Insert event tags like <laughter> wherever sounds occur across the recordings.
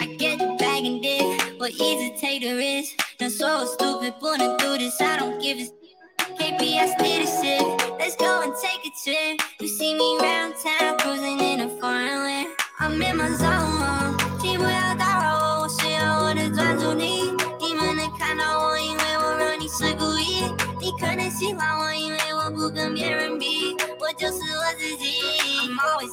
I get the bag and dip. What easy to risk. No, so stupid. Born do this. I don't give a KPS leadership. Let's go and take a trip. You see me round town cruising in a foreign land. I'm in my zone. 机不要打扰我，需要我的专注力。你们能看到我，因为我惹你是故意。你可能喜欢我，因为我不跟别人比，我就是我自己。I'm always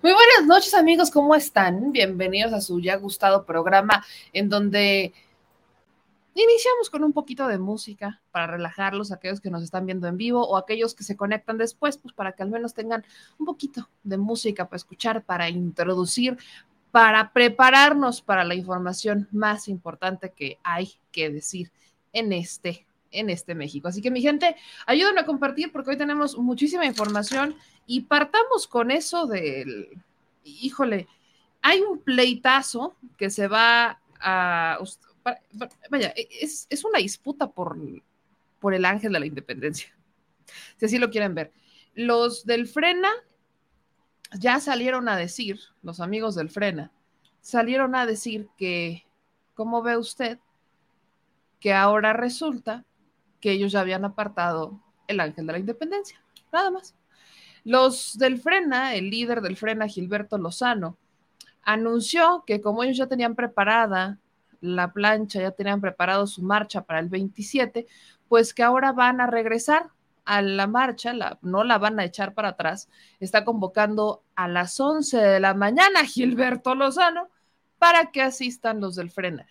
Muy buenas noches amigos, ¿cómo están? Bienvenidos a su ya gustado programa en donde iniciamos con un poquito de música para relajarlos, aquellos que nos están viendo en vivo o aquellos que se conectan después, pues para que al menos tengan un poquito de música para escuchar, para introducir, para prepararnos para la información más importante que hay que decir en este en este México. Así que mi gente, ayúdenme a compartir porque hoy tenemos muchísima información y partamos con eso del, híjole, hay un pleitazo que se va a, vaya, es, es una disputa por, por el ángel de la independencia, si así lo quieren ver. Los del Frena ya salieron a decir, los amigos del Frena, salieron a decir que, ¿cómo ve usted? Que ahora resulta que ellos ya habían apartado el ángel de la independencia, nada más. Los del Frena, el líder del Frena, Gilberto Lozano, anunció que como ellos ya tenían preparada la plancha, ya tenían preparado su marcha para el 27, pues que ahora van a regresar a la marcha, la, no la van a echar para atrás, está convocando a las 11 de la mañana <laughs> Gilberto Lozano para que asistan los del Frena.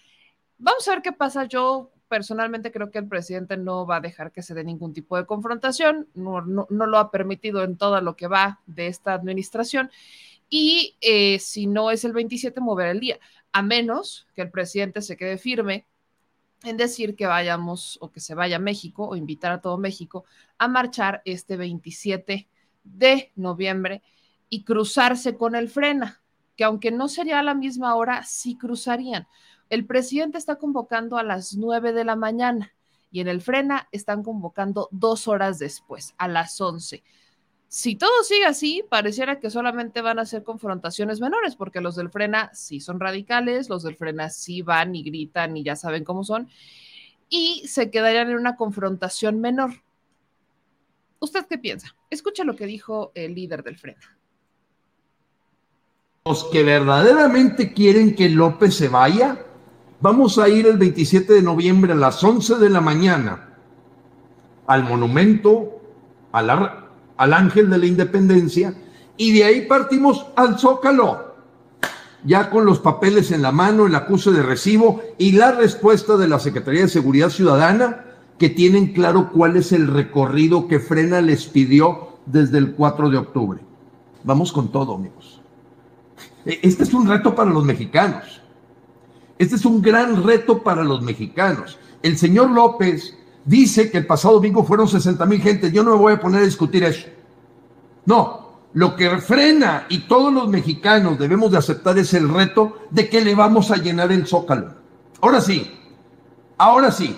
Vamos a ver qué pasa. Yo personalmente creo que el presidente no va a dejar que se dé ningún tipo de confrontación, no, no, no lo ha permitido en todo lo que va de esta administración y eh, si no es el 27, mover el día, a menos que el presidente se quede firme en decir que vayamos o que se vaya a México o invitar a todo México a marchar este 27 de noviembre y cruzarse con el frena, que aunque no sería a la misma hora, sí cruzarían. El presidente está convocando a las 9 de la mañana y en el Frena están convocando dos horas después, a las 11. Si todo sigue así, pareciera que solamente van a ser confrontaciones menores, porque los del Frena sí son radicales, los del Frena sí van y gritan y ya saben cómo son, y se quedarían en una confrontación menor. ¿Usted qué piensa? Escucha lo que dijo el líder del Frena. Los que verdaderamente quieren que López se vaya, Vamos a ir el 27 de noviembre a las 11 de la mañana al monumento al, Ángel de la Independencia y de ahí partimos al Zócalo, ya con los papeles en la mano, el acuse de recibo y la respuesta de la Secretaría de Seguridad Ciudadana que tienen claro cuál es el recorrido que Frena les pidió desde el 4 de octubre. Vamos con todo, amigos. E, este es un reto para los mexicanos. Este es un gran reto para los mexicanos. El señor López dice que el pasado domingo fueron 60 mil gente. Yo no me voy a poner a discutir eso. No, lo que frena y todos los mexicanos debemos de aceptar es el reto de que le vamos a llenar el zócalo. Ahora sí, ahora sí,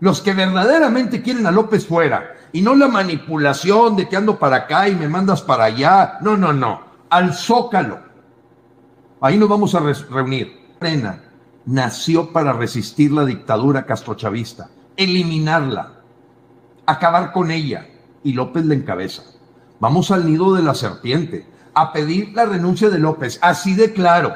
los que verdaderamente quieren a López fuera y no la manipulación de que ando para acá y me mandas para allá. No, no, no, al zócalo. Ahí nos vamos a reunir. Frena, nació para resistir la dictadura castrochavista, eliminarla, acabar con ella. Y López le encabeza. Vamos al nido de la serpiente, a pedir la renuncia de López, así de claro.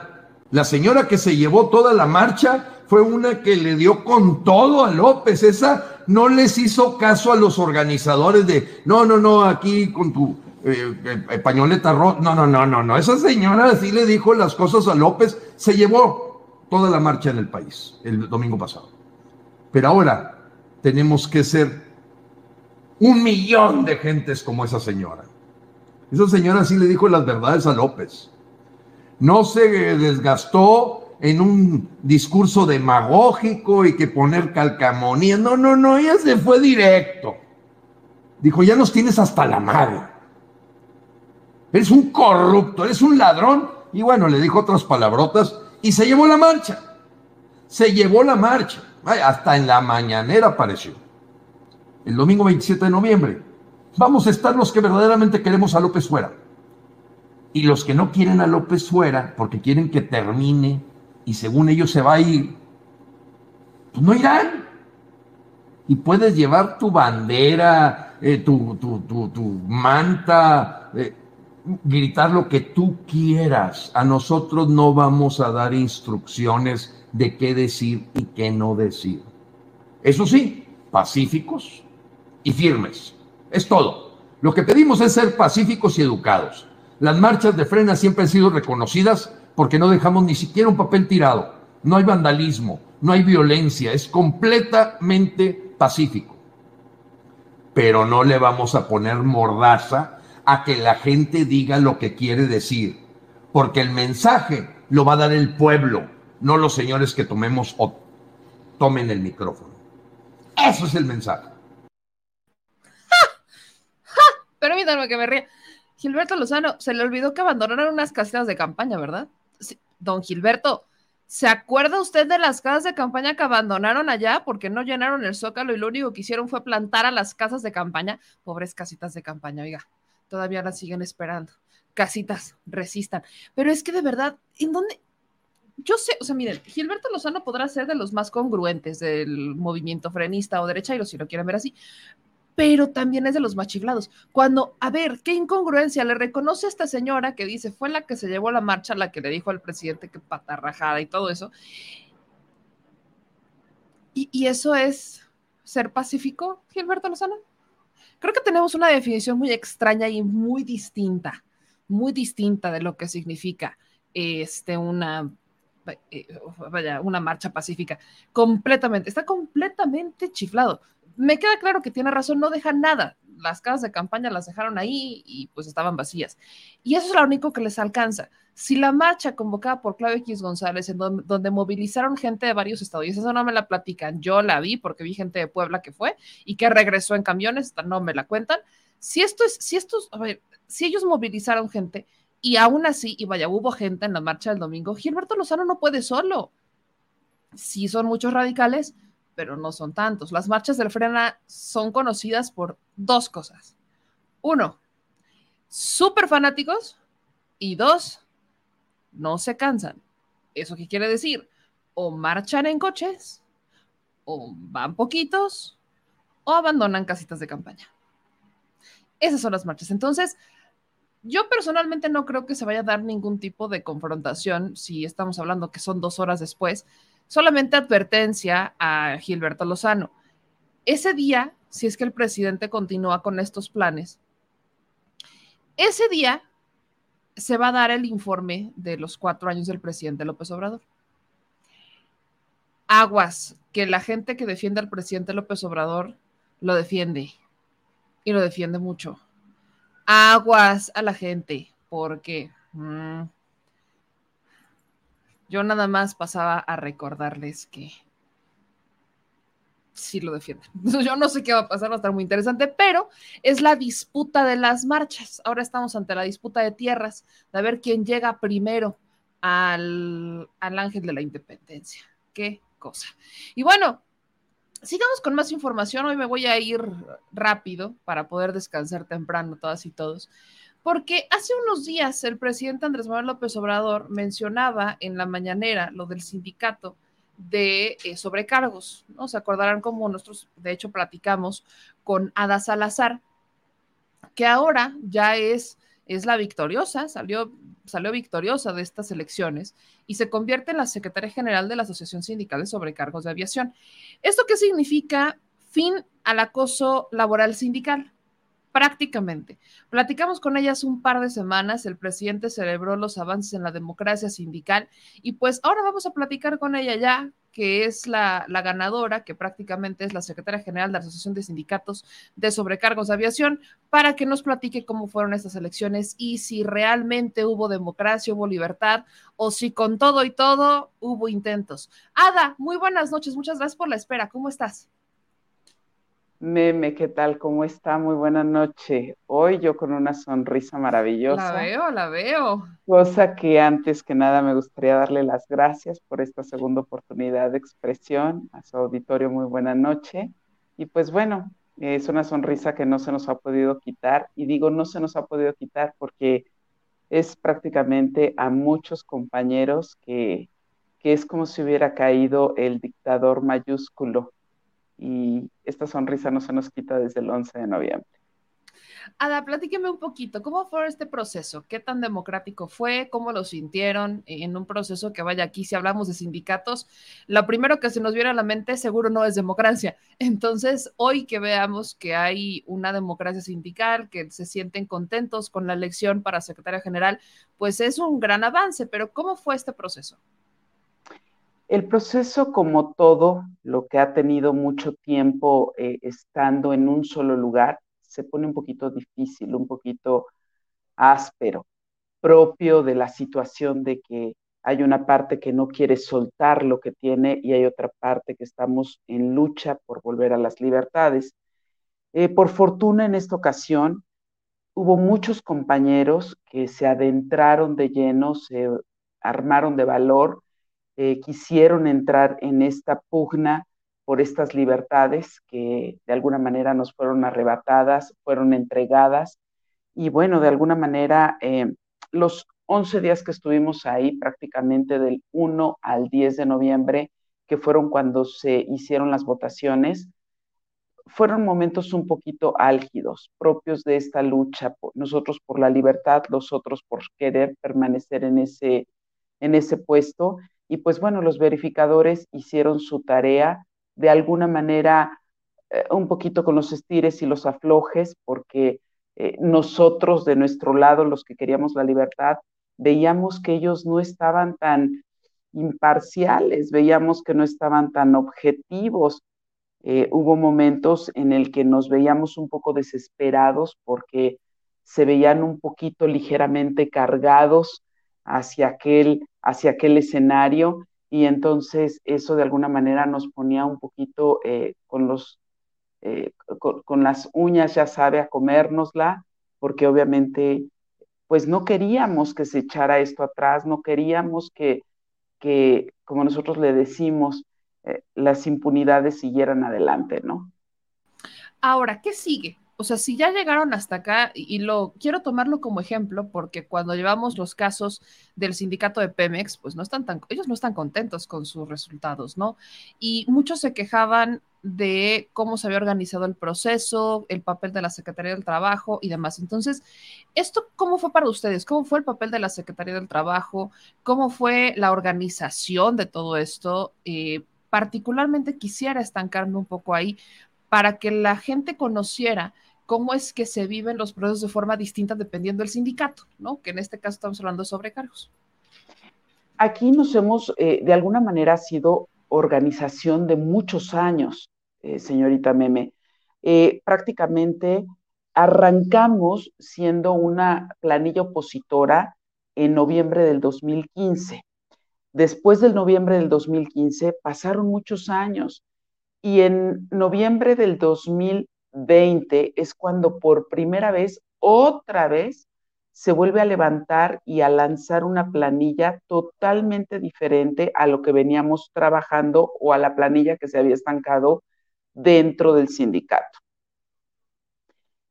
La señora que se llevó toda la marcha fue una que le dio con todo a López. Esa no les hizo caso a los organizadores de, no, no, no, aquí con tu eh, eh. No, no, no, no, no. Esa señora así le dijo las cosas a López, se llevó toda la marcha en el país el domingo pasado. Pero ahora tenemos que ser un millón de gentes como esa señora. Esa señora sí le dijo las verdades a López. No se desgastó en un discurso demagógico y que poner calcamonía. No, no, no, ella se fue directo. Dijo, ya nos tienes hasta la madre. Eres un corrupto, eres un ladrón. Y bueno, le dijo otras palabrotas y se llevó la marcha. Se llevó la marcha. hasta en la mañanera apareció. El domingo 27 de noviembre. Vamos a estar los que verdaderamente queremos a López fuera. Y los que no quieren a López fuera, porque quieren que termine y según ellos se va a ir, pues no irán. Y puedes llevar tu bandera, eh, tu, tu, manta, eh, gritar lo que tú quieras. A nosotros no vamos a dar instrucciones de qué decir y qué no decir. Eso sí, pacíficos y firmes. Es todo. Lo que pedimos es ser pacíficos y educados. Las marchas de frena siempre han sido reconocidas porque no dejamos ni siquiera un papel tirado. No hay vandalismo, no hay violencia, es completamente pacífico. Pero no le vamos a poner mordaza a que la gente diga lo que quiere decir, porque el mensaje lo va a dar el pueblo, no los señores que tomemos o tomen el micrófono. Eso es el mensaje. Permítanme que me ría. Gilberto Lozano, se le olvidó que abandonaron unas casitas de campaña, ¿verdad? don Gilberto, ¿se acuerda usted de las casas de campaña que abandonaron allá porque no llenaron el zócalo y lo único que hicieron fue plantar a las casas de campaña? Pobres casitas de campaña, oiga, todavía las siguen esperando. Casitas, resistan. Pero es que de verdad, ¿en dónde? Yo sé, o sea, miren, Gilberto Lozano podrá ser de los más congruentes del movimiento frenista o derecha, y si lo quieren ver así, pero también es de los más chiflados. Cuando, a ver, qué incongruencia, le reconoce a esta señora que dice, fue la que se llevó la marcha, la que le dijo al presidente que patarrajada y todo eso. Y, y eso es ser pacífico, Gilberto Lozano. Creo que tenemos una definición muy extraña y muy distinta, muy distinta de lo que significa este, una eh, vaya, una marcha pacífica, completamente, está completamente chiflado me queda claro que tiene razón, no dejan nada. Las casas de campaña las dejaron ahí y pues estaban vacías. Y eso es lo único que les alcanza. Si la marcha convocada por Claudio X González, en donde, movilizaron gente de varios estados, y eso no me la platican, yo la vi porque vi gente de Puebla que fue y que regresó en camiones, no me la cuentan. Si esto es, si estos, a ver, si ellos movilizaron gente y aún así, y vaya, hubo gente en la marcha del domingo, Gilberto Lozano no puede solo. Si son muchos radicales, pero no son tantos. Las marchas del Frena son conocidas por dos cosas. Uno, súper fanáticos y dos, no se cansan. ¿Eso qué quiere decir? O marchan en coches, o van poquitos, o abandonan casitas de campaña. Esas son las marchas. Entonces, yo personalmente no creo que se vaya a dar ningún tipo de confrontación si estamos hablando que son dos horas después Solamente advertencia a Gilberto Lozano. Ese día, si es que el presidente continúa con estos planes, ese día se va a dar el informe de los cuatro años del presidente López Obrador. Aguas, que la gente que defiende al presidente López Obrador lo defiende y lo defiende mucho. Aguas a la gente, porque mm, yo nada más pasaba a recordarles que sí lo defienden. <laughs> Yo no sé qué va a pasar, va a estar muy interesante, pero es la disputa de las marchas. Ahora estamos ante la disputa de tierras, de ver quién llega primero al, al ángel de la independencia. Qué cosa. Y bueno, sigamos con más información. Hoy me voy a ir rápido para poder descansar temprano, todas y todos. Porque hace unos días el presidente Andrés Manuel López Obrador mencionaba en la mañanera lo del sindicato de eh, sobrecargos, ¿no? Se acordarán como nosotros, de hecho, platicamos con Ada Salazar, que ahora ya es, es la victoriosa, salió, salió victoriosa de estas elecciones y se convierte en la secretaria general de la Asociación Sindical de Sobrecargos de Aviación. ¿Esto qué significa? Fin al acoso laboral sindical prácticamente. Platicamos con ellas un par de semanas, el presidente celebró los avances en la democracia sindical y pues ahora vamos a platicar con ella ya, que es la, la, ganadora, que prácticamente es la secretaria general de la Asociación de Sindicatos de Sobrecargos de Aviación, para que nos platique cómo fueron estas elecciones y si realmente hubo democracia, hubo libertad o si con todo y todo hubo intentos. Ada, muy buenas noches, muchas gracias por la espera, ¿cómo estás? Meme, ¿qué tal? ¿Cómo está? Muy buena noche. Hoy yo con una sonrisa maravillosa. La veo, la veo. Cosa que antes que nada me gustaría darle las gracias por esta segunda oportunidad de expresión. A su auditorio, muy buena noche. Y pues bueno, es una sonrisa que no se nos ha podido quitar. Y digo no se nos ha podido quitar porque es prácticamente a muchos compañeros que, que es como si hubiera caído el dictador mayúsculo y esta sonrisa no se nos quita desde el 11 de noviembre. Ada, platíqueme un poquito, ¿cómo fue este proceso? ¿Qué tan democrático fue? ¿Cómo lo sintieron en un proceso que vaya aquí? Si hablamos de sindicatos, lo primero que se nos viene a la mente seguro no es democracia. <laughs> Entonces, hoy que veamos que hay una democracia sindical, que se sienten contentos con la elección para secretaria general, pues es un gran avance, pero ¿cómo fue este proceso? El proceso, como todo lo que ha tenido mucho tiempo eh, estando en un solo lugar, se pone un poquito difícil, un poquito áspero, propio de la situación de que hay una parte que no quiere soltar lo que tiene y hay otra parte que estamos en lucha por volver a las libertades. Eh, por fortuna en esta ocasión hubo muchos compañeros que se adentraron de lleno, se armaron de valor eh, quisieron entrar en esta pugna por estas libertades que de alguna manera nos fueron arrebatadas, fueron entregadas. Y bueno, de alguna manera, eh, los 11 días que estuvimos ahí, prácticamente del 1 al 10 de noviembre, que fueron cuando se hicieron las votaciones, fueron momentos un poquito álgidos, propios de esta lucha, nosotros por la libertad, los otros por querer permanecer en ese, en ese puesto y pues bueno, los verificadores hicieron su tarea de alguna manera eh, un poquito con los estires y los aflojes, porque eh, nosotros de nuestro lado, los que queríamos la libertad, veíamos que ellos no estaban tan imparciales, veíamos que no estaban tan objetivos. Eh, hubo momentos en el que nos veíamos un poco desesperados porque se veían un poquito ligeramente cargados hacia aquel, hacia aquel escenario y entonces eso de alguna manera nos ponía un poquito eh, con, los, eh, con, las uñas, ya sabe, a comérnosla, porque obviamente pues no queríamos que se echara esto atrás, no queríamos que, que como nosotros le decimos, eh, las impunidades siguieran adelante, ¿no? Ahora, ¿qué sigue? O sea, si ya llegaron hasta acá, y, lo quiero tomarlo como ejemplo, porque cuando llevamos los casos del sindicato de Pemex, pues no están tan, ellos no están contentos con sus resultados, ¿no? Y muchos se quejaban de cómo se había organizado el proceso, el papel de la Secretaría del Trabajo y demás. Entonces, ¿esto cómo fue para ustedes? ¿Cómo fue el papel de la Secretaría del Trabajo? ¿Cómo fue la organización de todo esto? Eh, particularmente quisiera estancarme un poco ahí para que la gente conociera cómo es que se viven los procesos de forma distinta dependiendo del sindicato, ¿no? Que en este caso estamos hablando de sobrecargos. Aquí nos hemos, eh, de alguna manera, sido organización de muchos años, eh, señorita Meme. Eh, prácticamente arrancamos siendo una planilla opositora en noviembre del 2015. Después del noviembre del 2015 pasaron muchos años y en noviembre del 2020 es cuando por primera vez, otra vez, se vuelve a levantar y a lanzar una planilla totalmente diferente a lo que veníamos trabajando o a la planilla que se había estancado dentro del sindicato.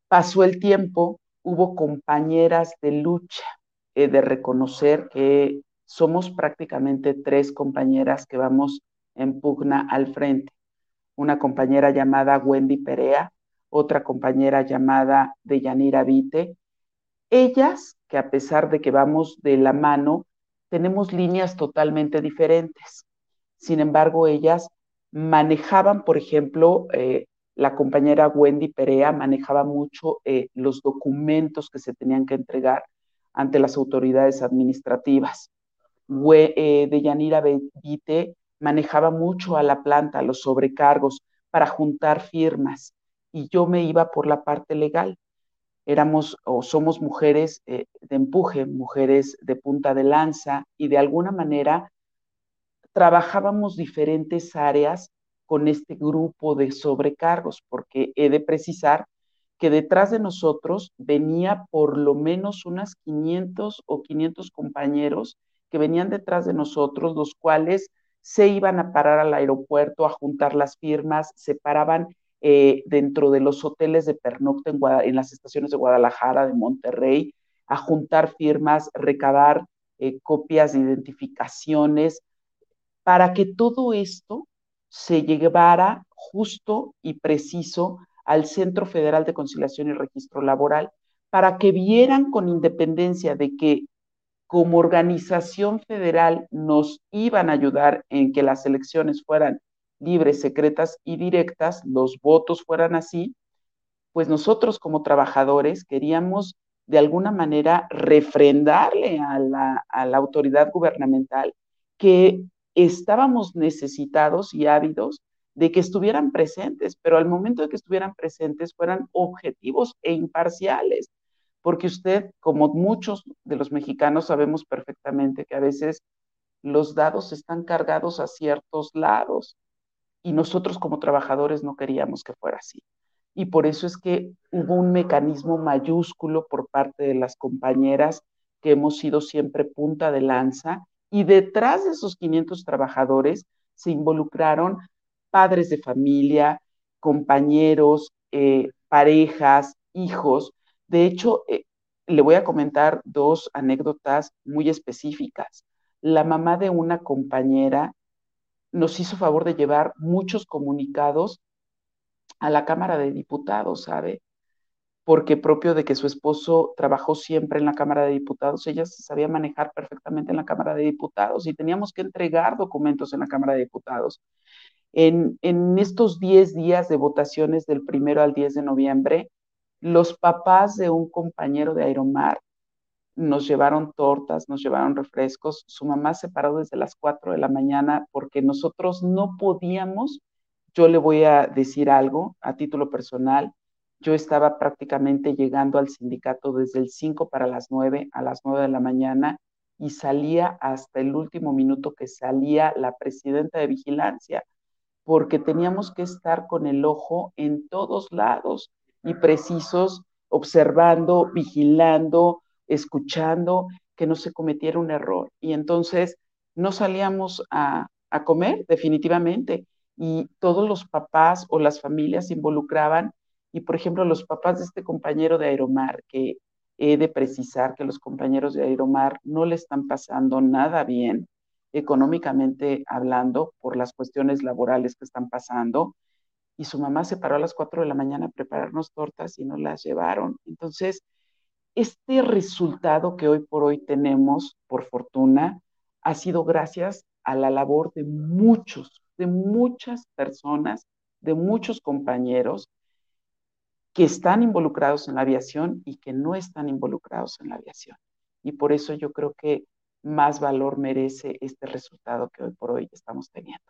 Pasó el tiempo, hubo compañeras de lucha, eh, de reconocer que somos prácticamente tres compañeras que vamos en pugna al frente una compañera llamada Wendy Perea, otra compañera llamada Deyanira Vite. Ellas, que a pesar de que vamos de la mano, tenemos líneas totalmente diferentes. Sin embargo, ellas manejaban, por ejemplo, eh, la compañera Wendy Perea manejaba mucho eh, los documentos que se tenían que entregar ante las autoridades administrativas. Eh, de Yanira Benite manejaba mucho a la planta, los sobrecargos, para juntar firmas, y yo me iba por la parte legal. Éramos o somos mujeres eh, de empuje, mujeres de punta de lanza, y de alguna manera trabajábamos diferentes áreas con este grupo de sobrecargos, porque he de precisar que detrás de nosotros venía por lo menos unas 500 o 500 compañeros que venían detrás de nosotros, los cuales se iban a parar al aeropuerto a juntar las firmas, se paraban eh, dentro de los hoteles de pernocte en, las estaciones de Guadalajara, de Monterrey, a juntar firmas, recabar eh, copias de identificaciones, para que todo esto se llevara justo y preciso al Centro Federal de Conciliación y Registro Laboral, para que vieran con independencia de que como organización federal nos iban a ayudar en que las elecciones fueran libres, secretas y directas, los votos fueran así, pues nosotros como trabajadores queríamos de alguna manera refrendarle a la, a la autoridad gubernamental que estábamos necesitados y ávidos de que estuvieran presentes, pero al momento de que estuvieran presentes fueran objetivos e imparciales, porque usted, como muchos de los mexicanos, sabemos perfectamente que a veces los dados están cargados a ciertos lados y nosotros como trabajadores no queríamos que fuera así. Y por eso es que hubo un mecanismo mayúsculo por parte de las compañeras que hemos sido siempre punta de lanza y detrás de esos 500 trabajadores se involucraron padres de familia, compañeros, eh, parejas, hijos, de hecho, eh, le voy a comentar dos anécdotas muy específicas. La mamá de una compañera nos hizo favor de llevar muchos comunicados a la Cámara de Diputados, ¿sabe? Porque propio de que su esposo trabajó siempre en la Cámara de Diputados, ella se sabía manejar perfectamente en la Cámara de Diputados y teníamos que entregar documentos en la Cámara de Diputados. En, en estos 10 días de votaciones del primero al 10 de noviembre, los papás de un compañero de Aeromar nos llevaron tortas, nos llevaron refrescos. Su mamá se paró desde las 4 de la mañana porque nosotros no podíamos. Yo le voy a decir algo a título personal. Yo estaba prácticamente llegando al sindicato desde el 5 para las 9, a las 9 de la mañana, y salía hasta el último minuto que salía la presidenta de vigilancia, porque teníamos que estar con el ojo en todos lados y precisos, observando, vigilando, escuchando, que no se cometiera un error. Y entonces no salíamos a, a comer definitivamente y todos los papás o las familias involucraban y por ejemplo los papás de este compañero de Aeromar, que he de precisar que los compañeros de Aeromar no le están pasando nada bien económicamente hablando por las cuestiones laborales que están pasando, y su mamá se paró a las 4 de la mañana a prepararnos tortas y nos las llevaron. Entonces, este resultado que hoy por hoy tenemos, por fortuna, ha sido gracias a la labor de muchos, de muchas personas, de muchos compañeros que están involucrados en la aviación y que no están involucrados en la aviación. Y por eso yo creo que más valor merece este resultado que hoy por hoy estamos teniendo.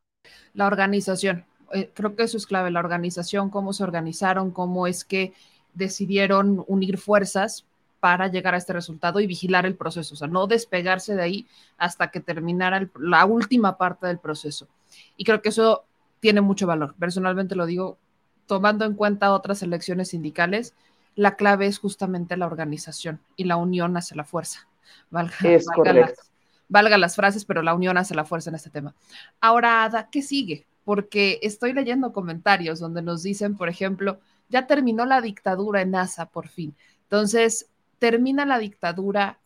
La organización, eh, creo que eso es clave, la organización, cómo se organizaron, cómo es que decidieron unir fuerzas para llegar a este resultado y vigilar el proceso, o sea, no despegarse de ahí hasta que terminara la última parte del proceso. Y creo que eso tiene mucho valor. Personalmente lo digo, tomando en cuenta otras elecciones sindicales, la clave es justamente la organización y la unión hacia la fuerza. Valga, es valga las, valga las frases, pero la unión hacia la fuerza en este tema. Ahora, Ada, ¿qué sigue? porque estoy leyendo comentarios donde nos dicen, por ejemplo, ya terminó la dictadura en NASA por fin. Entonces, termina la dictadura,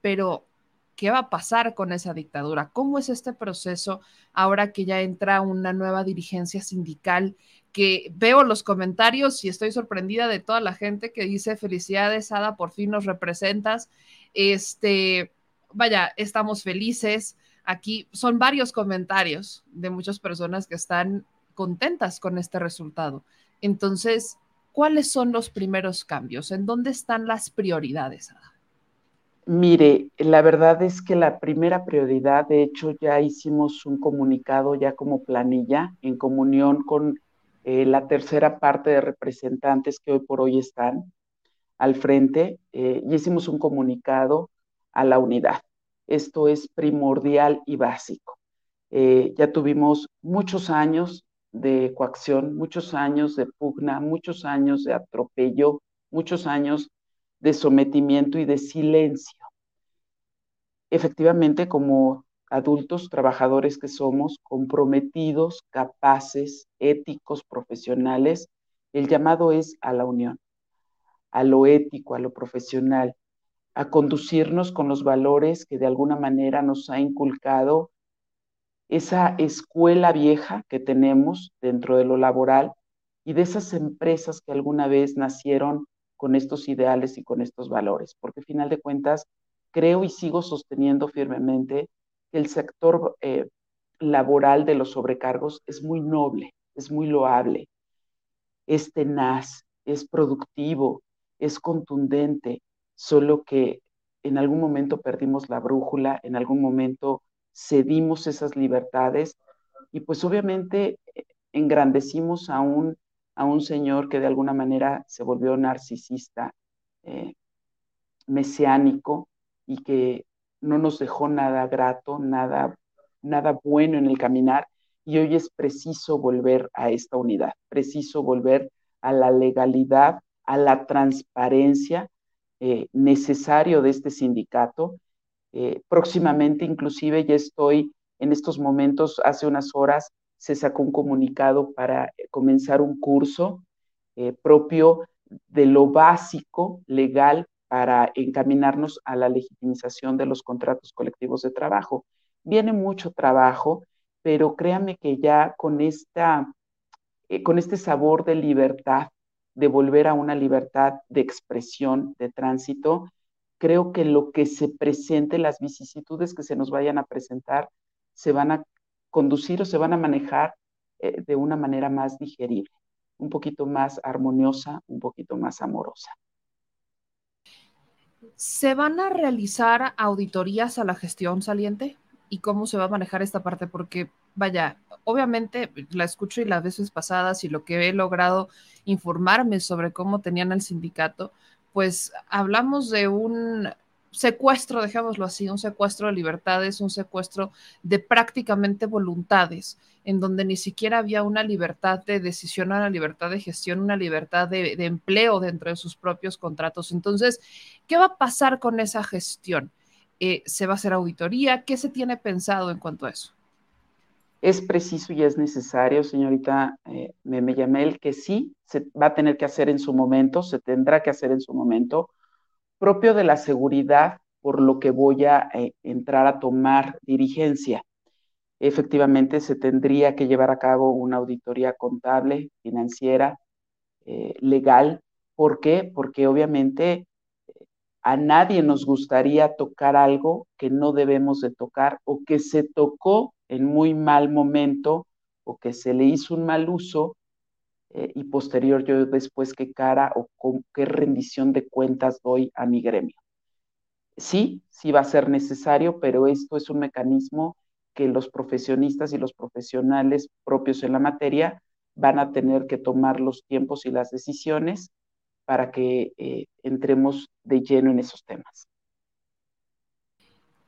pero ¿qué va a pasar con esa dictadura? ¿Cómo es este proceso ahora que ya entra una nueva dirigencia sindical? Que veo los comentarios y estoy sorprendida de toda la gente que dice felicidades, Ada, por fin nos representas. Este, vaya, estamos felices Aquí son varios comentarios de muchas personas que están contentas con este resultado. Entonces, ¿cuáles son los primeros cambios? ¿En dónde están las prioridades? Mire, la verdad es que la primera prioridad, de hecho, ya hicimos un comunicado ya como planilla en comunión con eh, la tercera parte de representantes que hoy por hoy están al frente eh, y hicimos un comunicado a la unidad. Esto es primordial y básico. Eh, ya tuvimos muchos años de coacción, muchos años de pugna, muchos años de atropello, muchos años de sometimiento y de silencio. Efectivamente, como adultos trabajadores que somos, comprometidos, capaces, éticos, profesionales, el llamado es a la unión, a lo ético, a lo profesional, a conducirnos con los valores que de alguna manera nos ha inculcado esa escuela vieja que tenemos dentro de lo laboral y de esas empresas que alguna vez nacieron con estos ideales y con estos valores, porque al final de cuentas creo y sigo sosteniendo firmemente que el sector eh, laboral de los sobrecargos es muy noble, es muy loable, es tenaz, es productivo, es contundente, solo que en algún momento perdimos la brújula, en algún momento cedimos esas libertades y pues obviamente eh, engrandecimos a un, a un señor que de alguna manera se volvió narcisista, eh, mesiánico y que no nos dejó nada grato, nada, nada bueno en el caminar y hoy es preciso volver a esta unidad, preciso volver a la legalidad, a la transparencia eh, necesario de este sindicato. Eh, próximamente, inclusive, ya estoy en estos momentos, hace unas horas, se sacó un comunicado para eh, comenzar un curso propio de lo básico legal para encaminarnos a la legitimización de los contratos colectivos de trabajo. Viene mucho trabajo, pero créame que ya con, esta, con este sabor de libertad de volver a una libertad de expresión, de tránsito, creo que lo que se presente, las vicisitudes que se nos vayan a presentar, se van a conducir o se van a manejar eh, de una manera más digerible, un poquito más armoniosa, un poquito más amorosa. ¿Se van a realizar auditorías a la gestión saliente? ¿Y cómo se va a manejar esta parte? Porque, vaya, obviamente la escucho y las veces pasadas y lo que he logrado informarme sobre cómo tenían el sindicato, pues hablamos de un secuestro, dejémoslo así, un secuestro de libertades, un secuestro de prácticamente voluntades, en donde ni siquiera había una libertad de decisión, una libertad de gestión, una libertad de, empleo dentro de sus propios contratos. Entonces, ¿qué va a pasar con esa gestión? Eh, ¿Se va a hacer auditoría? ¿Qué se tiene pensado en cuanto a eso? Es preciso y es necesario, señorita eh, Meme que sí se va a tener que hacer en su momento, se tendrá que hacer en su momento, propio de la seguridad por lo que voy a eh, entrar a tomar dirigencia. Efectivamente, se tendría que llevar a cabo una auditoría contable, financiera, eh, legal. ¿Por qué? Porque obviamente a nadie nos gustaría tocar algo que no debemos de tocar o que se tocó en muy mal momento o que se le hizo un mal uso eh, y posterior yo después qué cara o con qué rendición de cuentas doy a mi gremio. Sí, sí va a ser necesario, pero esto es un mecanismo que los profesionistas y los profesionales propios en la materia van a tener que tomar los tiempos y las decisiones para que eh, entremos de lleno en esos temas.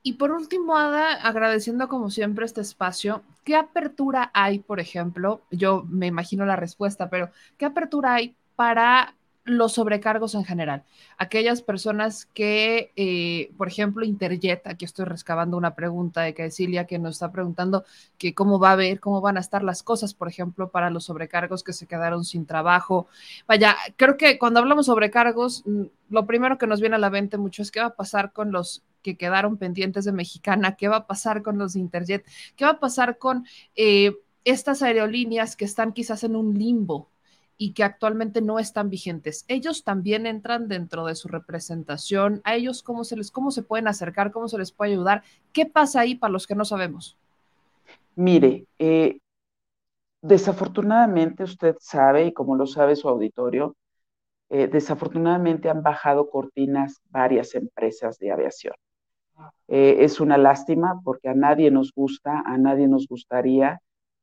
Y por último, Ada, agradeciendo como siempre este espacio, ¿qué apertura hay, por ejemplo? Yo me imagino la respuesta, pero ¿qué apertura hay para los sobrecargos en general. Aquellas personas que, eh, por ejemplo, Interjet, aquí estoy rescabando una pregunta de Cecilia que nos está preguntando que cómo va a ver, cómo van a estar las cosas, por ejemplo, para los sobrecargos que se quedaron sin trabajo. Vaya, creo que cuando hablamos sobrecargos, mm, lo primero que nos viene a la mente mucho es qué va a pasar con los que quedaron pendientes de Mexicana, qué va a pasar con los de Interjet, qué va a pasar con eh, estas aerolíneas que están quizás en un limbo, y que actualmente no están vigentes. Ellos también entran dentro de su representación. A ellos cómo se les cómo se pueden acercar, cómo se les puede ayudar. ¿Qué pasa ahí para los que no sabemos? Mire, eh, desafortunadamente usted sabe, y como lo sabe su auditorio, eh, desafortunadamente han bajado cortinas varias empresas de aviación. Eh, es una lástima porque a nadie nos gusta, a nadie nos gustaría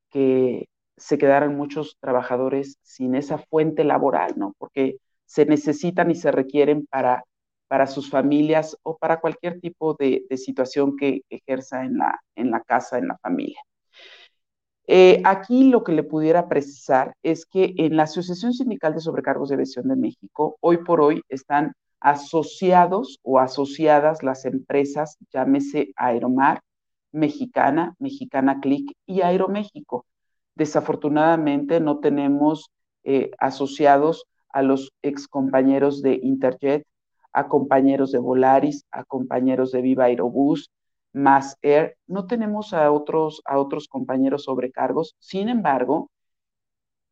que se quedaran muchos trabajadores sin esa fuente laboral, ¿no? Porque se necesitan y se requieren para, para sus familias o para cualquier tipo de, situación que ejerza en la, en la casa, en la familia. Eh, aquí lo que le pudiera precisar es que en la Asociación Sindical de Sobrecargos de Aviación de México, hoy por hoy están asociados o asociadas las empresas, llámese Aeromar, Mexicana, Mexicana Click y Aeroméxico. Desafortunadamente no tenemos eh, asociados a los excompañeros de Interjet, a compañeros de Volaris, a compañeros de Viva Aerobús, más Air. No tenemos a otros, a otros compañeros sobrecargos. Sin embargo,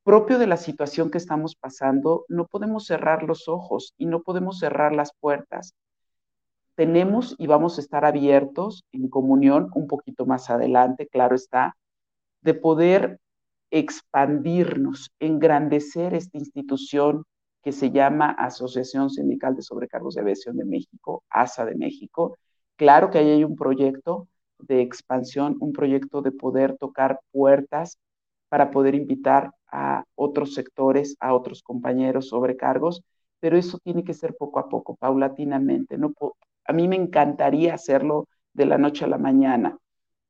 propio de la situación que estamos pasando, no podemos cerrar los ojos y no podemos cerrar las puertas. Tenemos y vamos a estar abiertos en comunión un poquito más adelante, claro está, de poder expandirnos, engrandecer esta institución que se llama Asociación Sindical de Sobrecargos de Aviación de México, ASA de México. Claro que ahí hay un proyecto de expansión, un proyecto de poder tocar puertas para poder invitar a otros sectores, a otros compañeros sobrecargos, pero eso tiene que ser poco a poco, paulatinamente. No a mí me encantaría hacerlo de la noche a la mañana,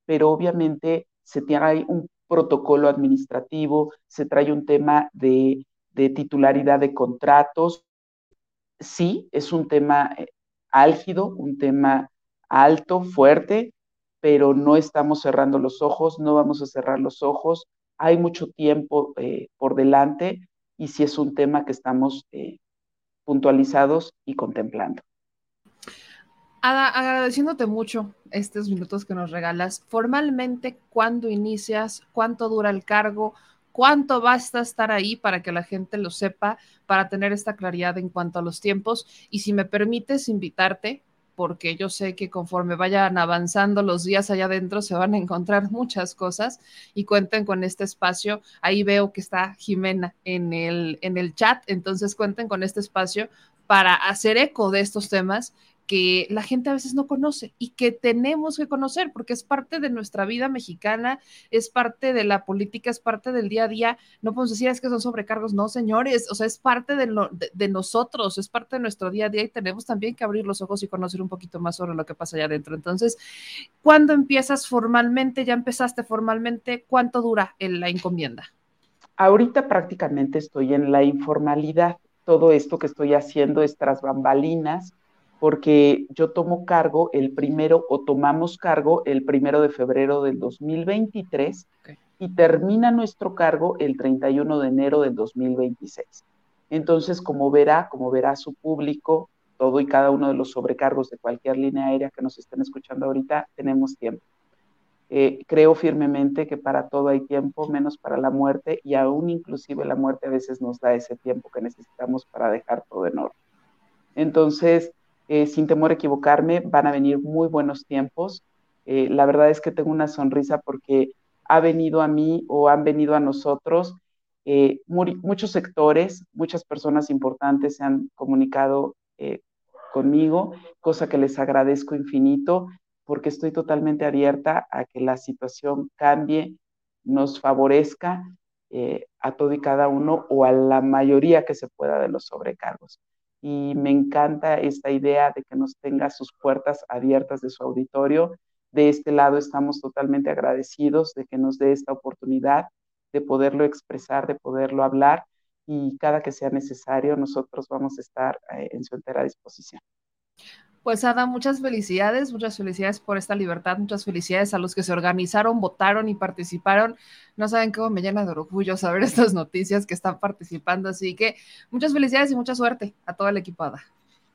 pero obviamente se tiene un protocolo administrativo, se trae un tema de, titularidad de contratos. Sí, es un tema eh, álgido, un tema alto, fuerte, pero no estamos cerrando los ojos, no vamos a cerrar los ojos. Hay mucho tiempo eh, por delante y sí es un tema que estamos eh, puntualizados y contemplando. Ada, agradeciéndote mucho estos minutos que nos regalas. Formalmente, ¿cuándo inicias? ¿Cuánto dura el cargo? ¿Cuánto basta estar ahí para que la gente lo sepa, para tener esta claridad en cuanto a los tiempos? Y si me permites invitarte, porque yo sé que conforme vayan avanzando los días allá adentro se van a encontrar muchas cosas y cuenten con este espacio. Ahí veo que está Jimena en el, en el chat, entonces cuenten con este espacio para hacer eco de estos temas que la gente a veces no conoce y que tenemos que conocer porque es parte de nuestra vida mexicana, es parte de la política, es parte del día a día. No podemos decir es que son sobrecargos, no, señores, o sea, es parte de, nosotros, es parte de nuestro día a día y tenemos también que abrir los ojos y conocer un poquito más sobre lo que pasa allá adentro. Entonces, ¿cuándo empiezas formalmente? ¿Ya empezaste formalmente? ¿Cuánto dura la encomienda? Ahorita prácticamente estoy en la informalidad. Todo esto que estoy haciendo es tras bambalinas porque yo tomo cargo el primero o tomamos cargo el primero de febrero del 2023 y termina nuestro cargo el 31 de enero del 2026. Entonces, como verá, como verá su público, todo y cada uno de los sobrecargos de cualquier línea aérea que nos estén escuchando ahorita, tenemos tiempo. Eh, creo firmemente que para todo hay tiempo, menos para la muerte, y aún inclusive la muerte a veces nos da ese tiempo que necesitamos para dejar todo en orden. Entonces, eh, sin temor a equivocarme, van a venir muy buenos tiempos. Eh, la verdad es que tengo una sonrisa porque ha venido a mí o han venido a nosotros eh, muchos sectores, muchas personas importantes se han comunicado conmigo, cosa que les agradezco infinito porque estoy totalmente abierta a que la situación cambie, nos favorezca a todo y cada uno o a la mayoría que se pueda de los sobrecargos y me encanta esta idea de que nos tenga sus puertas abiertas de su auditorio. De este lado estamos totalmente agradecidos de que nos dé esta oportunidad de poderlo expresar, de poderlo hablar y cada que sea necesario nosotros vamos a estar eh, en su entera disposición. Pues Ada, muchas felicidades, muchas felicidades por esta libertad, muchas felicidades a los que se organizaron, votaron y participaron. No saben cómo me llena de orgullo saber <laughs> estas noticias que están participando, así que muchas felicidades y mucha suerte a todo el equipo Ada.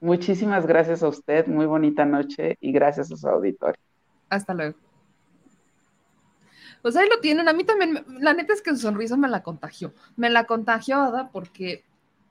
Muchísimas gracias a usted, muy bonita noche y gracias a su auditorio. Hasta luego. Pues ahí lo tienen, a mí también, la neta es que su sonrisa me la contagió, me la contagió Ada porque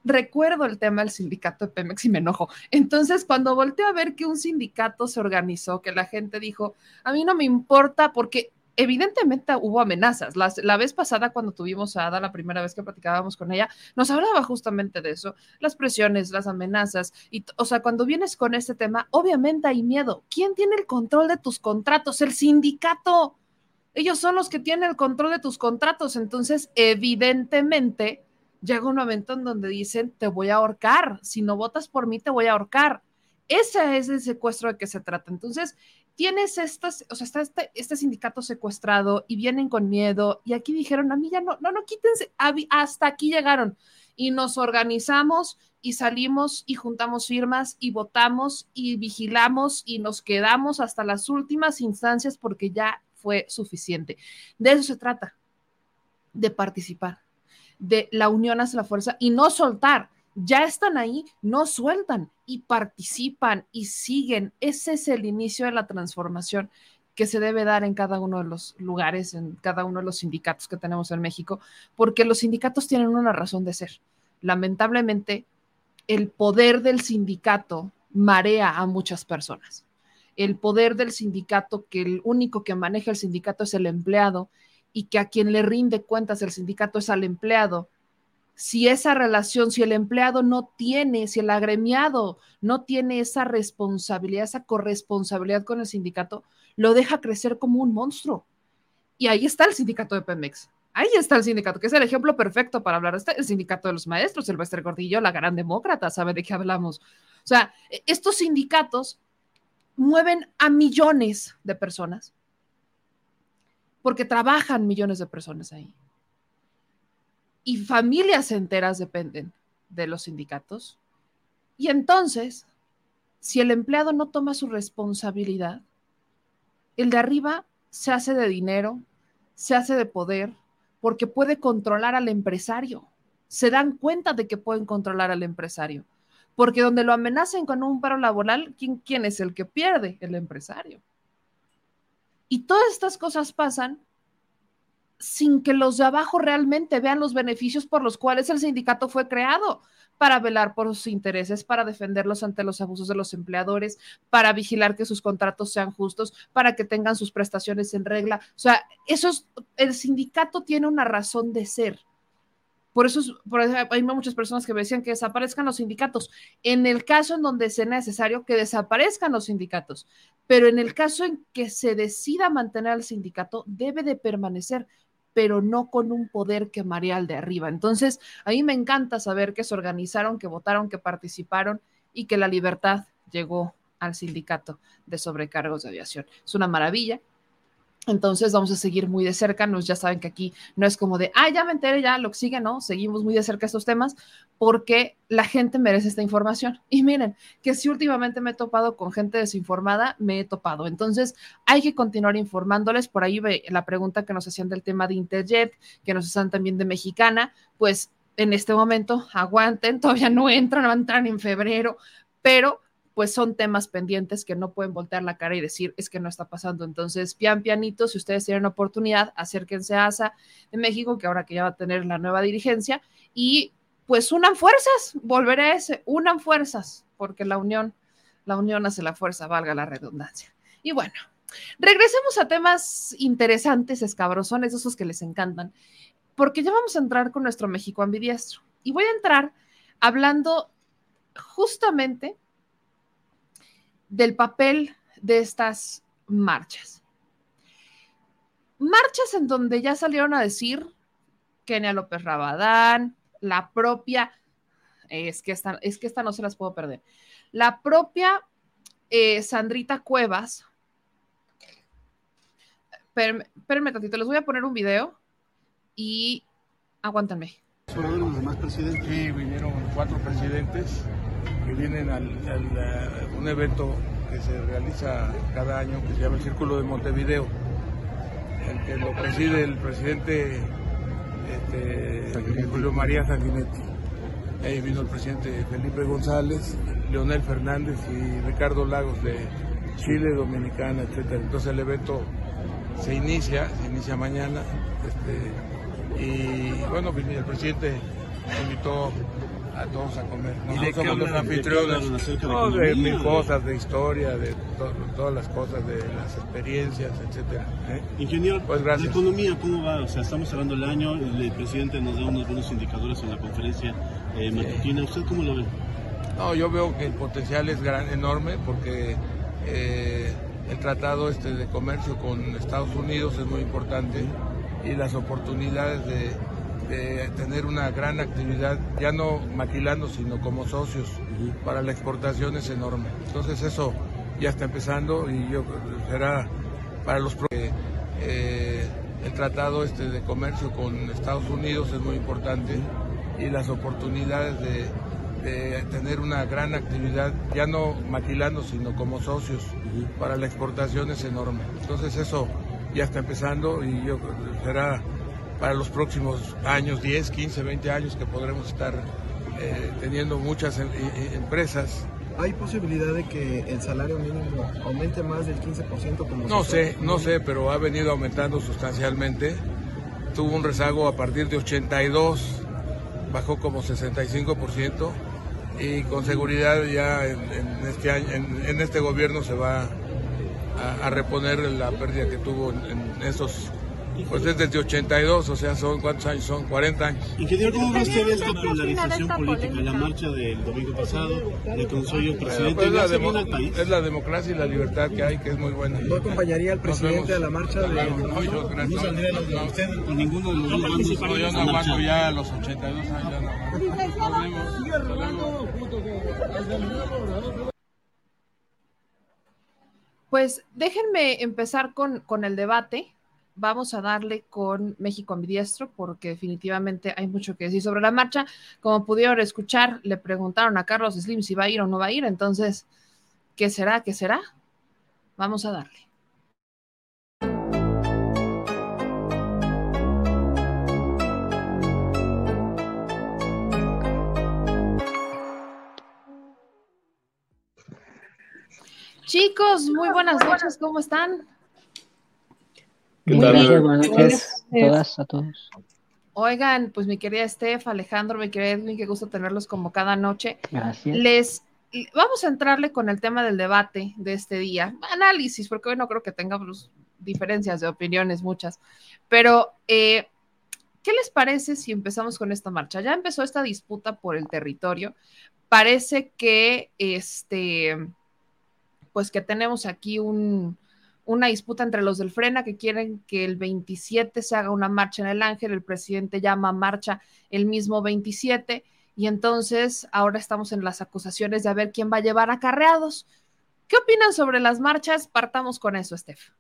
recuerdo el tema del sindicato de Pemex y me enojo. Entonces, cuando volteé a ver que un sindicato se organizó, que la gente dijo, a mí no me importa porque evidentemente hubo amenazas. la vez pasada, cuando tuvimos a Ada, la primera vez que platicábamos con ella, nos hablaba justamente de eso, las presiones, las amenazas. Y, o sea, cuando vienes con este tema, obviamente hay miedo. ¿Quién tiene el control de tus contratos? El sindicato. Ellos son los que tienen el control de tus contratos. Entonces, evidentemente, llega un momento en donde dicen, te voy a ahorcar. Si no votas por mí, te voy a ahorcar. Ese es el secuestro de que se trata. Entonces, tienes estas, o sea, está este, este, sindicato secuestrado y vienen con miedo y aquí dijeron, a mí ya no, no, no, quítense, hasta aquí llegaron y nos organizamos y salimos y juntamos firmas y votamos y vigilamos y nos quedamos hasta las últimas instancias porque ya fue suficiente. De eso se trata, de participar, de la unión hacia la fuerza y no soltar ya están ahí, no sueltan y participan y siguen. Ese es el inicio de la transformación que se debe dar en cada uno de los lugares, en cada uno de los sindicatos que tenemos en México, porque los sindicatos tienen una razón de ser. Lamentablemente, el poder del sindicato marea a muchas personas. El poder del sindicato, que el único que maneja el sindicato es el empleado y que a quien le rinde cuentas el sindicato es al empleado, si esa relación, si el empleado no tiene, si el agremiado no tiene esa responsabilidad, esa corresponsabilidad con el sindicato, lo deja crecer como un monstruo. Y ahí está el sindicato de Pemex. Ahí está el sindicato, que es el ejemplo perfecto para hablar. Está el sindicato de los maestros, Silvestre Gordillo, la gran demócrata, sabe de qué hablamos. O sea, e, estos sindicatos mueven a millones de personas porque trabajan millones de personas ahí y familias enteras dependen de los sindicatos. Y entonces, si el empleado no toma su responsabilidad, el de arriba se hace de dinero, se hace de poder, porque puede controlar al empresario. Se dan cuenta de que pueden controlar al empresario. Porque donde lo amenacen con un paro laboral, ¿quién, quién es el que pierde? El empresario. Y todas estas cosas pasan sin que los de abajo realmente vean los beneficios por los cuales el sindicato fue creado, para velar por sus intereses, para defenderlos ante los abusos de los empleadores, para vigilar que sus contratos sean justos, para que tengan sus prestaciones en regla. O sea, eso es, el sindicato tiene una razón de ser. Por eso, por hay muchas personas que me decían que desaparezcan los sindicatos. En el caso en donde sea necesario que desaparezcan los sindicatos, pero en el caso en que se decida mantener al sindicato, debe de permanecer pero no con un poder que marea al de arriba. Entonces, a mí me encanta saber que se organizaron, que votaron, que participaron y que la libertad llegó al sindicato de sobrecargos de aviación. Es una maravilla. Entonces vamos a seguir muy de cerca, nos ya saben que aquí no es como de, ah, ya me enteré, ya lo que sigue, no, seguimos muy de cerca estos temas porque la gente merece esta información. <laughs> Y miren, que si últimamente me he topado con gente desinformada, me he topado. Entonces hay que continuar informándoles. Por ahí la pregunta que nos hacían del tema de Interjet, que nos hacen también de Mexicana, pues en este momento aguanten, <laughs> todavía no entran, van a entrar en febrero, pero pues son temas pendientes que no pueden voltear la cara y decir es que no está pasando. Entonces, pian pianito, si ustedes tienen oportunidad, acérquense a ASA de México, que ahora que ya va a tener la nueva dirigencia, y pues unan fuerzas, volveré a ese, unan fuerzas, porque la unión, la unión hace la fuerza, valga la redundancia. Y bueno, regresemos a temas interesantes, escabrosones, esos que les encantan, porque ya vamos a entrar con nuestro México ambidiestro. Y voy a entrar hablando justamente del papel de estas marchas. Marchas en donde ya salieron a decir Kenia López Rabadán, la propia, es que esta, es que esta no se las puedo perder, la propia eh, Sandrita Cuevas, espérenme tantito, les voy a poner un video y aguántenme. los demás presidentes? Sí, vinieron cuatro presidentes que vienen a un evento que se realiza cada año que se llama el Círculo de Montevideo, el que lo preside el presidente este, Julio María Sanguinetti. Ahí vino el presidente Felipe González, Leonel Fernández y Ricardo Lagos de Chile, Dominicana, etc. Entonces el evento se inicia, se inicia mañana. Este, y bueno, el presidente invitó a todos a comer. ¿Y de somos los anfitriones. de No, de mil cosas, de historia, de to- todas las cosas, de las experiencias, etcétera. ¿eh? Ingeniero, Pues gracias. la economía, ¿cómo va? O sea, estamos cerrando el año, el presidente nos da unos buenos indicadores en la conferencia eh, matutina. ¿Usted cómo lo ve? No, yo veo que el potencial es gran, enorme porque eh, el tratado este de comercio con Estados Unidos es muy importante y las oportunidades de, de tener una gran actividad, ya no maquilando, sino como socios para la exportación es enorme. Entonces eso ya está empezando y yo será para los eh, eh, el tratado este de comercio con Estados Unidos es muy importante y las oportunidades de, de tener una gran actividad, ya no maquilando, sino como socios para la exportación es enorme. Entonces eso ya está empezando y yo será para los próximos años, 10, 15, 20 años que podremos estar eh, teniendo muchas em- e- e- empresas. ¿Hay posibilidad de que el salario mínimo aumente más del 15% como No sé, está- no sé, pero ha venido aumentando sustancialmente. Tuvo un rezago a partir de 82, bajó como 65% y con seguridad ya en, en este año, en, este gobierno se va a, a reponer la pérdida que tuvo en, en esos, pues es desde 82, o sea, son cuántos años son, 40 años. Ingeniero, ¿cómo ve usted esta polarización política? La marcha del domingo pasado, el Pero, presidente, pues, ¿le la país? es la democracia y la libertad que hay, que es muy buena. ¿No acompañaría al presidente a la marcha de- No, yo, gracias. ¿No usted con ninguno de los dos No, yo no aguanto ya a los 82 años. ya no. Pues déjenme empezar con, con el debate. Vamos a darle con México ambidiestro porque definitivamente hay mucho que decir sobre la marcha. Como pudieron escuchar, le preguntaron a Carlos Slim si va a ir o no va a ir. Entonces, ¿qué será? ¿Qué será? Vamos a darle. Chicos, muy buenas noches, ¿cómo están? Muy bien, buenas noches a todas, a todos. Oigan, pues mi querida Steph, Alejandro, mi querida Edwin, qué gusto tenerlos como cada noche. Gracias. Les vamos a entrarle con el tema del debate de este día, análisis, porque hoy no creo que tengamos diferencias de opiniones muchas, pero eh, ¿qué les parece si empezamos con esta marcha? Ya empezó esta disputa por el territorio. Parece que este, pues que tenemos aquí un, una disputa entre los del Frena que quieren que el 27 se haga una marcha en el Ángel, el presidente llama marcha el mismo 27 y entonces ahora estamos en las acusaciones de a ver quién va a llevar acarreados. ¿Qué opinan sobre las marchas? Partamos con eso, Steph.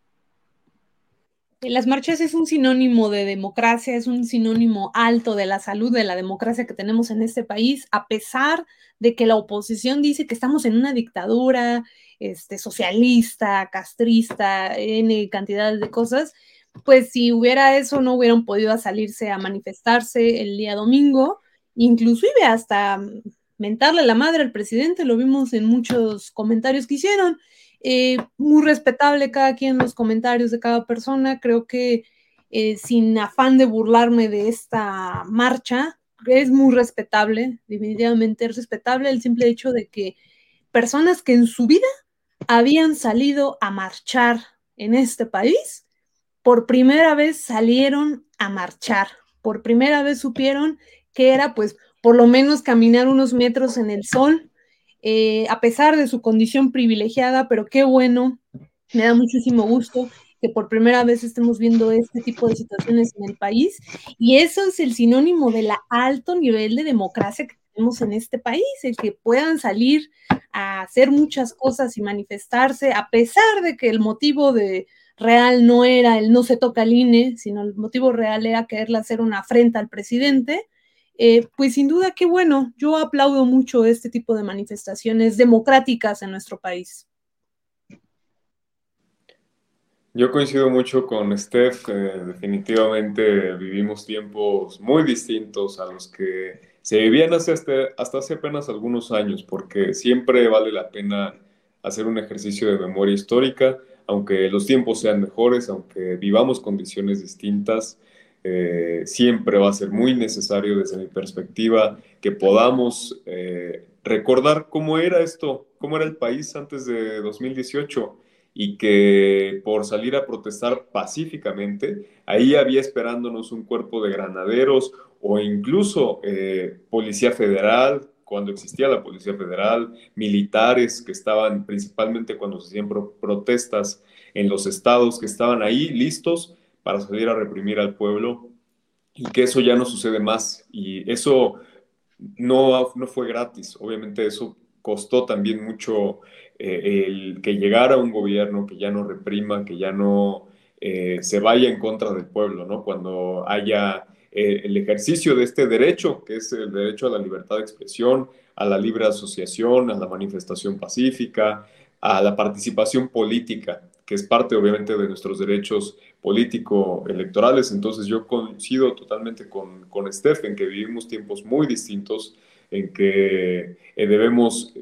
Las marchas es un sinónimo de democracia, es un sinónimo alto de la salud de la democracia que tenemos en este país, a pesar de que la oposición dice que estamos en una dictadura este, socialista, castrista, N cantidades de cosas, pues si hubiera eso no hubieran podido salirse a manifestarse el día domingo, inclusive hasta mentarle la madre al presidente, lo vimos en muchos comentarios que hicieron. Eh, muy respetable cada quien los comentarios de cada persona. Creo que eh, sin afán de burlarme de esta marcha, es muy respetable, definitivamente es respetable el simple hecho de que personas que en su vida habían salido a marchar en este país, por primera vez salieron a marchar, por primera vez supieron que era pues por lo menos caminar unos metros en el sol, eh, a pesar de su condición privilegiada, pero qué bueno, me da muchísimo gusto que por primera vez estemos viendo este tipo de situaciones en el país y eso es el sinónimo del alto nivel de democracia que tenemos en este país, el que puedan salir a hacer muchas cosas y manifestarse a pesar de que el motivo de real no era el no se toca el INE, sino el motivo real era quererle hacer una afrenta al presidente. Eh, pues sin duda que bueno, yo aplaudo mucho este tipo de manifestaciones democráticas en nuestro país. Yo coincido mucho con Steph, eh, definitivamente vivimos tiempos muy distintos a los que se vivían hasta, hasta hace apenas algunos años, porque siempre vale la pena hacer un ejercicio de memoria histórica, aunque los tiempos sean mejores, aunque vivamos condiciones distintas, eh, siempre va a ser muy necesario desde mi perspectiva que podamos eh, recordar cómo era esto, cómo era el país antes de 2018 y que por salir a protestar pacíficamente, ahí había esperándonos un cuerpo de granaderos o incluso eh, policía federal, cuando existía la Policía Federal, militares que estaban principalmente cuando se hacían protestas en los estados, que estaban ahí listos para salir a reprimir al pueblo y que eso ya no sucede más. Y eso no, no fue gratis, obviamente eso costó también mucho eh, el que llegara un gobierno que ya no reprima, que ya no eh, se vaya en contra del pueblo, ¿no? Cuando haya eh, el ejercicio de este derecho, que es el derecho a la libertad de expresión, a la libre asociación, a la manifestación pacífica, a la participación política que es parte obviamente de nuestros derechos político-electorales. Entonces yo coincido totalmente con, con Steph en que vivimos tiempos muy distintos, en que eh, debemos,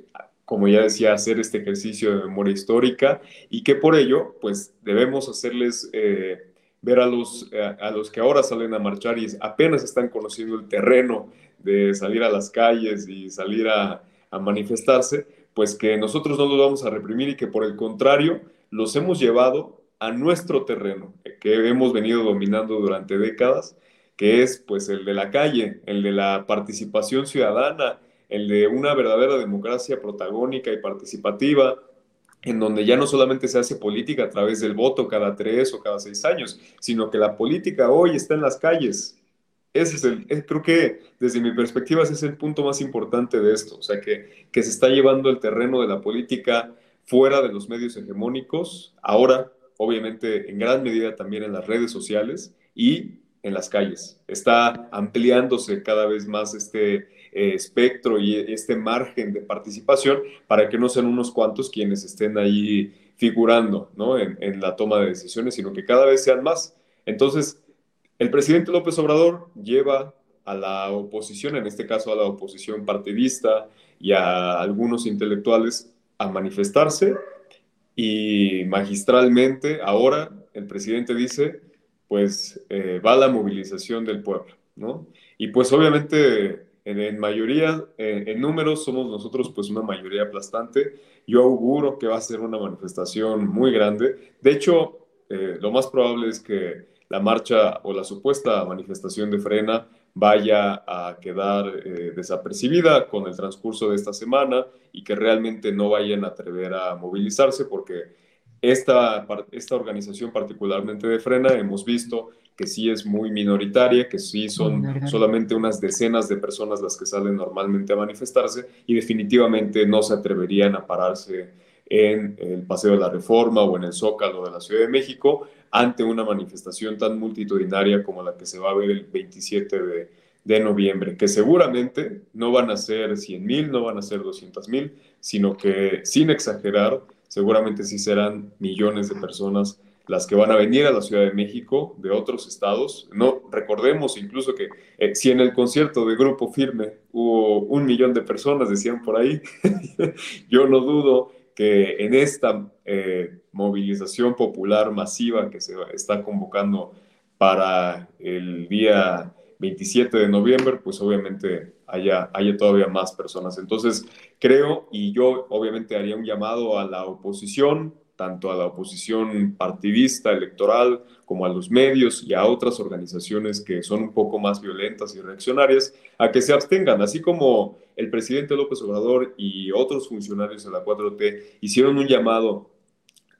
como ya decía, hacer este ejercicio de memoria histórica y que por ello, pues debemos hacerles... Eh, ver a los, a, los que ahora salen a marchar y apenas están conociendo el terreno de salir a las calles y salir a, a manifestarse, pues que nosotros no los vamos a reprimir y que por el contrario los hemos llevado a nuestro terreno, que hemos venido dominando durante décadas, que es pues el de la calle, el de la participación ciudadana, el de una verdadera democracia protagónica y participativa, en donde ya no solamente se hace política a través del voto cada tres o cada seis años, sino que la política hoy está en las calles. Ese es el, creo que desde mi perspectiva ese es el punto más importante de esto, o sea, que, que se está llevando el terreno de la política fuera de los medios hegemónicos, ahora obviamente en gran medida también en las redes sociales y en las calles. Está ampliándose cada vez más este eh, espectro y este margen de participación para que no sean unos cuantos quienes estén ahí figurando ¿no? en, en la toma de decisiones, sino que cada vez sean más. Entonces, el presidente López Obrador lleva a la oposición, en este caso a la oposición partidista y a algunos intelectuales, a manifestarse y magistralmente ahora el presidente dice, pues eh, va la movilización del pueblo, ¿no? Y pues obviamente en, mayoría, en números somos nosotros pues una mayoría aplastante. Yo auguro que va a ser una manifestación muy grande. De hecho, eh, lo más probable es que la marcha o la supuesta manifestación de frena vaya a quedar eh, desapercibida con el transcurso de esta semana y que realmente no vayan a atrever a movilizarse porque esta, esta organización particularmente de frena hemos visto que sí es muy minoritaria, que sí son solamente unas decenas de personas las que salen normalmente a manifestarse y definitivamente no se atreverían a pararse en el Paseo de la Reforma o en el Zócalo de la Ciudad de México ante una manifestación tan multitudinaria como la que se va a ver el 27 de, noviembre, que seguramente no van a ser 100 mil, no van a ser 200 mil, sino que sin exagerar, seguramente sí serán millones de personas las que van a venir a la Ciudad de México de otros estados. No recordemos incluso que eh, si en el concierto de Grupo Firme hubo un millón de personas, decían por ahí, <laughs> yo no dudo que en esta eh, movilización popular masiva que se está convocando para el día 27 de noviembre, pues obviamente haya, haya todavía más personas. Entonces, creo, y yo obviamente haría un llamado a la oposición, tanto a la oposición partidista, electoral, como a los medios y a otras organizaciones que son un poco más violentas y reaccionarias, a que se abstengan, así como el presidente López Obrador y otros funcionarios de la 4T hicieron un llamado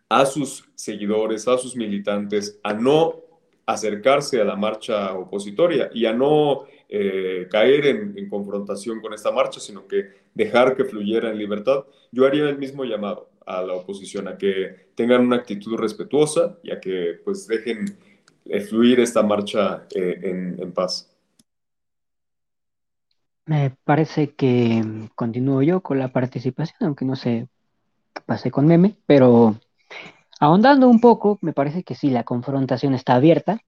a sus seguidores, a sus militantes, a no acercarse a la marcha opositoria y a no eh, caer en, confrontación con esta marcha, sino que dejar que fluyera en libertad, yo haría el mismo llamado a la oposición, a que tengan una actitud respetuosa y a que pues dejen eh, fluir esta marcha eh, en paz. Me parece que continúo yo con la participación, aunque no sé qué pase con Meme, pero ahondando un poco, me parece que sí, la confrontación está abierta.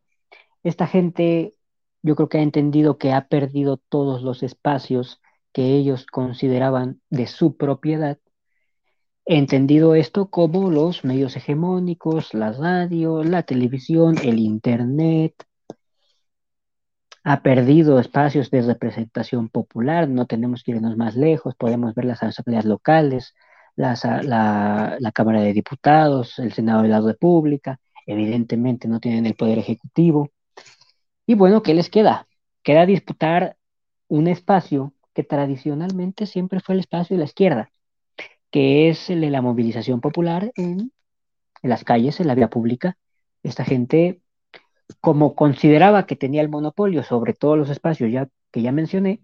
Esta gente yo creo que ha entendido que ha perdido todos los espacios que ellos consideraban de su propiedad entendido esto como los medios hegemónicos, la radio, la televisión, el Internet, ha perdido espacios de representación popular, no tenemos que irnos más lejos, podemos ver las asambleas locales, la, la Cámara de Diputados, el Senado de la República, evidentemente no tienen el poder ejecutivo. Y bueno, ¿qué les queda? Queda disputar un espacio que tradicionalmente siempre fue el espacio de la izquierda, que es el de la movilización popular en, en las calles, en la vía pública. Esta gente, como consideraba que tenía el monopolio sobre todos los espacios ya, que ya mencioné,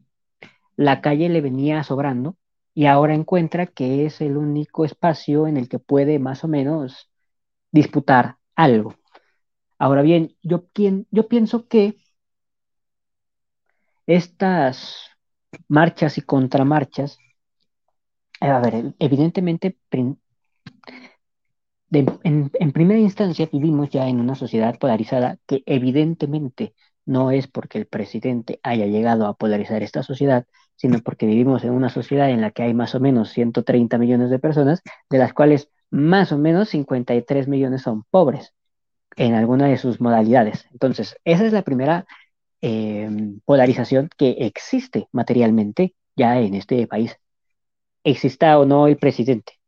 la calle le venía sobrando y ahora encuentra que es el único espacio en el que puede más o menos disputar algo. Ahora bien, yo, yo pienso que estas marchas y contramarchas, a ver, evidentemente, en, primera instancia vivimos ya en una sociedad polarizada que evidentemente no es porque el presidente haya llegado a polarizar esta sociedad, sino porque vivimos en una sociedad en la que hay más o menos 130 millones de personas, de las cuales más o menos 53 millones son pobres en alguna de sus modalidades. Entonces, esa es la primera eh, polarización que existe materialmente ya en este país, exista o no el presidente.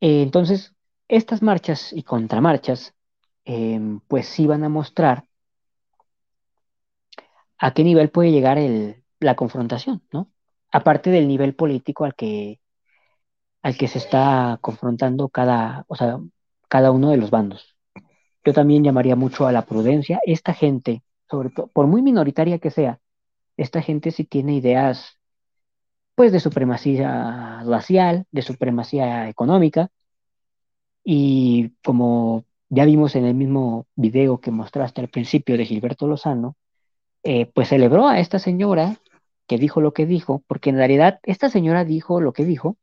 Eh, entonces, estas marchas y contramarchas, eh, pues sí van a mostrar a qué nivel puede llegar la confrontación, ¿no? Aparte del nivel político al que, al que se está confrontando cada, o sea, cada uno de los bandos. Yo también llamaría mucho a la prudencia. Esta gente, sobre todo, por muy minoritaria que sea, esta gente sí tiene ideas, pues, de supremacía racial, de supremacía económica, y como ya vimos en el mismo video que mostraste al principio de Gilberto Lozano, eh, pues celebró a esta señora que dijo lo que dijo, porque en realidad esta señora dijo lo que dijo,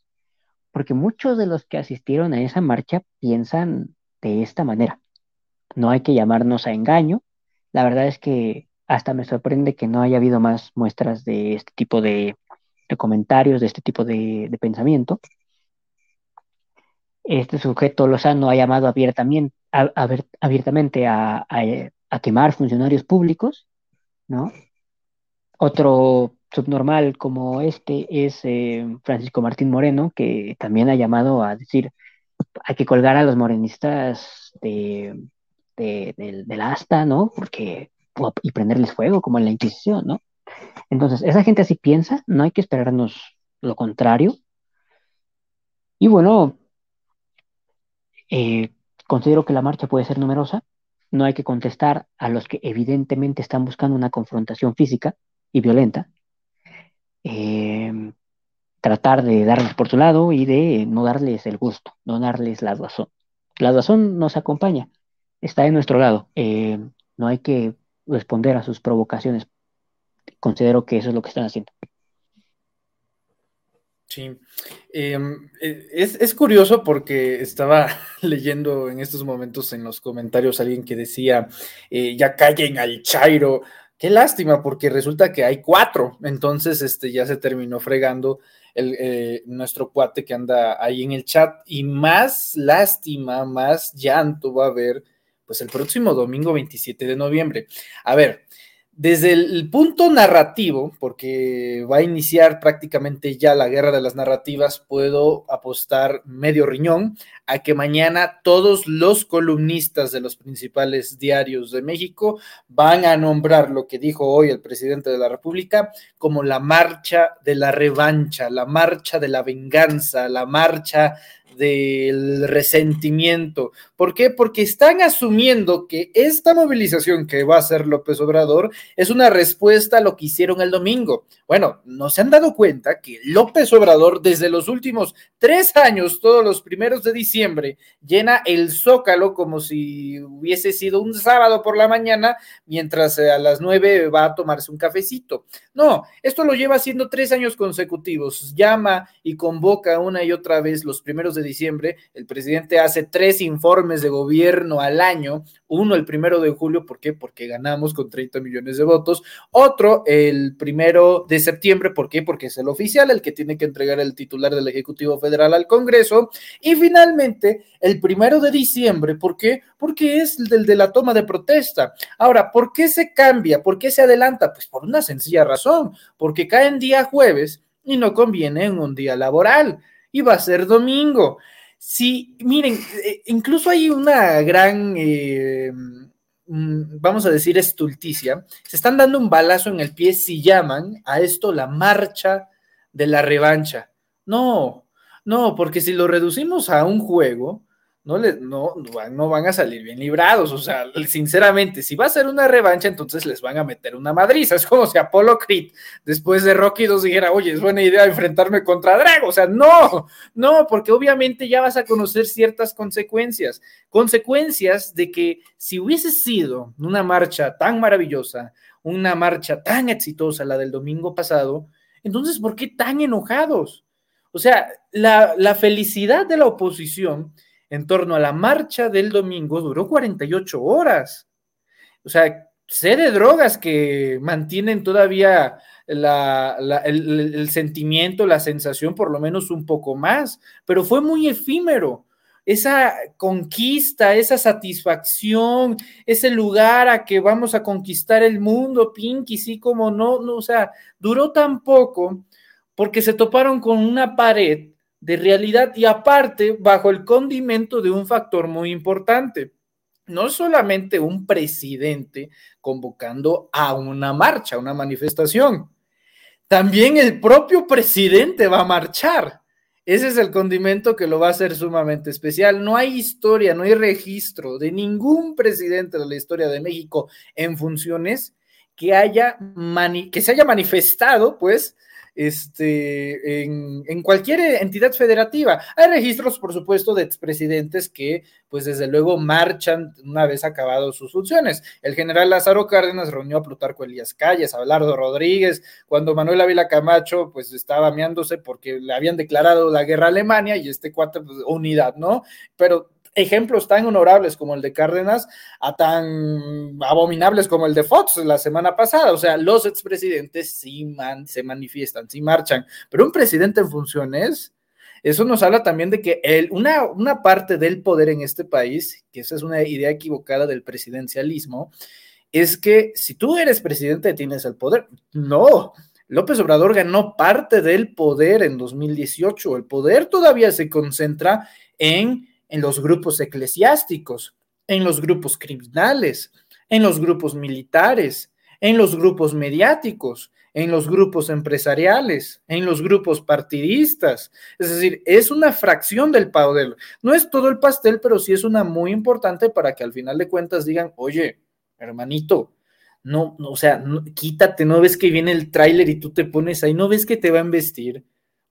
porque muchos de los que asistieron a esa marcha piensan de esta manera. No hay que llamarnos a engaño. La verdad es que hasta me sorprende que no haya habido más muestras de este tipo de, de comentarios, de este tipo de, pensamiento. Este sujeto Lozano ha llamado abiertamente, a- quemar funcionarios públicos, ¿no? Otro subnormal como este es eh, Francisco Martín Moreno, que también ha llamado a decir hay que colgar a los morenistas de, de, del asta, ¿no? Porque, y prenderles fuego, como en la Inquisición, ¿no? Entonces, esa gente así piensa, no hay que esperarnos lo contrario. Y bueno, eh, considero que la marcha puede ser numerosa, no hay que contestar a los que evidentemente están buscando una confrontación física y violenta. Eh, tratar de darles por su lado y de no darles el gusto, no darles la razón. La razón nos acompaña, está de nuestro lado. Eh, no hay que responder a sus provocaciones. Considero que eso es lo que están haciendo. Sí. Eh, eh, es, es curioso porque estaba <laughs> leyendo en estos momentos en los comentarios alguien que decía, eh, ya callen al Chairo. Qué lástima, porque resulta que hay cuatro. Entonces, este ya se terminó fregando el, eh, nuestro cuate que anda ahí en el chat. Y más lástima, más llanto va a haber, pues el próximo domingo 27 de noviembre. A ver, desde el punto narrativo, porque va a iniciar prácticamente ya la guerra de las narrativas, puedo apostar medio riñón a que mañana todos los columnistas de los principales diarios de México van a nombrar lo que dijo hoy el presidente de la República como la marcha de la revancha, la marcha de la venganza, la marcha del resentimiento. ¿Por qué? Porque están asumiendo que esta movilización que va a hacer López Obrador es una respuesta a lo que hicieron el domingo. Bueno, no se han dado cuenta que López Obrador desde los últimos tres años, todos los primeros de diciembre, llena el zócalo como si hubiese sido un sábado por la mañana, mientras a las nueve va a tomarse un cafecito. No, esto lo lleva haciendo tres años consecutivos. Llama y convoca una y otra vez los primeros de diciembre, el presidente hace tres informes de gobierno al año, uno el primero de julio, ¿por qué? Porque ganamos con 30 millones de votos, otro el primero de septiembre, ¿por qué? Porque es el oficial, el que tiene que entregar el titular del Ejecutivo Federal al Congreso, y finalmente el primero de diciembre, ¿por qué? Porque es el de la toma de protesta. Ahora, ¿por qué se cambia? ¿Por qué se adelanta? Pues por una sencilla razón, porque cae en día jueves y no conviene en un día laboral y va a ser domingo. Si, miren, eh, incluso hay una gran, eh, mm, vamos a decir, estulticia. Se están dando un balazo en el pie si llaman a esto la marcha de la revancha. No, no, porque si lo reducimos a un juego, no, le, no, no van a salir bien librados. O sea, sinceramente, si va a ser una revancha, entonces les van a meter una madriza. Es como si Apolo Creed, después de Rocky 2, dijera, oye, es buena idea enfrentarme contra Drago. O sea, no, no, porque obviamente ya vas a conocer ciertas consecuencias. Consecuencias de que si hubiese sido una marcha tan maravillosa, una marcha tan exitosa, la del domingo pasado, entonces, ¿por qué tan enojados? O sea, la, la felicidad de la oposición en torno a la marcha del domingo duró 48 horas. O sea, sé de drogas que mantienen todavía el, sentimiento, la sensación, por lo menos un poco más, pero fue muy efímero. Esa conquista, esa satisfacción, ese lugar a que vamos a conquistar el mundo, Pinky, sí como no, no, o sea, duró tan poco porque se toparon con una pared de realidad y aparte bajo el condimento de un factor muy importante. No solamente un presidente convocando a una marcha, una manifestación, también el propio presidente va a marchar. Ese es el condimento que lo va a hacer sumamente especial. No hay historia, no hay registro de ningún presidente de la historia de México en funciones que, haya que se haya manifestado, pues, este, en, cualquier entidad federativa. Hay registros, por supuesto, de expresidentes que, pues desde luego, marchan una vez acabados sus funciones. El general Lázaro Cárdenas reunió a Plutarco Elías Calles, a Abelardo Rodríguez, cuando Manuel Ávila Camacho, pues estaba meándose porque le habían declarado la guerra a Alemania y este cuatro pues, unidad, ¿no? Pero ejemplos tan honorables como el de Cárdenas a tan abominables como el de Fox la semana pasada. O sea, los expresidentes sí se manifiestan, sí marchan, pero un presidente en funciones, eso nos habla también de que el, una, una parte del poder en este país, que esa es una idea equivocada del presidencialismo, es que si tú eres presidente tienes el poder. No, López Obrador ganó parte del poder en 2018. El poder todavía se concentra en en los grupos eclesiásticos, en los grupos criminales, en los grupos militares, en los grupos mediáticos, en los grupos empresariales, en los grupos partidistas. Es decir, es una fracción del poder. No es todo el pastel, pero sí es una muy importante para que al final de cuentas digan, oye, hermanito, no, no o sea, quítate, no ves que viene el tráiler y tú te pones ahí, no ves que te va a investir.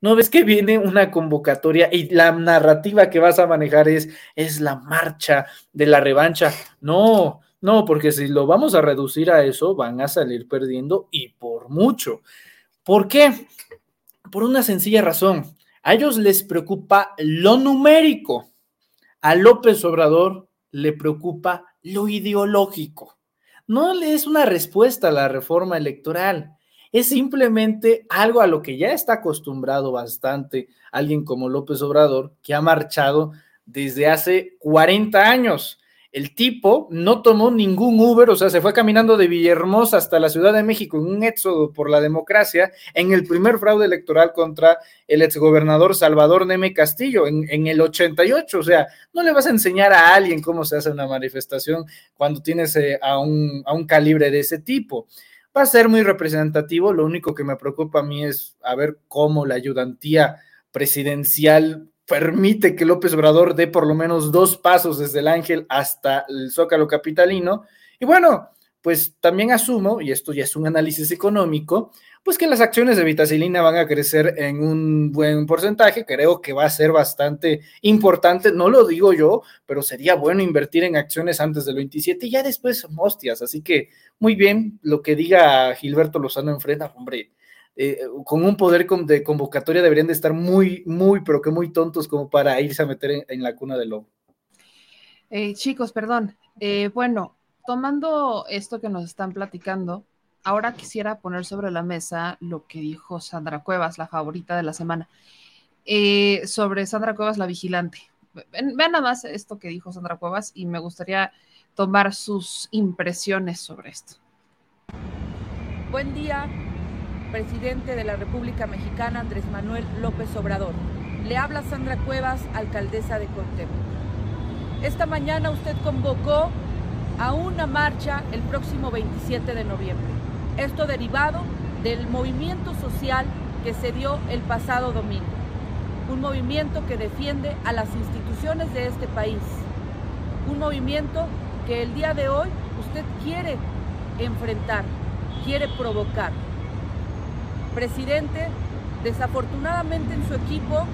¿No ves que viene una convocatoria y la narrativa que vas a manejar es, es la marcha de la revancha? No, no, porque si lo vamos a reducir a eso, van a salir perdiendo y por mucho. ¿Por qué? Por una sencilla razón. A ellos les preocupa lo numérico. A López Obrador le preocupa lo ideológico. No le es una respuesta a la reforma electoral es simplemente algo a lo que ya está acostumbrado bastante alguien como López Obrador, que ha marchado desde hace 40 años. El tipo no tomó ningún Uber, o sea, se fue caminando de Villahermosa hasta la Ciudad de México en un éxodo por la democracia en el primer fraude electoral contra el exgobernador Salvador Neme Castillo en, en, el 88. O sea, no le vas a enseñar a alguien cómo se hace una manifestación cuando tienes eh, a, un, a un calibre de ese tipo va a ser muy representativo. Lo único que me preocupa a mí es a ver cómo la ayudantía presidencial permite que López Obrador dé por lo menos dos pasos desde el Ángel hasta el Zócalo Capitalino. Y bueno, pues también asumo, y esto ya es un análisis económico, pues que las acciones de vitacilina van a crecer en un buen porcentaje, creo que va a ser bastante importante, no lo digo yo, pero sería bueno invertir en acciones antes del 27 y ya después hostias, así que muy bien, lo que diga Gilberto Lozano enfrenta, hombre, eh, con un poder de convocatoria deberían de estar muy, muy, pero que muy tontos como para irse a meter en, la cuna del lobo. Eh, chicos, perdón. Eh, bueno, tomando esto que nos están platicando, ahora quisiera poner sobre la mesa lo que dijo Sandra Cuevas, la favorita de la semana, sobre Sandra Cuevas, la vigilante. Vean nada más esto que dijo Sandra Cuevas y me gustaría tomar sus impresiones sobre esto. Buen día, presidente de la República Mexicana Andrés Manuel López Obrador. Le habla Sandra Cuevas, alcaldesa de Cortemo. Esta mañana usted convocó a una marcha el próximo 27 de noviembre. Esto derivado del movimiento social que se dio el pasado domingo. Un movimiento que defiende a las instituciones de este país. Un movimiento que el día de hoy usted quiere enfrentar, quiere provocar presidente, desafortunadamente en su equipo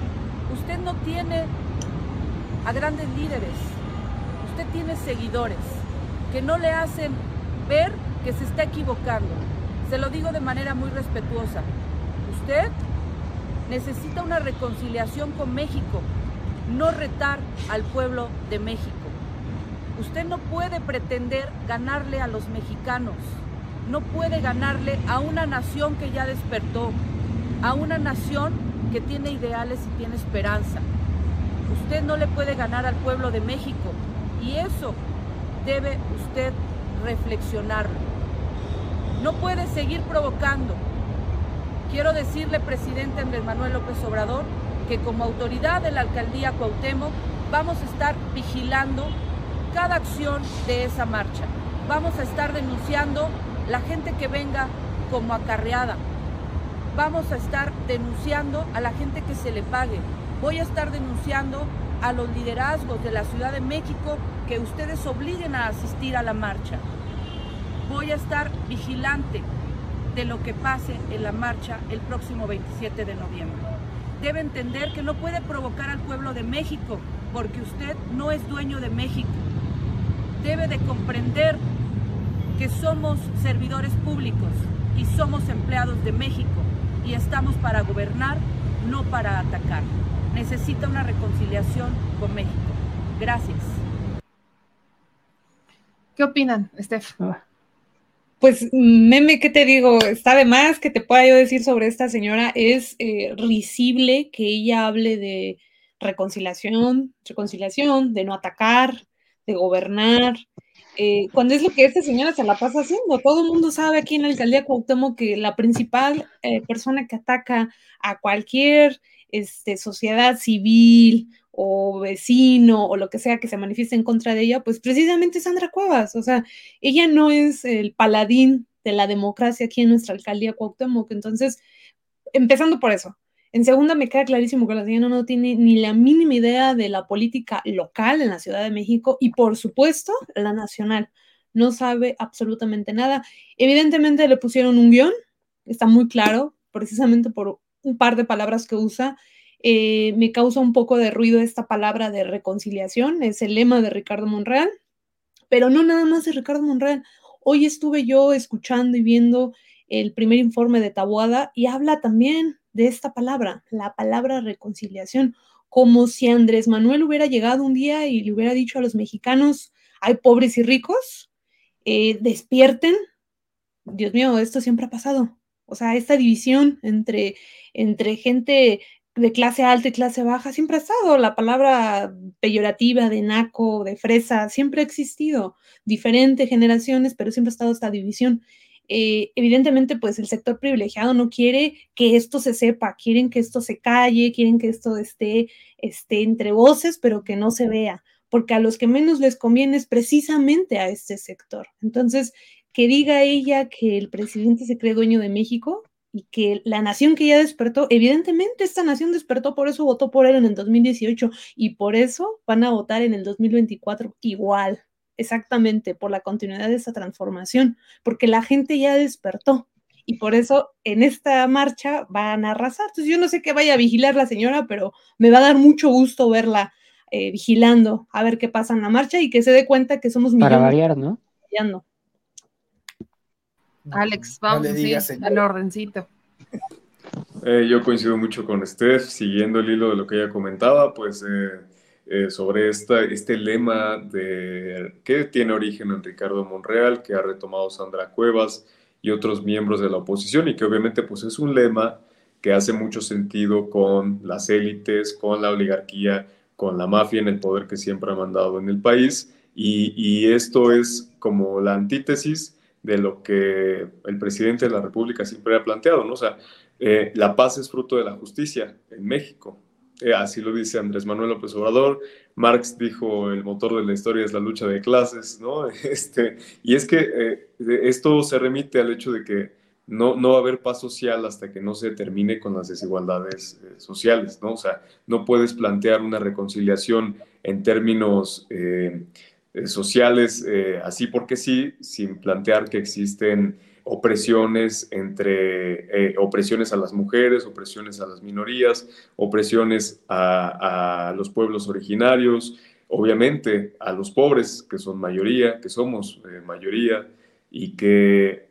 usted no tiene a grandes líderes, usted tiene seguidores que no le hacen ver que se está equivocando. Se lo digo de manera muy respetuosa. Usted necesita una reconciliación con México, no retar al pueblo de México. Usted no puede pretender ganarle a los mexicanos no puede ganarle a una nación que ya despertó, a una nación que tiene ideales y tiene esperanza. Usted no le puede ganar al pueblo de México y eso debe usted reflexionarlo. No puede seguir provocando. Quiero decirle, presidente Andrés Manuel López Obrador, que como autoridad de la alcaldía Cuauhtémoc vamos a estar vigilando cada acción de esa marcha. Vamos a estar denunciando la gente que venga como acarreada. Vamos a estar denunciando a la gente que se le pague. Voy a estar denunciando a los liderazgos de la Ciudad de México que ustedes obliguen a asistir a la marcha. Voy a estar vigilante de lo que pase en la marcha el próximo 27 de noviembre. Debe entender que no puede provocar al pueblo de México porque usted no es dueño de México. Debe de comprender que somos servidores públicos y somos empleados de México y estamos para gobernar, no para atacar. Necesita una reconciliación con México. Gracias. ¿Qué opinan, Steph? Pues, meme, ¿qué te digo? Está de más que te pueda yo decir sobre esta señora. Es eh, risible que ella hable de reconciliación, reconciliación, de no atacar, de gobernar, eh, cuando es lo que esta señora se la pasa haciendo. Todo el mundo sabe aquí en la alcaldía Cuauhtémoc que la principal eh, persona que ataca a cualquier este, sociedad civil o vecino o lo que sea que se manifieste en contra de ella, pues precisamente Sandra Cuevas. O sea, ella no es el paladín de la democracia aquí en nuestra alcaldía Cuauhtémoc. Entonces, empezando por eso. En segunda, me queda clarísimo que la señora no tiene ni la mínima idea de la política local en la Ciudad de México y, por supuesto, la nacional. No sabe absolutamente nada. Evidentemente le pusieron un guion, está muy claro, precisamente por un par de palabras que usa. Eh, me causa un poco de ruido esta palabra de reconciliación, es el lema de Ricardo Monreal, pero no nada más de Ricardo Monreal. Hoy estuve yo escuchando y viendo el primer informe de Tabuada y habla también de esta palabra, la palabra reconciliación, como si Andrés Manuel hubiera llegado un día y le hubiera dicho a los mexicanos, hay pobres y ricos, eh, despierten. Dios mío, esto siempre ha pasado. O sea, esta división entre, entre gente de clase alta y clase baja siempre ha estado. La palabra peyorativa de naco, de fresa, siempre ha existido. Diferentes generaciones, pero siempre ha estado esta división. Eh, evidentemente, pues el sector privilegiado no quiere que esto se sepa, quieren que esto se calle, quieren que esto esté, esté entre voces, pero que no se vea, porque a los que menos les conviene es precisamente a este sector. Entonces, que diga ella que el presidente se cree dueño de México y que la nación que ya despertó, evidentemente esta nación despertó, por eso votó por él en el 2018 y por eso van a votar en el 2024 igual exactamente por la continuidad de esa transformación, porque la gente ya despertó y por eso en esta marcha van a arrasar. Entonces yo no sé qué vaya a vigilar la señora, pero me va a dar mucho gusto verla eh, vigilando a ver qué pasa en la marcha y que se dé cuenta que somos millones. Para variar, ¿no? Alex, vamos a al ordencito. Eh, yo coincido mucho con Steph, siguiendo el hilo de lo que ella comentaba, pues eh, eh, sobre esta, este lema de, que tiene origen en Ricardo Monreal, que ha retomado Sandra Cuevas y otros miembros de la oposición, y que obviamente pues es un lema que hace mucho sentido con las élites, con la oligarquía, con la mafia en el poder que siempre ha mandado en el país, y, y esto es como la antítesis de lo que el presidente de la República siempre ha planteado, ¿no? O sea, eh, la paz es fruto de la justicia en México. Eh, así lo dice Andrés Manuel López Obrador. Marx dijo, el motor de la historia es la lucha de clases, ¿no? <laughs> Este, y es que eh, esto se remite al hecho de que no, no va a haber paz social hasta que no se termine con las desigualdades sociales, ¿no? O sea, no puedes plantear una reconciliación en términos sociales así porque sí, sin plantear que existen opresiones entre eh, opresiones a las mujeres, opresiones a las minorías, opresiones a, los pueblos originarios, obviamente a los pobres, que son mayoría, que somos eh, mayoría, y que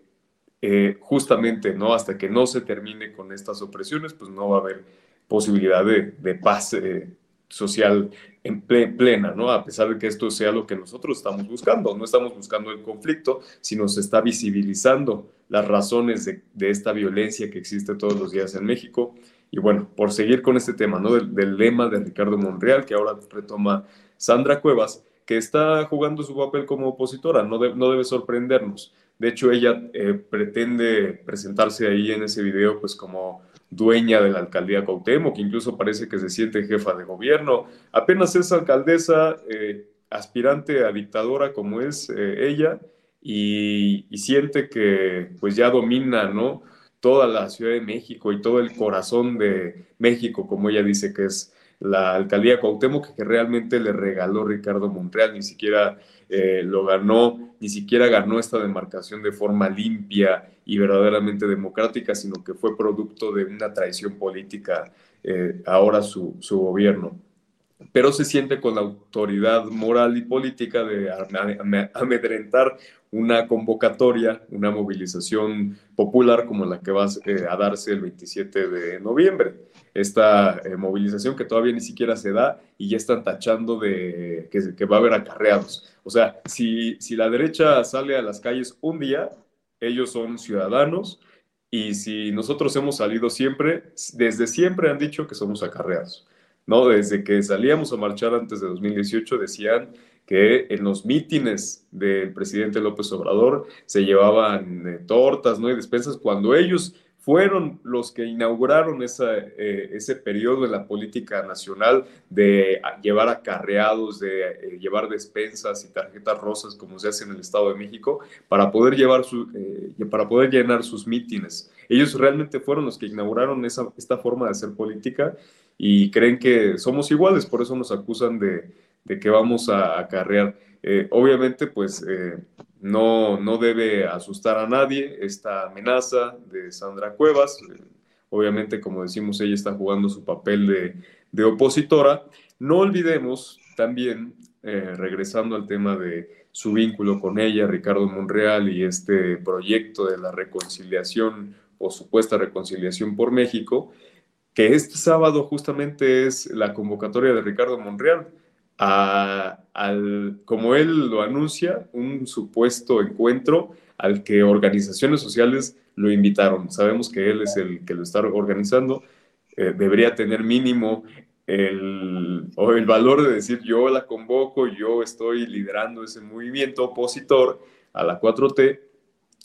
eh, justamente no hasta que no se termine con estas opresiones, pues no va a haber posibilidad de, de paz social en plena, ¿no? A pesar de que esto sea lo que nosotros estamos buscando, no estamos buscando el conflicto, sino se está visibilizando las razones de, esta violencia que existe todos los días en México. Y bueno, por seguir con este tema, ¿no? Del, lema de Ricardo Monreal, que ahora retoma Sandra Cuevas, que está jugando su papel como opositora, no, no debe sorprendernos. De hecho, ella eh, pretende presentarse ahí en ese video pues como dueña de la alcaldía Cuauhtémoc, que incluso parece que se siente jefa de gobierno. Apenas es alcaldesa, eh, aspirante a dictadora como es eh, ella, y, siente que pues ya domina, ¿no? Toda la Ciudad de México y todo el corazón de México, como ella dice que es la alcaldía Cuauhtémoc, que realmente le regaló Ricardo Montreal, ni siquiera eh, lo ganó, ni siquiera ganó esta demarcación de forma limpia y verdaderamente democrática, sino que fue producto de una traición política eh, ahora su, su gobierno pero se siente con la autoridad moral y política de amedrentar una convocatoria, una movilización popular como la que va eh, a darse el 27 de noviembre. Esta eh, movilización que todavía ni siquiera se da y ya están tachando de que, que va a haber acarreados. O sea, si, si la derecha sale a las calles un día, ellos son ciudadanos y si nosotros hemos salido siempre, desde siempre han dicho que somos acarreados. ¿no? Desde que salíamos a marchar antes de 2018 decían que en los mítines del presidente López Obrador se llevaban eh, tortas, ¿no? Y despensas cuando ellos fueron los que inauguraron eh, ese periodo en la política nacional de llevar acarreados, de eh, llevar despensas y tarjetas rosas, como se hace en el Estado de México, para poder, llevar su, para poder llenar sus mítines. Ellos realmente fueron los que inauguraron esa, esta forma de hacer política y creen que somos iguales, por eso nos acusan de, que vamos a acarrear. Eh, obviamente, pues eh, no, no debe asustar a nadie esta amenaza de Sandra Cuevas. obviamente, como decimos, ella está jugando su papel de, de opositora. No olvidemos también, eh, regresando al tema de su vínculo con ella, Ricardo Monreal, y este proyecto de la reconciliación o supuesta reconciliación por México, que este sábado justamente es la convocatoria de Ricardo Monreal, al, como él lo anuncia, un supuesto encuentro al que organizaciones sociales lo invitaron. Sabemos que él es el que lo está organizando, eh, debería tener mínimo el, o el valor de decir yo la convoco, yo estoy liderando ese movimiento opositor a la 4T.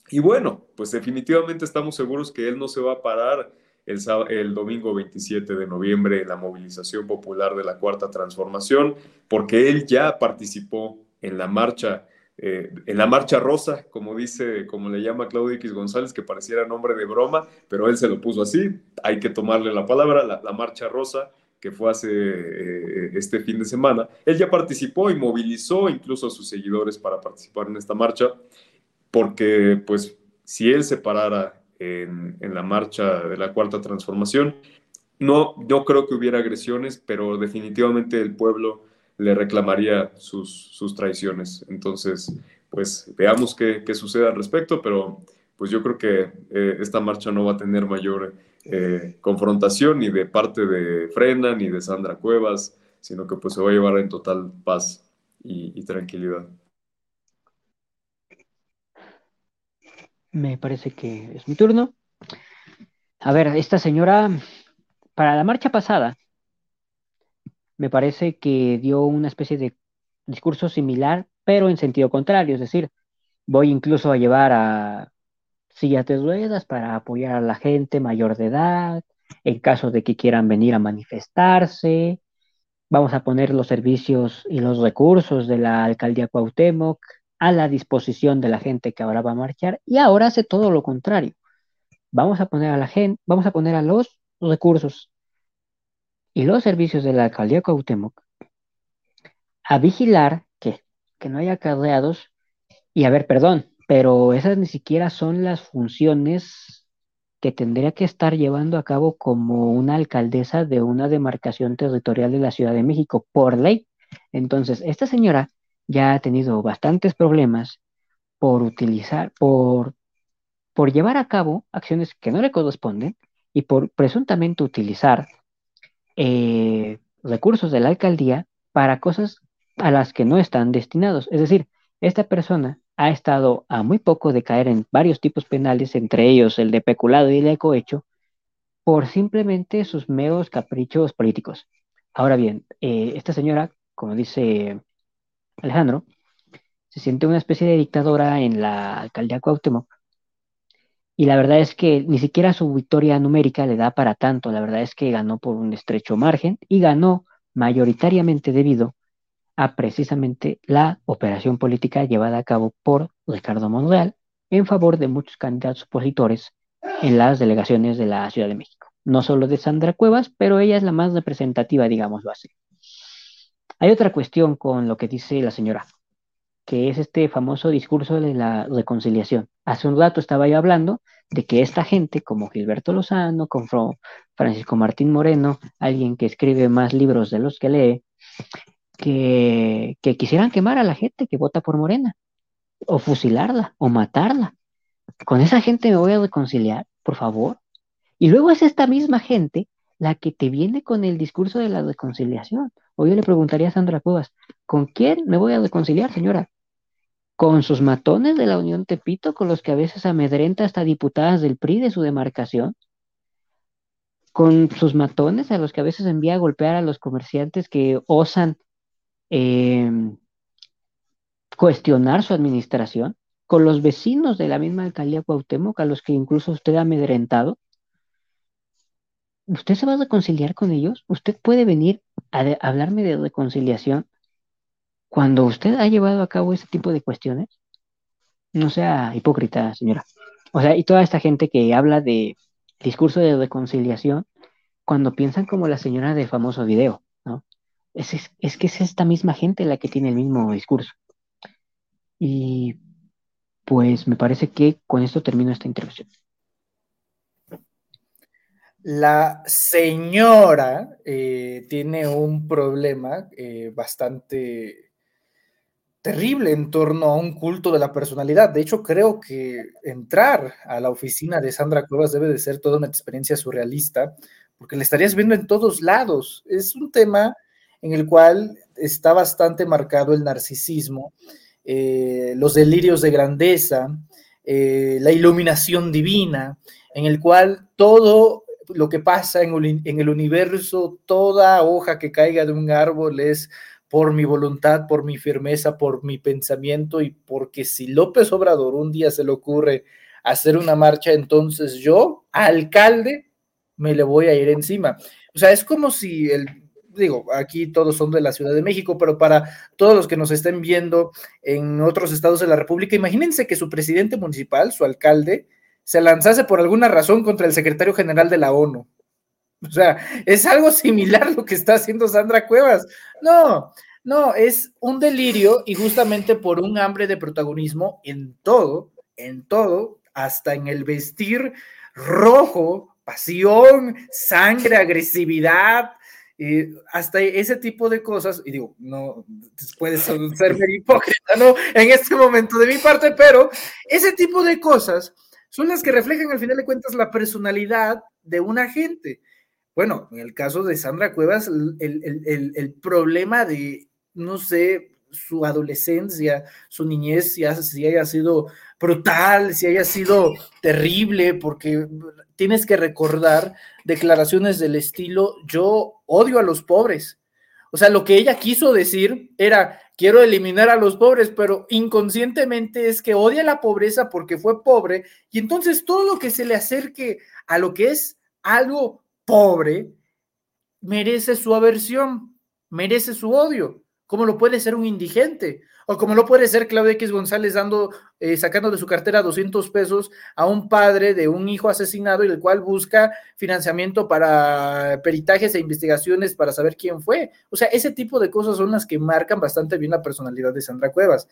Y bueno, pues definitivamente estamos seguros que él no se va a parar el, domingo 27 de noviembre en la movilización popular de la Cuarta Transformación, porque él ya participó en la marcha, eh, en la marcha rosa, como dice, como le llama Claudio X González, que pareciera nombre de broma, pero él se lo puso así, hay que tomarle la palabra, la, marcha rosa que fue hace eh, este fin de semana, él ya participó y movilizó incluso a sus seguidores para participar en esta marcha, porque pues si él se parara en, la marcha de la cuarta transformación. No, no creo que hubiera agresiones, pero definitivamente el pueblo le reclamaría sus, sus traiciones. Entonces, pues veamos qué, qué, sucede al respecto, pero pues yo creo que eh, esta marcha no va a tener mayor eh, confrontación ni de parte de Frena ni de Sandra Cuevas, sino que pues se va a llevar en total paz y tranquilidad. Me parece que es mi turno. A ver, esta señora, para la marcha pasada, me parece que dio una especie de discurso similar, pero en sentido contrario, es decir, voy incluso a llevar a sillas de ruedas para apoyar a la gente mayor de edad, en caso de que quieran venir a manifestarse. Vamos a poner los servicios y los recursos de la alcaldía Cuauhtémoc a la disposición de la gente que ahora va a marchar y ahora hace todo lo contrario. Vamos a poner a la gente, vamos a poner a los recursos y los servicios de la alcaldía Cuauhtémoc a vigilar que, que no haya acarreados y a ver, perdón, pero esas ni siquiera son las funciones que tendría que estar llevando a cabo como una alcaldesa de una demarcación territorial de la Ciudad de México por ley. Entonces, esta señora ya ha tenido bastantes problemas por utilizar, por, por llevar a cabo acciones que no le corresponden y por presuntamente utilizar eh, recursos de la alcaldía para cosas a las que no están destinados. Es decir, esta persona ha estado a muy poco de caer en varios tipos penales, entre ellos el de peculado y el de cohecho, por simplemente sus meros caprichos políticos. Ahora bien, eh, esta señora, como dice Alejandro, se siente una especie de dictadora en la alcaldía Cuauhtémoc, y la verdad es que ni siquiera su victoria numérica le da para tanto, la verdad es que ganó por un estrecho margen y ganó mayoritariamente debido a precisamente la operación política llevada a cabo por Ricardo Monreal en favor de muchos candidatos opositores en las delegaciones de la Ciudad de México. No solo de Sandra Cuevas, pero ella es la más representativa, digámoslo así. Hay otra cuestión con lo que dice la señora, que es este famoso discurso de la reconciliación. Hace un rato estaba yo hablando de que esta gente, como Gilberto Lozano, como Francisco Martín Moreno, alguien que escribe más libros de los que lee, que, quisieran quemar a la gente que vota por Morena, o fusilarla, o matarla. Con esa gente me voy a reconciliar, por favor. Y luego es esta misma gente la que te viene con el discurso de la reconciliación. O yo le preguntaría a Sandra Cuevas, ¿con quién me voy a reconciliar, señora? ¿Con sus matones de la Unión Tepito, con los que a veces amedrenta hasta diputadas del PRI de su demarcación? ¿Con sus matones a los que a veces envía a golpear a los comerciantes que osan Em, cuestionar su administración con los vecinos de la misma alcaldía Cuauhtémoc, a los que incluso usted ha amedrentado. ¿Usted se va a reconciliar con ellos? ¿Usted puede venir a hablarme de reconciliación cuando usted ha llevado a cabo ese tipo de cuestiones? No sea hipócrita, señora. O sea, y toda esta gente que habla de discurso de reconciliación cuando piensan como la señora del famoso video, ¿no? Es, que es esta misma gente la que tiene el mismo discurso. Y pues me parece que con esto termino esta intervención. La señora eh, tiene un problema eh, bastante terrible en torno a un culto de la personalidad. De hecho, creo que entrar a la oficina de Sandra Cuevas debe de ser toda una experiencia surrealista, porque le estarías viendo en todos lados. Es un tema en el cual está bastante marcado el narcisismo, eh, los delirios de grandeza, la iluminación divina, en el cual todo lo que pasa en, el universo, toda hoja que caiga de un árbol es por mi voluntad, por mi firmeza, por mi pensamiento y porque si López Obrador un día se le ocurre hacer una marcha, entonces yo, alcalde, me le voy a ir encima. O sea, es como si el digo, aquí todos son de la Ciudad de México, pero para todos los que nos estén viendo en otros estados de la República, imagínense que su presidente municipal, su alcalde, se lanzase por alguna razón contra el secretario general de la ONU. O sea, es algo similar lo que está haciendo Sandra Cuevas. No, no, es un delirio y justamente por un hambre de protagonismo en todo, en todo, hasta en el vestir rojo, pasión, sangre, agresividad, hasta ese tipo de cosas, y digo, no puede ser <laughs> hipócrita, ¿no? En este momento de mi parte, pero ese tipo de cosas son las que reflejan al final de cuentas la personalidad de una gente. Bueno, en el caso de Sandra Cuevas, el, el- el- el problema de, no sé, su adolescencia, su niñez, si, ha- si haya sido brutal, si haya sido terrible, porque tienes que recordar declaraciones del estilo, yo odio a los pobres. O sea, lo que ella quiso decir era, quiero eliminar a los pobres, pero inconscientemente es que odia la pobreza porque fue pobre y entonces todo lo que se le acerque a lo que es algo pobre merece su aversión, merece su odio, como lo puede ser un indigente o como lo puede ser Claudia X González dando, eh, sacando de su cartera 200 pesos a un padre de un hijo asesinado y el cual busca financiamiento para peritajes e investigaciones para saber quién fue. O sea, ese tipo de cosas son las que marcan bastante bien la personalidad de Sandra Cuevas,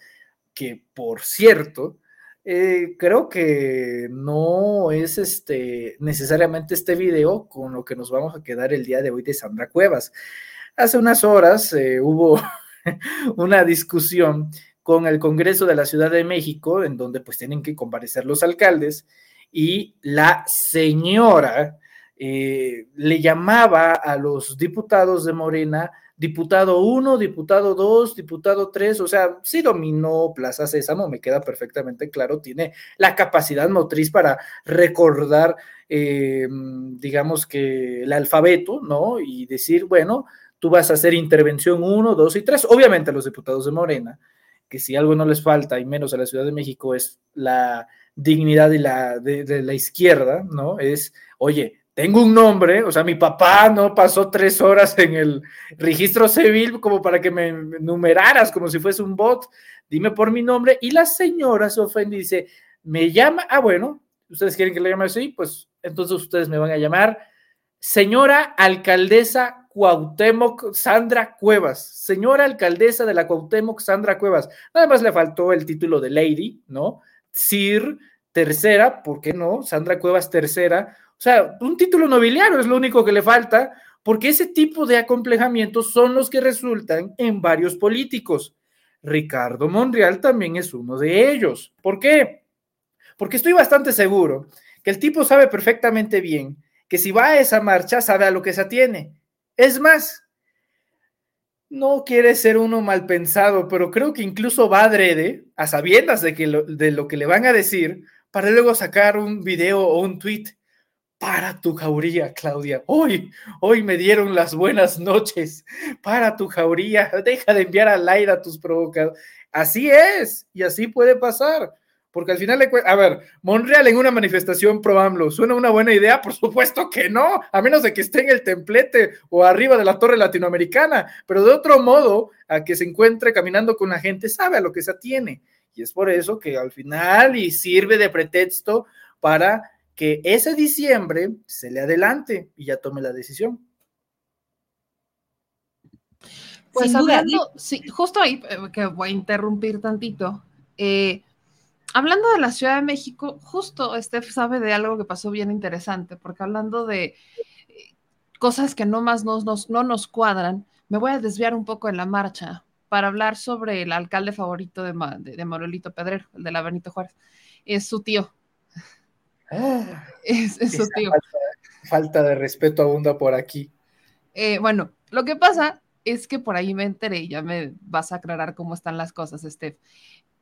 que por cierto, eh, creo que no es este necesariamente este video con lo que nos vamos a quedar el día de hoy de Sandra Cuevas. Hace unas horas eh, hubo <laughs> <laughs> una discusión con el Congreso de la Ciudad de México, en donde pues tienen que comparecer los alcaldes, y la señora eh, le llamaba a los diputados de Morena, diputado 1, diputado 2, diputado 3, o sea, sí dominó Plaza Sésamo, me queda perfectamente claro, tiene la capacidad motriz para recordar, eh, digamos que el alfabeto, ¿no? Y decir, bueno, tú vas a hacer intervención 1, 2 y 3. Obviamente los diputados de Morena, que si algo no les falta, y menos a la Ciudad de México, es la dignidad de la, de, de la izquierda, ¿no? Es, oye, tengo un nombre, o sea, mi papá no pasó tres horas en el registro civil como para que me numeraras como si fuese un bot, dime por mi nombre, y la señora se ofende y dice, me llama, ah, bueno, ustedes quieren que le llame así, pues entonces ustedes me van a llamar. Señora alcaldesa Cuauhtémoc Sandra Cuevas, señora alcaldesa de la Cuauhtémoc Sandra Cuevas. Nada más le faltó el título de lady, ¿no? Sir tercera, ¿por qué no? Sandra Cuevas tercera. O sea, un título nobiliario es lo único que le falta, porque ese tipo de acomplejamientos son los que resultan en varios políticos. Ricardo Monreal también es uno de ellos. ¿Por qué? Porque estoy bastante seguro que el tipo sabe perfectamente bien que si va a esa marcha sabe a lo que se atiene. Es más, no quiere ser uno mal pensado, pero creo que incluso va adrede, a sabiendas de, que lo, de lo que le van a decir, para luego sacar un video o un tweet. Para tu jauría, Claudia. Hoy, hoy me dieron las buenas noches. Para tu jauría. Deja de enviar al aire a tus provocadores. Así es, y así puede pasar. Porque al final a ver, Monreal en una manifestación pro AMLO, ¿suena una buena idea? Por supuesto que no, a menos de que esté en el templete o arriba de la torre latinoamericana, pero de otro modo, a que se encuentre caminando con la gente, sabe a lo que se atiene. Y es por eso que al final y sirve de pretexto para que ese diciembre se le adelante y ya tome la decisión. Pues Sin duda, hablando, sí, justo ahí eh, que voy a interrumpir tantito. Eh, hablando de la Ciudad de México, justo Steph sabe de algo que pasó bien interesante, porque hablando de eh, cosas que no más nos, nos, no nos cuadran, me voy a desviar un poco en la marcha para hablar sobre el alcalde favorito de, Ma- de, de Manuelito Pedrero, el de la Benito Juárez. Es su tío. Es, es su tío. Falta, falta de respeto abunda por aquí. Eh, bueno, lo que pasa es que por ahí me enteré, y ya me vas a aclarar cómo están las cosas, Steph,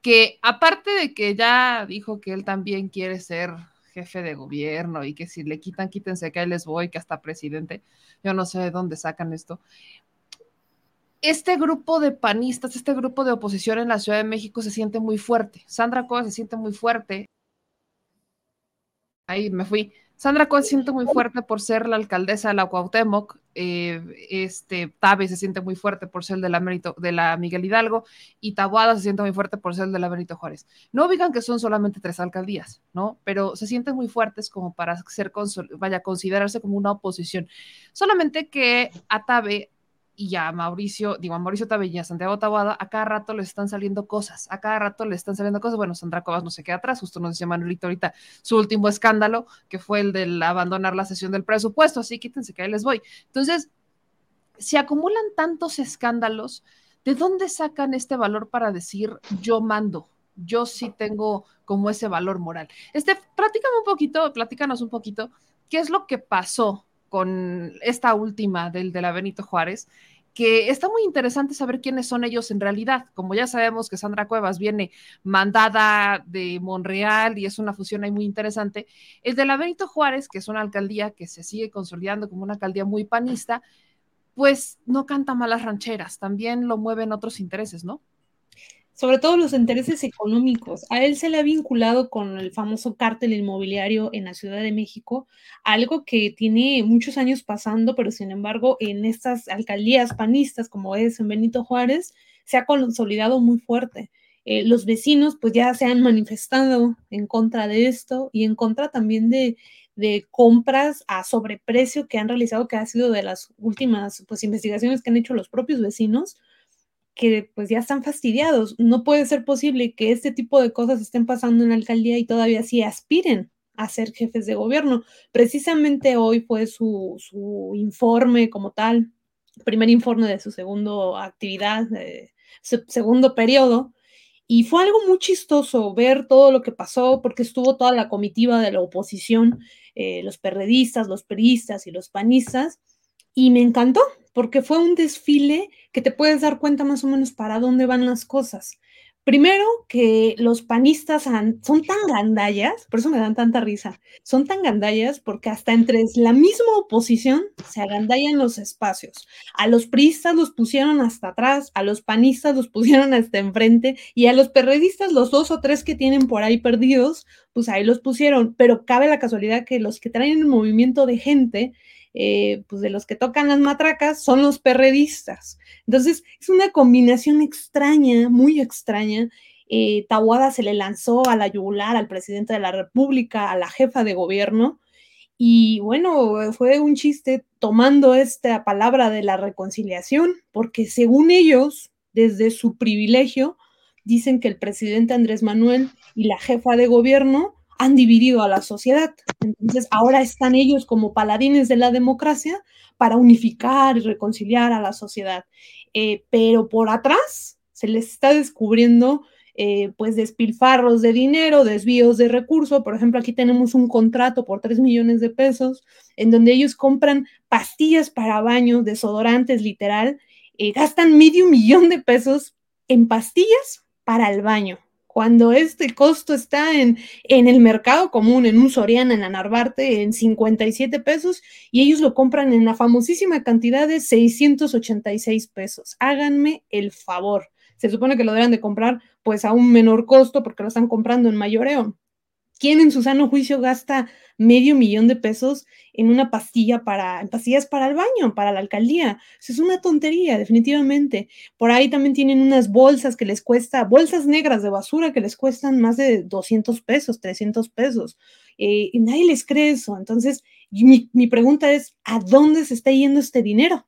que aparte de que ya dijo que él también quiere ser jefe de gobierno y que si le quitan, quítense que ahí les voy, que hasta presidente, yo no sé de dónde sacan esto. Este grupo de panistas, este grupo de oposición en la Ciudad de México se siente muy fuerte. Sandra Cuevas se siente muy fuerte. Ahí me fui. Sandra Cuevas se siente muy fuerte por ser la alcaldesa de la Cuauhtémoc. eh, este, Tabe se siente muy fuerte por ser de la, de la Miguel Hidalgo y Tabuada se siente muy fuerte por ser el de la Benito Juárez. No digan que son solamente tres alcaldías, ¿no? Pero se sienten muy fuertes como para ser, vaya, considerarse como una oposición. Solamente que a Tabe y a Mauricio, digo a Mauricio Tabe y a Santiago Tabuada, a cada rato les están saliendo cosas, a cada rato le están saliendo cosas. Bueno, Sandra Cuevas no se queda atrás, justo nos decía Manuelito ahorita su último escándalo, que fue el del abandonar la sesión del presupuesto, así quítense que ahí les voy. Entonces, se acumulan tantos escándalos, ¿de dónde sacan este valor para decir yo mando? yo sí tengo como ese valor moral. Este, platícame un poquito, platícanos un poquito, ¿qué es lo que pasó con esta última del de la Benito Juárez? que está muy interesante saber quiénes son ellos en realidad. Como ya sabemos que Sandra Cuevas viene mandada de Monreal y es una fusión ahí muy interesante, el de la Benito Juárez, que es una alcaldía que se sigue consolidando como una alcaldía muy panista, pues no canta malas rancheras, también lo mueven otros intereses, ¿no? Sobre todo los intereses económicos. A él se le ha vinculado con el famoso cártel inmobiliario en la Ciudad de México, algo que tiene muchos años pasando, pero sin embargo en estas alcaldías panistas como es en Benito Juárez, se ha consolidado muy fuerte. Eh, los vecinos pues ya se han manifestado en contra de esto y en contra también de, de compras a sobreprecio que han realizado, que ha sido de las últimas pues investigaciones que han hecho los propios vecinos, que pues ya están fastidiados. No puede ser posible que este tipo de cosas estén pasando en la alcaldía y todavía sí aspiren a ser jefes de gobierno. Precisamente hoy fue su, su informe como tal, primer informe de su segundo actividad, su segundo periodo, y fue algo muy chistoso ver todo lo que pasó, porque estuvo toda la comitiva de la oposición, eh, los perredistas, los peristas y los panistas, y me encantó, porque fue un desfile que te puedes dar cuenta más o menos para dónde van las cosas. Primero, que los panistas son tan gandallas, por eso me dan tanta risa, son tan gandallas porque hasta entre la misma oposición se agandallan los espacios. A los priistas los pusieron hasta atrás, a los panistas los <laughs> pusieron hasta enfrente y a los perredistas, los dos o tres que tienen por ahí perdidos, pues ahí los pusieron. Pero cabe la casualidad que los que traen el movimiento de gente eh, pues de los que tocan las matracas son los perredistas. Entonces, es una combinación extraña, muy extraña. Eh, se le lanzó a la yugular al presidente de la República, a la jefa de gobierno, y bueno, fue un chiste tomando esta palabra de la reconciliación, porque según ellos, desde su privilegio, dicen que el presidente Andrés Manuel y la jefa de gobierno han dividido a la sociedad. Entonces, ahora están ellos como paladines de la democracia para unificar y reconciliar a la sociedad. Eh, pero por atrás se les está descubriendo eh, pues despilfarros de dinero, desvíos de recursos. Por ejemplo, aquí tenemos un contrato por 3 millones de pesos en donde ellos compran pastillas para baños, desodorantes, literal, eh, gastan medio millón de pesos en pastillas para el baño cuando este costo está en, en el mercado común, en un Soriana, en la Narvarte, en 57 pesos, y ellos lo compran en la famosísima cantidad de 686 pesos. Háganme el favor. Se supone que lo deben de comprar pues a un menor costo porque lo están comprando en mayoreo. ¿Quién en su sano juicio gasta medio millón de pesos en una pastilla para, en pastillas para el baño, para la alcaldía? Eso es una tontería, definitivamente. Por ahí también tienen unas bolsas que les cuesta, bolsas negras de basura que les cuestan más de 200 pesos, 300 pesos. Eh, y nadie les cree eso. Entonces, mi, pregunta es, ¿a dónde se está yendo este dinero?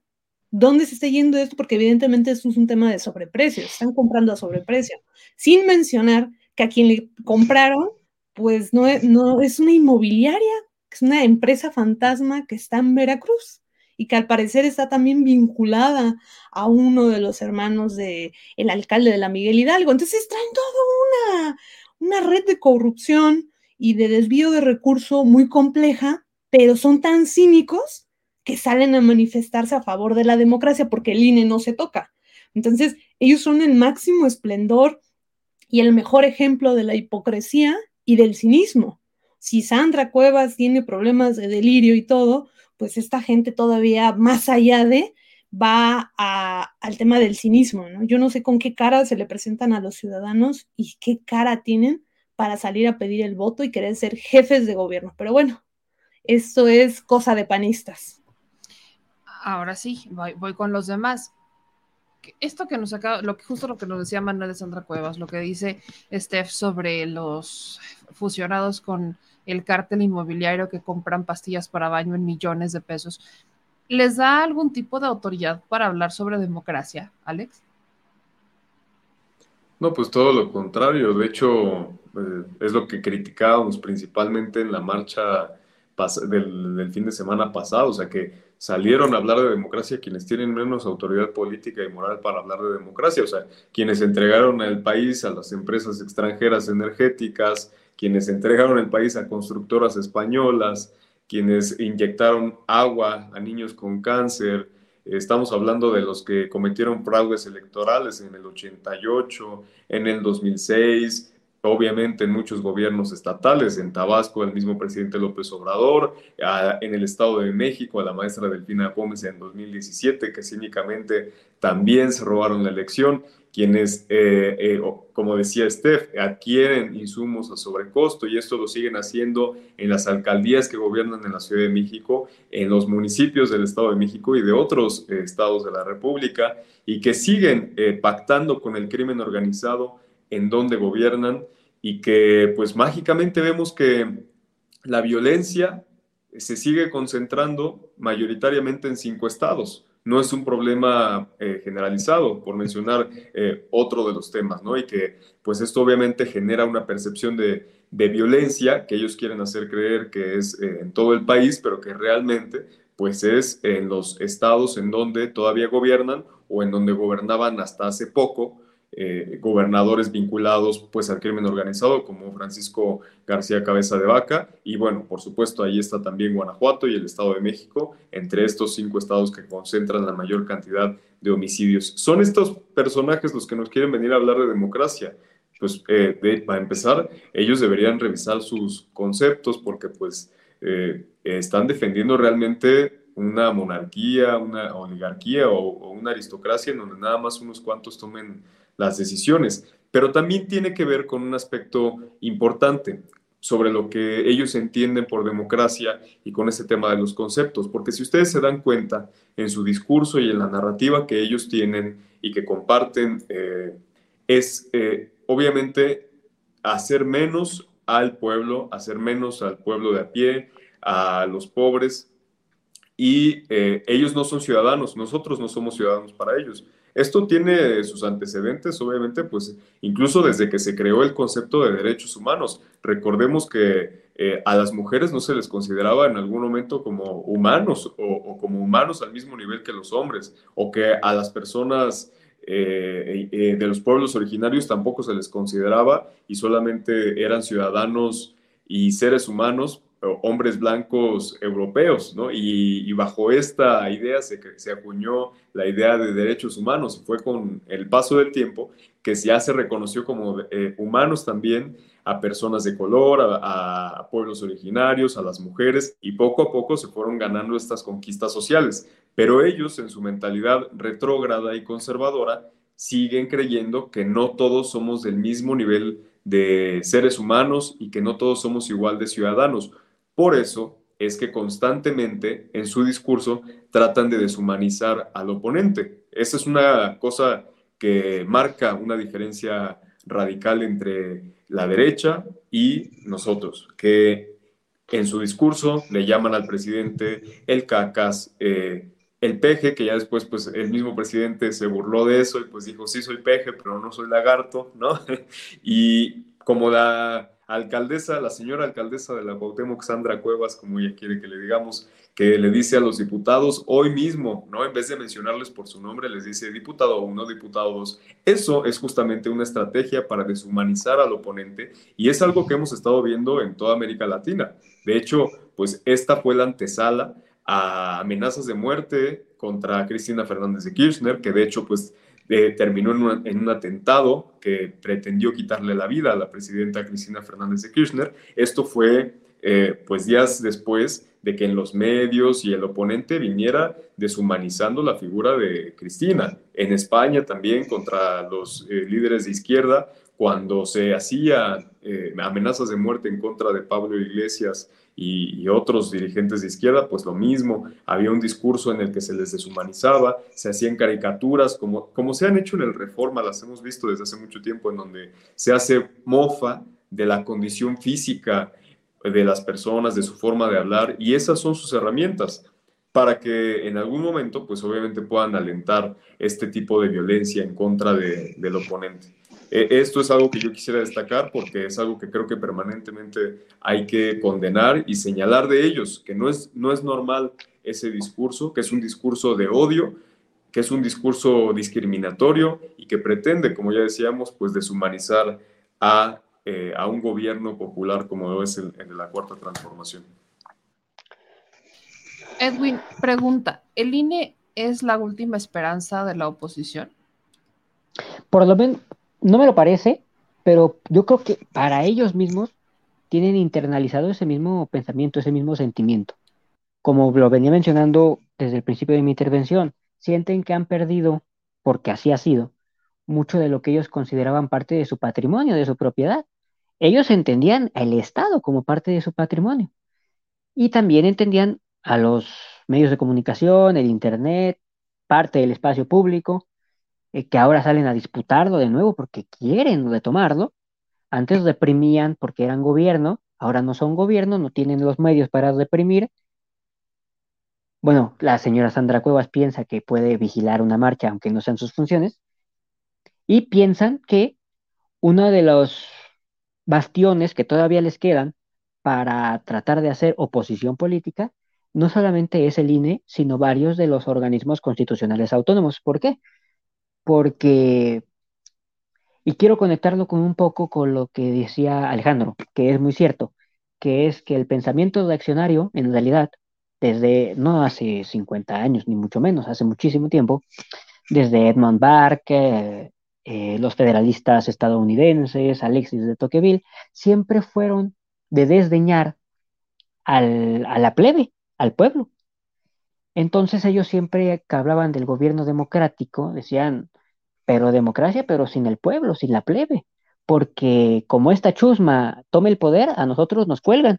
¿Dónde se está yendo esto? Porque evidentemente esto es un tema de sobreprecio, están comprando a sobreprecio, sin mencionar que a quien le compraron pues no es, una inmobiliaria, es una empresa fantasma que está en Veracruz y que al parecer está también vinculada a uno de los hermanos del el alcalde de la Miguel Hidalgo. Entonces traen toda una, una red de corrupción y de desvío de recurso muy compleja, pero son tan cínicos que salen a manifestarse a favor de la democracia porque el INE no se toca. Entonces, ellos son el máximo esplendor y el mejor ejemplo de la hipocresía y del cinismo. Si Sandra Cuevas tiene problemas de delirio y todo, pues esta gente todavía más allá de va al tema del cinismo. Yo no sé con qué cara se le presentan a los ciudadanos y qué cara tienen para salir a pedir el voto y querer ser jefes de gobierno. Pero bueno, esto es cosa de panistas. Ahora sí, voy con los demás esto que nos acaba, lo que justo lo que nos decía Manuel de Sandra Cuevas, lo que dice Steph sobre los fusionados con el cártel inmobiliario que compran pastillas para baño en millones de pesos, ¿les da algún tipo de autoridad para hablar sobre democracia, Alex? No, pues todo lo contrario. De hecho, eh, es lo que criticábamos principalmente en la marcha del, del fin de semana pasado. O sea que salieron a hablar de democracia quienes tienen menos autoridad política y moral para hablar de democracia, o sea, quienes entregaron el país a las empresas extranjeras energéticas, quienes entregaron el país a constructoras españolas, quienes inyectaron agua a niños con cáncer. Estamos hablando de los que cometieron fraudes electorales en el 88, en el 2006, obviamente en muchos gobiernos estatales, en Tabasco el mismo presidente López Obrador, en el Estado de México a la maestra Delfina Gómez en 2017, que cínicamente también se robaron la elección, quienes, eh, eh, como decía Steph, adquieren insumos a sobrecosto y esto lo siguen haciendo en las alcaldías que gobiernan en la Ciudad de México, en los municipios del Estado de México y de otros eh, estados de la República y que siguen pactando con el crimen organizado en donde gobiernan y que pues mágicamente vemos que la violencia se sigue concentrando mayoritariamente en cinco estados. No es un problema eh, generalizado, por mencionar eh, otro de los temas, ¿no? Y que pues esto obviamente genera una percepción de, violencia que ellos quieren hacer creer que es eh, en todo el país, pero que realmente pues es en los estados en donde todavía gobiernan o en donde gobernaban hasta hace poco eh, gobernadores vinculados pues al crimen organizado como Francisco García Cabeza de Vaca y bueno, por supuesto ahí está también Guanajuato y el Estado de México, entre estos cinco estados que concentran la mayor cantidad de homicidios. Son estos personajes los que nos quieren venir a hablar de democracia. Pues eh, para empezar, ellos deberían revisar sus conceptos porque pues eh, están defendiendo realmente una monarquía, una oligarquía o, o, una aristocracia en donde nada más unos cuantos tomen las decisiones, pero también tiene que ver con un aspecto importante sobre lo que ellos entienden por democracia y con ese tema de los conceptos, porque si ustedes se dan cuenta en su discurso y en la narrativa que ellos tienen y que comparten, eh, es eh, obviamente hacer menos al pueblo, hacer menos al pueblo de a pie, a los pobres, y eh, ellos no son ciudadanos, nosotros no somos ciudadanos para ellos. Esto tiene sus antecedentes, obviamente, pues incluso desde que se creó el concepto de derechos humanos. Recordemos que eh, a las mujeres no se les consideraba en algún momento como humanos o, como humanos al mismo nivel que los hombres, o que a las personas eh, eh, de los pueblos originarios tampoco se les consideraba y solamente eran ciudadanos y seres humanos hombres blancos europeos, ¿no? Y, bajo esta idea se, acuñó la idea de derechos humanos. Fue con el paso del tiempo que ya se reconoció como eh, humanos también a personas de color, a, pueblos originarios, a las mujeres, y poco a poco se fueron ganando estas conquistas sociales. Pero ellos, en su mentalidad retrógrada y conservadora, siguen creyendo que no todos somos del mismo nivel de seres humanos y que no todos somos igual de ciudadanos por eso es que constantemente en su discurso tratan de deshumanizar al oponente. Esa es una cosa que marca una diferencia radical entre la derecha y nosotros, que en su discurso le llaman al presidente el cacas, eh, el peje, que ya después pues el mismo presidente se burló de eso y pues dijo, sí soy peje, pero no soy lagarto, ¿no? <laughs> y como la alcaldesa, la señora alcaldesa de la Cuauhtémoc, Sandra Cuevas, como ella quiere que le digamos, que le dice a los diputados hoy mismo, ¿no? En vez de mencionarles por su nombre, les dice diputado 1, diputado 2. Eso es justamente una estrategia para deshumanizar al oponente y es algo que hemos estado viendo en toda América Latina. De hecho, pues esta fue la antesala a amenazas de muerte contra Cristina Fernández de Kirchner, que de hecho, pues eh, terminó en un, atentado que pretendió quitarle la vida a la presidenta Cristina Fernández de Kirchner. Esto fue eh, pues días después de que en los medios y el oponente viniera deshumanizando la figura de Cristina. En España también contra los eh, líderes de izquierda, cuando se hacía amenazas de muerte en contra de Pablo Iglesias y, otros dirigentes de izquierda, pues lo mismo, había un discurso en el que se les deshumanizaba, se hacían caricaturas, como, como se han hecho en el Reforma, las hemos visto desde hace mucho tiempo, en donde se hace mofa de la condición física de las personas, de su forma de hablar, y esas son sus herramientas para que en algún momento, pues obviamente puedan alentar este tipo de violencia en contra del oponente. Eh, esto es algo que yo quisiera destacar porque es algo que creo que permanentemente hay que condenar y señalar de ellos, que no es, no es normal ese discurso, que es un discurso de odio, que es un discurso discriminatorio y que pretende, como ya decíamos, pues deshumanizar a, eh, a un gobierno popular como es el, el de la Cuarta Transformación. Edwin, pregunta, ¿el INE es la última esperanza de la oposición? Por lo menos, no me lo parece, pero yo creo que para ellos mismos tienen internalizado ese mismo pensamiento, ese mismo sentimiento. Como lo venía mencionando desde el principio de mi intervención, sienten que han perdido, porque así ha sido, mucho de lo que ellos consideraban parte de su patrimonio, de su propiedad. Ellos entendían el Estado como parte de su patrimonio y también entendían a los medios de comunicación, el Internet, parte del espacio público, eh, que ahora salen a disputarlo de nuevo porque quieren retomarlo. Antes reprimían porque eran gobierno, ahora no son gobierno, no tienen los medios para reprimir. Bueno, la señora Sandra Cuevas piensa que puede vigilar una marcha aunque no sean sus funciones. Y piensan que uno de los bastiones que todavía les quedan para tratar de hacer oposición política no solamente es el INE, sino varios de los organismos constitucionales autónomos. ¿Por qué? Porque, y quiero conectarlo con un poco con lo que decía Alejandro, que es muy cierto, que es que el pensamiento reaccionario, en realidad, desde no hace 50 años, ni mucho menos, hace muchísimo tiempo, desde Edmund Burke, eh, los federalistas estadounidenses, Alexis de Tocqueville, siempre fueron de desdeñar al, a la plebe, al pueblo. Entonces ellos siempre que hablaban del gobierno democrático, decían, pero democracia, pero sin el pueblo, sin la plebe, porque como esta chusma tome el poder, a nosotros nos cuelgan.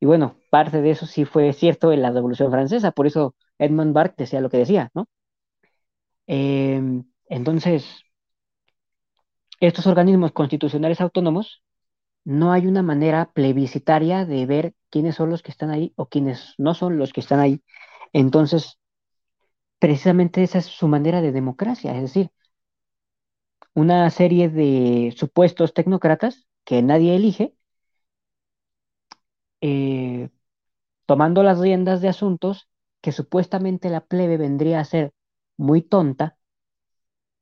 Y bueno, parte de eso sí fue cierto en la Revolución Francesa, por eso Edmund Burke decía lo que decía, ¿no? Em, entonces, estos organismos constitucionales autónomos, no hay una manera plebiscitaria de ver quiénes son los que están ahí o quiénes no son los que están ahí. Entonces, precisamente esa es su manera de democracia, es decir, una serie de supuestos tecnócratas que nadie elige, eh, tomando las riendas de asuntos que supuestamente la plebe vendría a ser muy tonta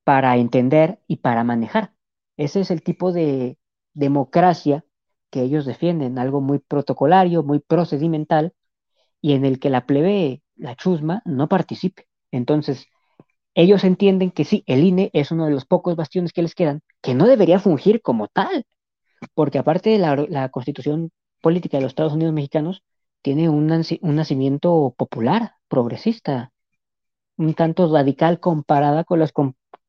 para entender y para manejar. Ese es el tipo de democracia que ellos defienden, algo muy protocolario, muy procedimental, y en el que la plebe, la chusma, no participe. Entonces, ellos entienden que sí, el INE es uno de los pocos bastiones que les quedan, que no debería fungir como tal, porque aparte de la, constitución política de los Estados Unidos mexicanos, tiene un, nacimiento popular, progresista, un tanto radical comparada con las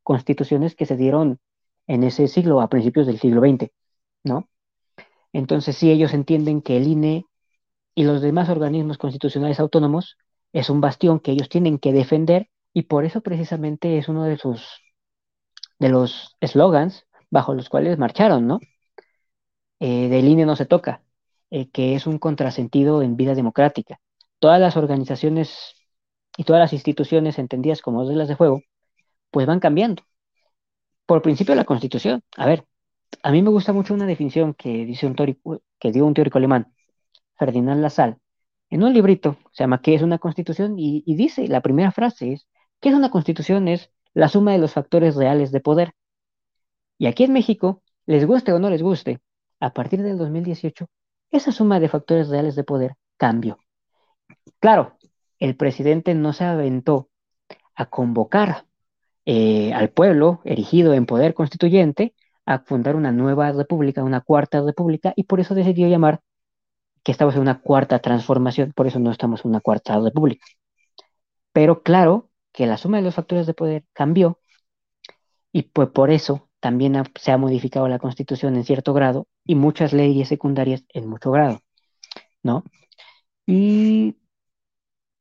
constituciones que se dieron en ese siglo, a principios del siglo XX, ¿no? Entonces, sí, ellos entienden que el INE y los demás organismos constitucionales autónomos es un bastión que ellos tienen que defender y por eso precisamente es uno de sus de los eslogans bajo los cuales marcharon, ¿no? Eh, del INE no se toca, eh, que es un contrasentido en vida democrática. Todas las organizaciones y todas las instituciones entendidas como reglas de juego, pues van cambiando. Por principio la Constitución, a ver, a mí me gusta mucho una definición que, dice un teórico, que dio un teórico alemán, Ferdinand Lassalle, en un librito, se llama ¿Qué es una constitución? Y, y dice, la primera frase es, ¿qué es una constitución? Es la suma de los factores reales de poder. Y aquí en México, les guste o no les guste, a partir del 2018, esa suma de factores reales de poder cambió. Claro, el presidente no se aventó a convocar eh, al pueblo erigido en poder constituyente a fundar una nueva república, una cuarta república, y por eso decidió llamar que estamos en una cuarta transformación, por eso no estamos en una cuarta república. Pero claro que la suma de los factores de poder cambió y pues por eso también se ha modificado la constitución en cierto grado y muchas leyes secundarias en mucho grado, ¿no? Y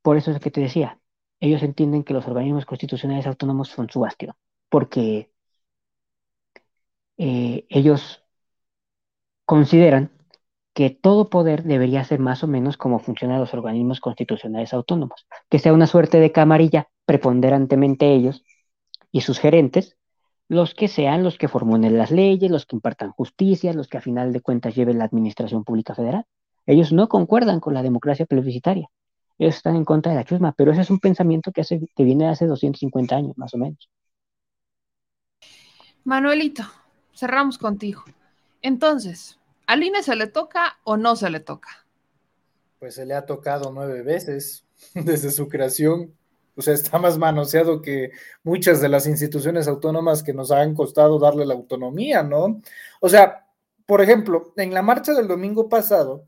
por eso es que te decía, ellos entienden que los organismos constitucionales autónomos son su bastión, porque eh, ellos consideran que todo poder debería ser más o menos como funcionan los organismos constitucionales autónomos, que sea una suerte de camarilla preponderantemente ellos y sus gerentes, los que sean los que formulen las leyes, los que impartan justicia, los que a final de cuentas lleven la administración pública federal. Ellos no concuerdan con la democracia plebiscitaria. ellos están en contra de la chusma, pero ese es un pensamiento que, hace, que viene de hace 250 años, más o menos. Manuelito, cerramos contigo. Entonces, ¿al INE se le toca o no se le toca? Pues se le ha tocado nueve veces <laughs> desde su creación. O sea, <laughs> está más manoseado que muchas de las instituciones autónomas que nos han costado darle la autonomía, ¿no? O sea, por ejemplo, en la marcha del domingo pasado,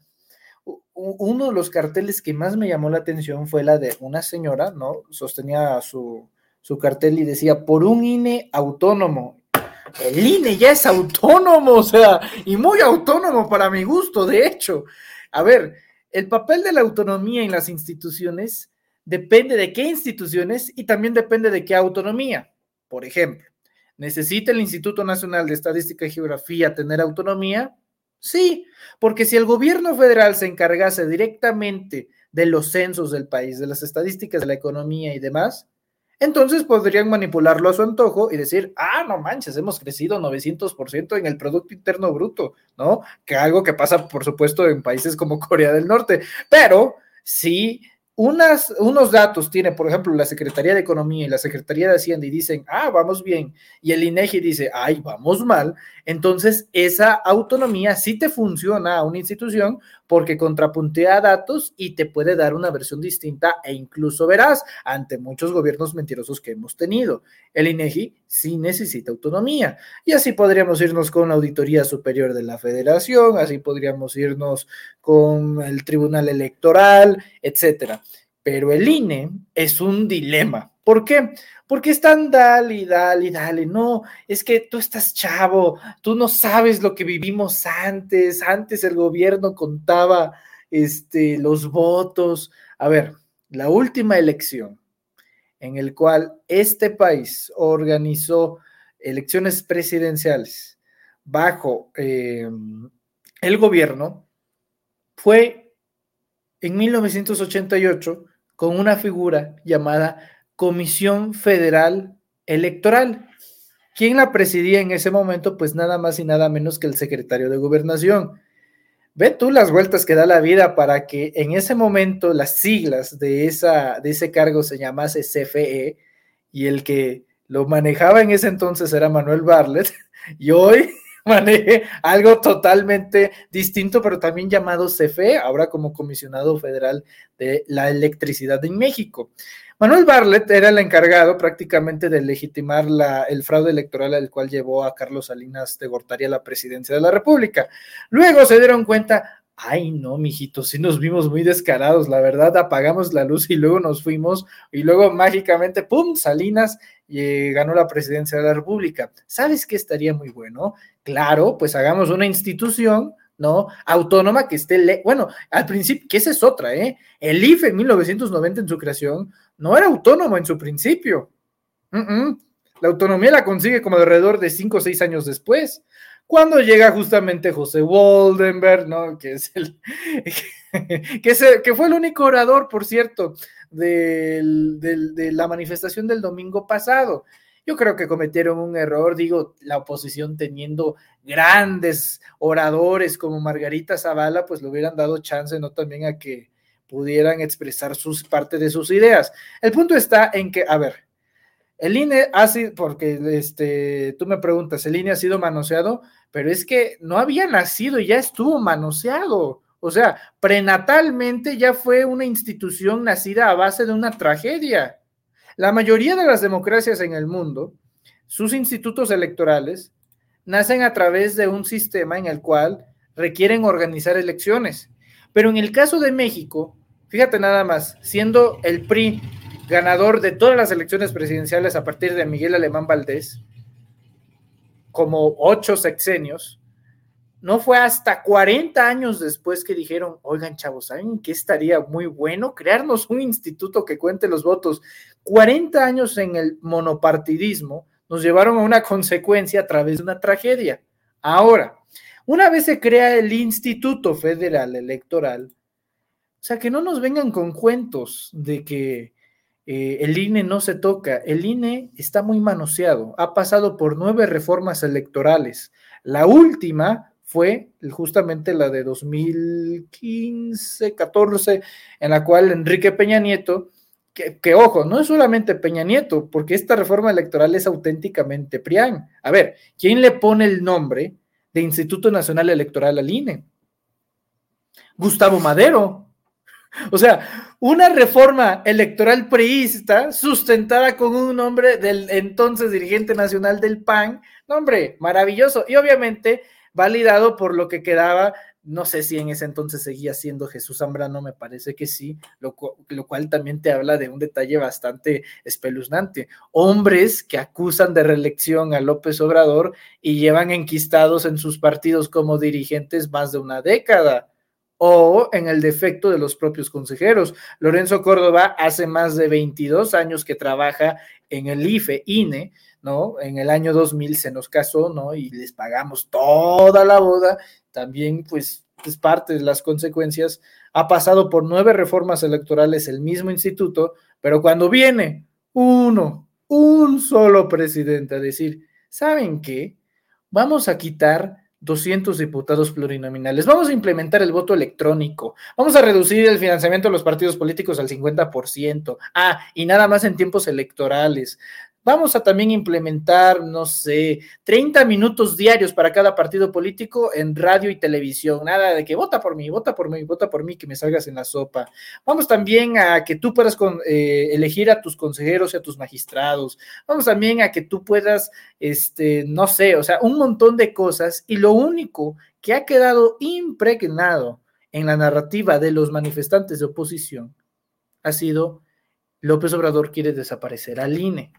uno de los carteles que más me llamó la atención fue la de una señora, ¿no? Sostenía su, su cartel y decía, por un INE autónomo. El INE ya es autónomo, o sea, y muy autónomo para mi gusto, de hecho. A ver, el papel de la autonomía en las instituciones depende de qué instituciones y también depende de qué autonomía. Por ejemplo, ¿necesita el Instituto Nacional de Estadística y Geografía tener autonomía? Sí, porque si el gobierno federal se encargase directamente de los censos del país, de las estadísticas de la economía y demás, entonces podrían manipularlo a su antojo y decir, ah, no manches, hemos crecido 900% en el Producto Interno Bruto, ¿no? Que algo que pasa, por supuesto, en países como Corea del Norte. Pero sí unas, unos datos tiene, por ejemplo, la Secretaría de Economía y la Secretaría de Hacienda y dicen, ah, vamos bien, y el INEGI dice, ay, vamos mal, entonces esa autonomía sí te funciona a una institución porque contrapuntea datos y te puede dar una versión distinta e incluso verás ante muchos gobiernos mentirosos que hemos tenido. El INEGI sí necesita autonomía y así podríamos irnos con la Auditoría Superior de la Federación, así podríamos irnos con el Tribunal Electoral, etcétera. Pero el INE es un dilema. ¿Por qué? Porque están dale y dale y dale. No, es que tú estás chavo, tú no sabes lo que vivimos antes. Antes el gobierno contaba este, los votos. A ver, la última elección en el cual este país organizó elecciones presidenciales bajo eh, el gobierno fue en 1988 con una figura llamada Comisión Federal Electoral. ¿Quién la presidía en ese momento? Pues nada más y nada menos que el secretario de Gobernación. Ve tú las vueltas que da la vida para que en ese momento las siglas de, esa, de ese cargo se llamase CFE y el que lo manejaba en ese entonces era Manuel Barlet <laughs> y hoy <laughs> maneje algo totalmente distinto, pero también llamado CFE, ahora como comisionado federal de la electricidad en México. Manuel Barlet era el encargado prácticamente de legitimar el fraude electoral al cual llevó a Carlos Salinas de Gortari a la presidencia de la República. Luego se dieron cuenta, ay no, mijitos, sí nos vimos muy descarados, la verdad, apagamos la luz y luego nos fuimos y luego mágicamente, ¡pum!, Salinas y ganó la presidencia de la República. ¿Sabes qué estaría muy bueno? Claro, pues hagamos una institución ¿no? Autónoma que esté, bueno, al principio, que esa es otra, ¿eh? El IFE en 1990 en su creación no era autónomo en su principio. La autonomía la consigue como alrededor de cinco o seis años después, cuando llega justamente José Waldenberg, ¿no? Que es el <laughs> que, que fue el único orador, por cierto, de la manifestación del domingo pasado. Yo creo que cometieron un error, digo, la oposición teniendo grandes oradores como Margarita Zavala, pues le hubieran dado chance, ¿no? También a que pudieran expresar sus parte de sus ideas. El punto está en que, a ver, el INE ha sido, porque este, tú me preguntas, el INE ha sido manoseado, pero es que no había nacido y ya estuvo manoseado. O sea, prenatalmente ya fue una institución nacida a base de una tragedia. La mayoría de las democracias en el mundo, sus institutos electorales, nacen a través de un sistema en el cual requieren organizar elecciones. Pero en el caso de México, fíjate nada más, siendo el PRI ganador de todas las elecciones presidenciales a partir de Miguel Alemán Valdés, como ocho sexenios, no fue hasta 40 años después que dijeron, oigan chavos, ¿saben qué estaría muy bueno? Crearnos un instituto que cuente los votos. 40 años en el monopartidismo nos llevaron a una consecuencia a través de una tragedia. Ahora, una vez se crea el Instituto Federal Electoral, o sea, que no nos vengan con cuentos de que eh, el INE no se toca. El INE está muy manoseado. Ha pasado por nueve reformas electorales. La última fue justamente la de 2015, 14, en la cual Enrique Peña Nieto, que, que, ojo, no es solamente Peña Nieto, porque esta reforma electoral es auténticamente PRIAN. A ver, ¿quién le pone el nombre de Instituto Nacional Electoral al INE? Gustavo Madero. <laughs> O sea, una reforma electoral priista sustentada con un nombre del entonces dirigente nacional del PAN, nombre maravilloso. Y obviamente validado por lo que quedaba, no sé si en ese entonces seguía siendo Jesús Zambrano, me parece que sí, lo, lo, cual también te habla de un detalle bastante espeluznante. Hombres que acusan de reelección a López Obrador y llevan enquistados en sus partidos como dirigentes más de una década o en el defecto de los propios consejeros. Lorenzo Córdoba hace más de 22 años que trabaja en el IFE, INE, ¿no? En el año 2000 se nos casó, ¿no? Y les pagamos toda la boda. También, pues, es parte de las consecuencias. Ha pasado por nueve reformas electorales el mismo instituto, pero cuando viene uno, un solo presidente a decir, ¿saben qué? Vamos a quitar 200 diputados plurinominales. Vamos a implementar el voto electrónico. Vamos a reducir el financiamiento de los partidos políticos al 50%. Ah, y nada más en tiempos electorales. Vamos a también implementar, no sé, 30 minutos diarios para cada partido político en radio y televisión. Nada de que vota por mí, vota por mí, vota por mí, que me salgas en la sopa. Vamos también a que tú puedas eh, elegir a tus consejeros y a tus magistrados. Vamos también a que tú puedas, este, no sé, o sea, un montón de cosas. Y lo único que ha quedado impregnado en la narrativa de los manifestantes de oposición ha sido López Obrador quiere desaparecer al INE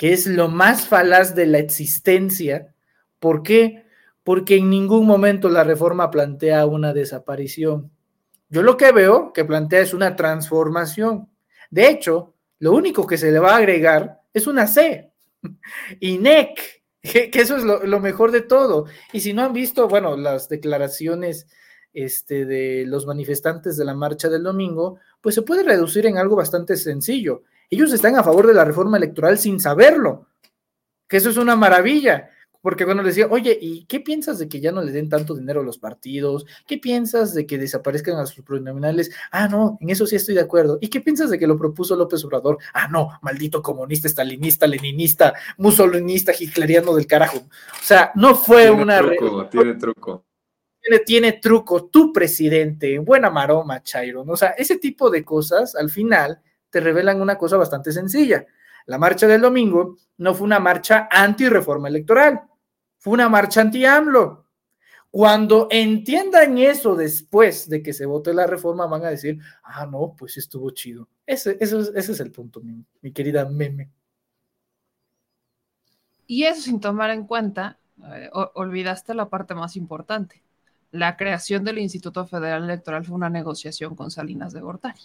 que es lo más falaz de la existencia. ¿Por qué? Porque en ningún momento la reforma plantea una desaparición. Yo lo que veo que plantea es una transformación. De hecho, lo único que se le va a agregar es una C, <laughs> INEC, <laughs> que, eso es lo, mejor de todo. Y si no han visto, bueno, las declaraciones este, de los manifestantes de la marcha del domingo, pues se puede reducir en algo bastante sencillo. Ellos están a favor de la reforma electoral sin saberlo, que eso es una maravilla. Porque cuando les decía, oye, ¿y qué piensas de que ya no le den tanto dinero a los partidos? ¿Qué piensas de que desaparezcan a sus plurinominales? Ah, no, en eso sí estoy de acuerdo. ¿Y qué piensas de que lo propuso López Obrador? Ah, no, maldito comunista, estalinista, leninista, musolinista, hitleriano del carajo. O sea, no fue tiene una... Truco, tiene truco. Tiene, tiene truco, tu presidente, buena maroma, Chairo. O sea, ese tipo de cosas, al final, te revelan una cosa bastante sencilla. La marcha del domingo no fue una marcha anti-reforma electoral, fue una marcha anti-AMLO. Cuando entiendan eso después de que se vote la reforma, van a decir, ah, no, pues estuvo chido. Ese, es el punto, mi, mi querida meme. Y eso sin tomar en cuenta, eh, olvidaste la parte más importante. La creación del Instituto Federal Electoral fue una negociación con Salinas de Gortari.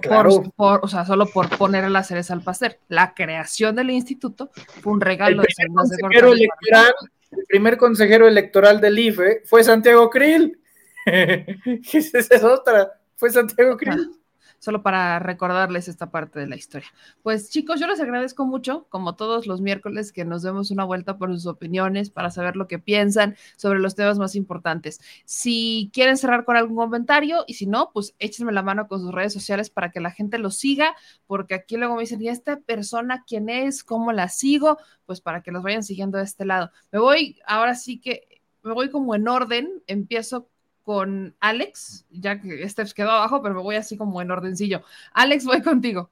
Claro. Por, por, o sea, solo por poner la cereza al pastel. La creación del instituto fue un regalo el primer, de consejero electoral, el primer consejero electoral del IFE fue Santiago Krill. <laughs> Esa es otra, fue Santiago Krill. Solo para recordarles esta parte de la historia. Pues chicos, yo les agradezco mucho, como todos los miércoles, que nos demos una vuelta por sus opiniones para saber lo que piensan sobre los temas más importantes. Si quieren cerrar con algún comentario y si no, pues échenme la mano con sus redes sociales para que la gente lo siga, porque aquí luego me dicen, ¿y esta persona quién es? ¿Cómo la sigo? Pues para que los vayan siguiendo de este lado. Me voy, ahora sí que me voy como en orden, empiezo con Alex, ya que Steph quedó abajo, pero me voy así como en ordencillo. Alex, voy contigo.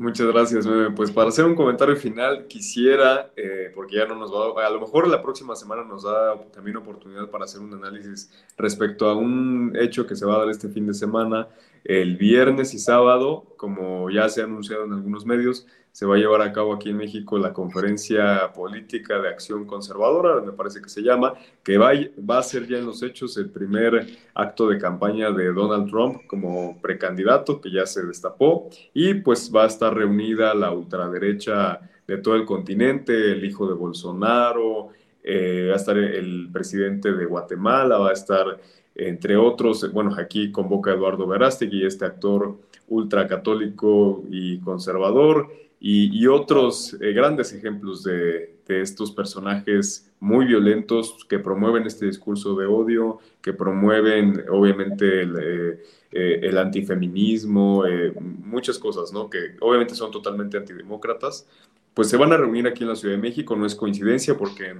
Muchas gracias, Meme. Pues para hacer un comentario final, quisiera, eh, porque ya no nos va a, a lo mejor la próxima semana nos da también oportunidad para hacer un análisis respecto a un hecho que se va a dar este fin de semana, el viernes y sábado, como ya se ha anunciado en algunos medios, se va a llevar a cabo aquí en México la conferencia política de acción conservadora, me parece que se llama, que va, a ser ya en los hechos el primer acto de campaña de Donald Trump como precandidato, que ya se destapó, y pues va a estar reunida la ultraderecha de todo el continente, el hijo de Bolsonaro, eh, va a estar el presidente de Guatemala, va a estar entre otros, bueno, aquí convoca a Eduardo Verástegui, este actor ultracatólico y conservador, y, y otros eh, grandes ejemplos de, de, estos personajes muy violentos que promueven este discurso de odio, que promueven obviamente el, eh, eh, el antifeminismo, eh, muchas cosas, ¿no? Que obviamente son totalmente antidemócratas, pues se van a reunir aquí en la Ciudad de México, no es coincidencia porque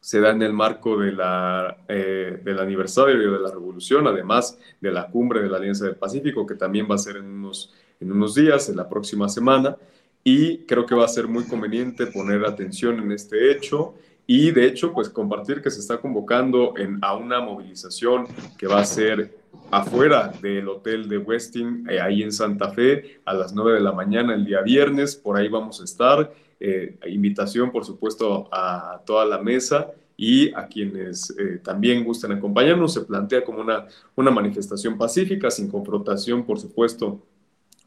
se da en el marco de la, eh, del aniversario de la revolución, además de la cumbre de la Alianza del Pacífico, que también va a ser en unos, en unos días, en la próxima semana, y creo que va a ser muy conveniente poner atención en este hecho y de hecho, pues compartir que se está convocando en, a una movilización que va a ser afuera del hotel de Westin, eh, ahí en Santa Fe, a las 9 de la mañana el día viernes, por ahí vamos a estar. Eh, invitación, por supuesto, a toda la mesa y a quienes eh, también gusten acompañarnos. Se plantea como una, una manifestación pacífica, sin confrontación, por supuesto,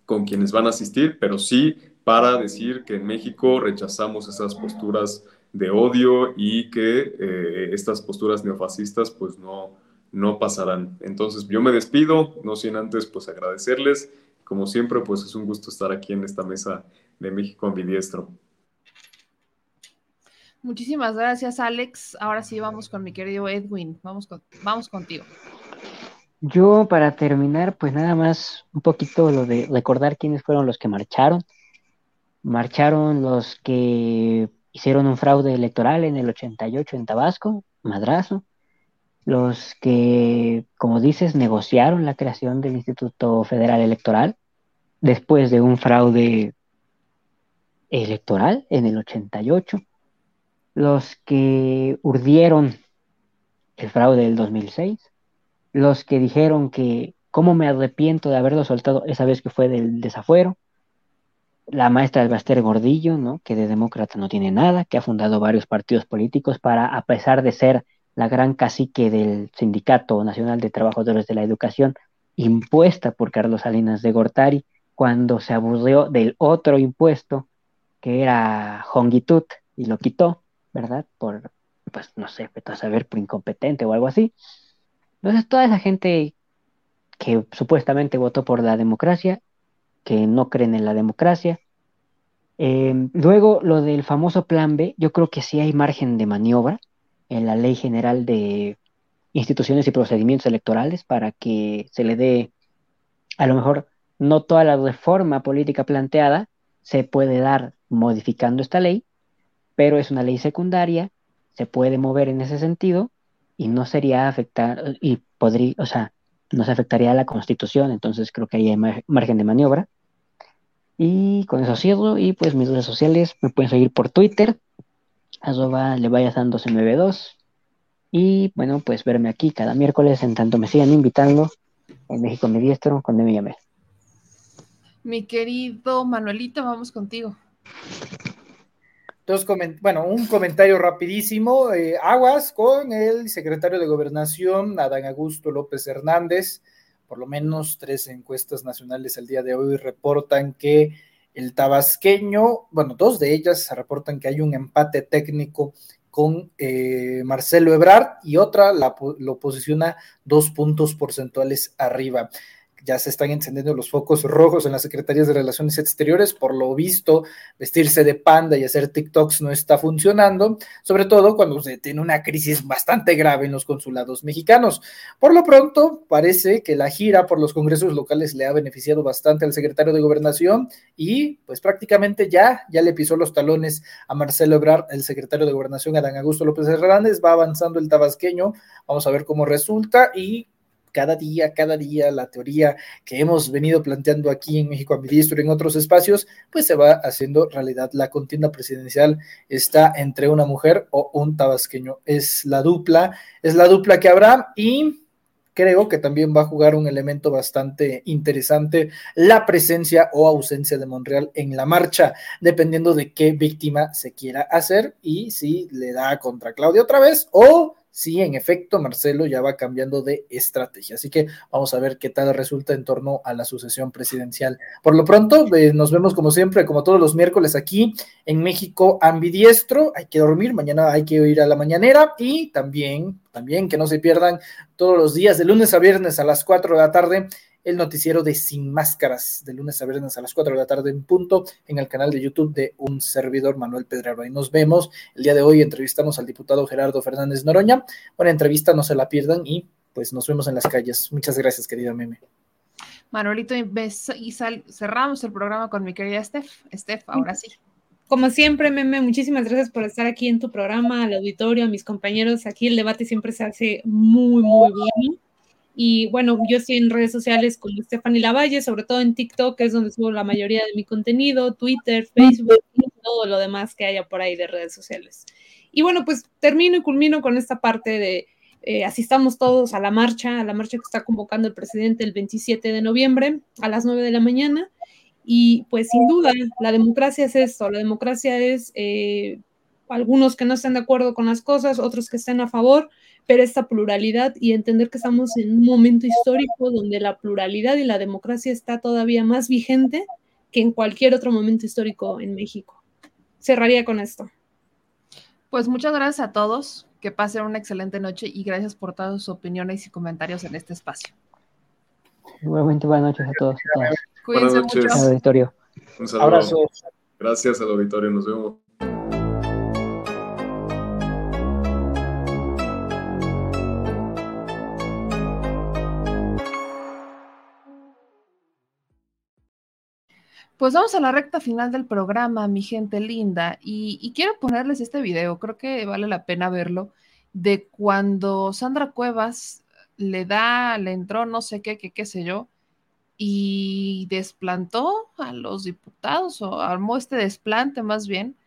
con quienes van a asistir, pero sí para decir que en México rechazamos esas posturas de odio y que eh, estas posturas neofascistas pues no, no pasarán. Entonces yo me despido, no sin antes pues agradecerles. Como siempre pues es un gusto estar aquí en esta mesa de México ambidiestro. Muchísimas gracias, Alex. Ahora sí vamos con mi querido Edwin. Vamos, con, vamos contigo. Yo, para terminar, pues nada más un poquito lo de recordar quiénes fueron los que marcharon. Marcharon los que hicieron un fraude electoral en el 88 en Tabasco, madrazo. Los que, como dices, negociaron la creación del Instituto Federal Electoral después de un fraude electoral en el 88 los que urdieron el fraude del 2006, los que dijeron que cómo me arrepiento de haberlo soltado esa vez que fue del desafuero, la maestra Baster Gordillo, ¿no? que de demócrata no tiene nada, que ha fundado varios partidos políticos para, a pesar de ser la gran cacique del Sindicato Nacional de Trabajadores de la Educación, impuesta por Carlos Salinas de Gortari, cuando se aburrió del otro impuesto, que era Hongitut, y lo quitó, ¿verdad? Por, pues no sé, a saber, por incompetente o algo así. Entonces, toda esa gente que supuestamente votó por la democracia, que no creen en la democracia. Eh, luego, lo del famoso plan B, yo creo que sí hay margen de maniobra en la ley general de instituciones y procedimientos electorales para que se le dé, a lo mejor, no toda la reforma política planteada se puede dar modificando esta ley, pero es una ley secundaria, se puede mover en ese sentido y no sería afectar, y podría, o sea, no se afectaría a la constitución, entonces creo que ahí hay margen de maniobra. Y con eso cierro, y pues mis redes sociales me pueden seguir por Twitter, arroba le vayas dando CMB2, y bueno, pues verme aquí cada miércoles en tanto me sigan invitando en México Me Diestro con me llamé. Mi querido Manuelito, vamos contigo. Entonces, bueno, un comentario rapidísimo. Eh, aguas con el secretario de Gobernación, Adán Augusto López Hernández. Por lo menos tres encuestas nacionales el día de hoy reportan que el tabasqueño, bueno, dos de ellas reportan que hay un empate técnico con eh, Marcelo Ebrard y otra la, lo posiciona dos puntos porcentuales arriba ya se están encendiendo los focos rojos en las secretarías de Relaciones Exteriores. Por lo visto, vestirse de panda y hacer TikToks no está funcionando, sobre todo cuando se tiene una crisis bastante grave en los consulados mexicanos. Por lo pronto, parece que la gira por los congresos locales le ha beneficiado bastante al secretario de Gobernación y pues prácticamente ya, ya le pisó los talones a Marcelo Ebrard, el secretario de Gobernación, Adán Augusto López Hernández. Va avanzando el tabasqueño, vamos a ver cómo resulta y cada día, cada día la teoría que hemos venido planteando aquí en México Ambidistro y en otros espacios, pues se va haciendo realidad. La contienda presidencial está entre una mujer o un tabasqueño. Es la dupla, es la dupla que habrá y creo que también va a jugar un elemento bastante interesante la presencia o ausencia de Monreal en la marcha, dependiendo de qué víctima se quiera hacer y si le da contra Claudia otra vez o sí, en efecto, Marcelo ya va cambiando de estrategia. Así que vamos a ver qué tal resulta en torno a la sucesión presidencial. Por lo pronto, eh, nos vemos como siempre, como todos los miércoles aquí en México Ambidiestro. Hay que dormir, mañana hay que ir a la mañanera y también, también que no se pierdan todos los días, de lunes a viernes a las 4 de la tarde el noticiero de Sin Máscaras, de lunes a viernes a las 4 de la tarde en punto, en el canal de YouTube de un servidor, Manuel Pedraro. Ahí nos vemos. El día de hoy entrevistamos al diputado Gerardo Fernández Noroña. Buena entrevista, no se la pierdan y pues nos vemos en las calles. Muchas gracias, querida Meme. Manuelito, y, y sal, cerramos el programa con mi querida Steph. Steph, ahora sí. Como siempre, Meme, muchísimas gracias por estar aquí en tu programa, al auditorio, a mis compañeros. Aquí el debate siempre se hace muy, muy bueno. Y bueno, yo estoy en redes sociales como Stephanie Lavalle, sobre todo en TikTok, que es donde subo la mayoría de mi contenido, Twitter, Facebook y todo lo demás que haya por ahí de redes sociales. Y bueno, pues termino y culmino con esta parte de eh, asistamos todos a la marcha, a la marcha que está convocando el presidente el 27 de noviembre a las 9 de la mañana. Y pues sin duda, la democracia es esto, la democracia es eh, algunos que no están de acuerdo con las cosas, otros que estén a favor, pero esta pluralidad y entender que estamos en un momento histórico donde la pluralidad y la democracia está todavía más vigente que en cualquier otro momento histórico en México. Cerraría con esto. Pues muchas gracias a todos, que pasen una excelente noche y gracias por todas sus opiniones y comentarios en este espacio. Igualmente buenas noches a todos. A todas. Cuídense Buenas noches. mucho. Al auditorio. Un saludo. Abrazos. Gracias al auditorio, nos vemos. Pues vamos a la recta final del programa, mi gente linda, y, y quiero ponerles este video, creo que vale la pena verlo, de cuando Sandra Cuevas le da, le entró no sé qué, qué, qué sé yo, y desplantó a los diputados, o armó este desplante más bien,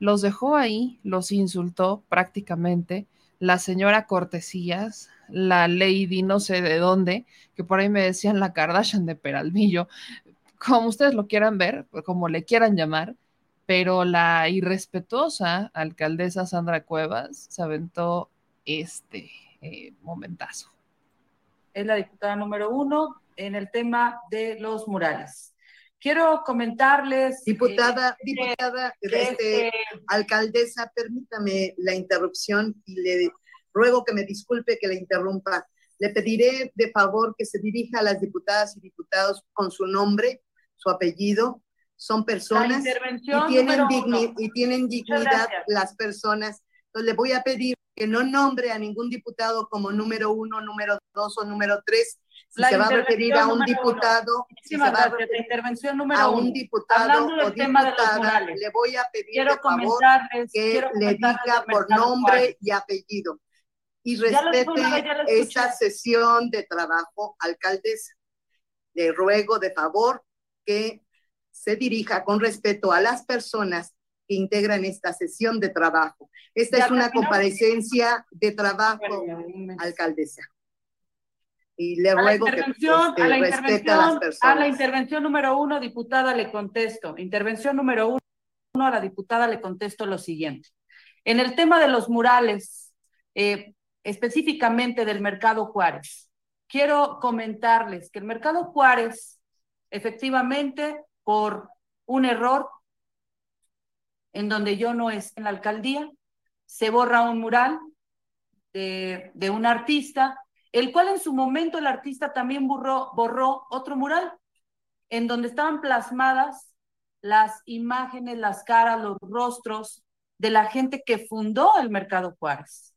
los dejó ahí, los insultó prácticamente, la señora Cortesías, la lady no sé de dónde, que por ahí me decían la Kardashian de Peralvillo, como ustedes lo quieran ver, como le quieran llamar, pero la irrespetuosa alcaldesa Sandra Cuevas se aventó este eh, momentazo. es la diputada número uno en el tema de los murales. Quiero comentarles. Diputada, eh, diputada, que- este, que- alcaldesa, permítame la interrupción y le ruego que me disculpe que le interrumpa. Le pediré de favor que se dirija a las diputadas y diputados con su nombre, su apellido. Son personas y tienen, digni- y tienen dignidad las personas. Entonces le voy a pedir que no nombre a ningún diputado como número uno, número dos o número tres. Si se va a referir a un diputado, si se va a referir intervención número a un diputado o diputada, le voy a pedir Quiero de favor que le diga por nombre Juárez. y apellido y respete esta sesión de trabajo, alcaldesa. Le ruego de favor que se dirija con respeto a las personas que integran esta sesión de trabajo. Esta Ya es una terminó. comparecencia de trabajo, alcaldesa. Y le A ruego que a la respete a las intervención, a la personas. intervención número uno, diputada, le contesto. Intervención número uno, a la diputada le contesto lo siguiente. En el tema de los murales, eh, específicamente del Mercado Juárez, quiero comentarles que el Mercado Juárez, efectivamente, por un error en donde yo no esté en la alcaldía, se borra un mural de, de un artista, el cual en su momento el artista también borró, borró otro mural, en donde estaban plasmadas las imágenes, las caras, los rostros de la gente que fundó el Mercado Juárez.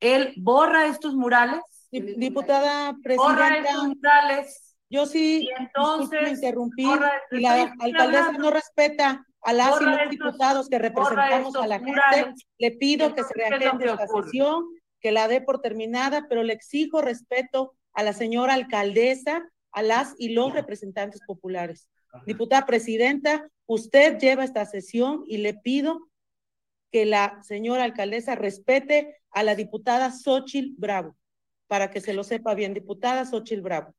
Él borra estos murales. Diputada Borra presidenta, estos murales. Yo sí, Y entonces, interrumpir, y la alcaldesa no respeta a las y los estos- diputados que representamos a la gente. Le pido que se Entonces, ¿qué es lo reagende esta sesión, que la dé por terminada, pero le exijo respeto a la señora alcaldesa, a las y los representantes populares. Diputada presidenta, usted lleva esta sesión y le pido que la señora alcaldesa respete a la diputada Xochil Bravo, para que se lo sepa bien, diputada Xochil Bravo.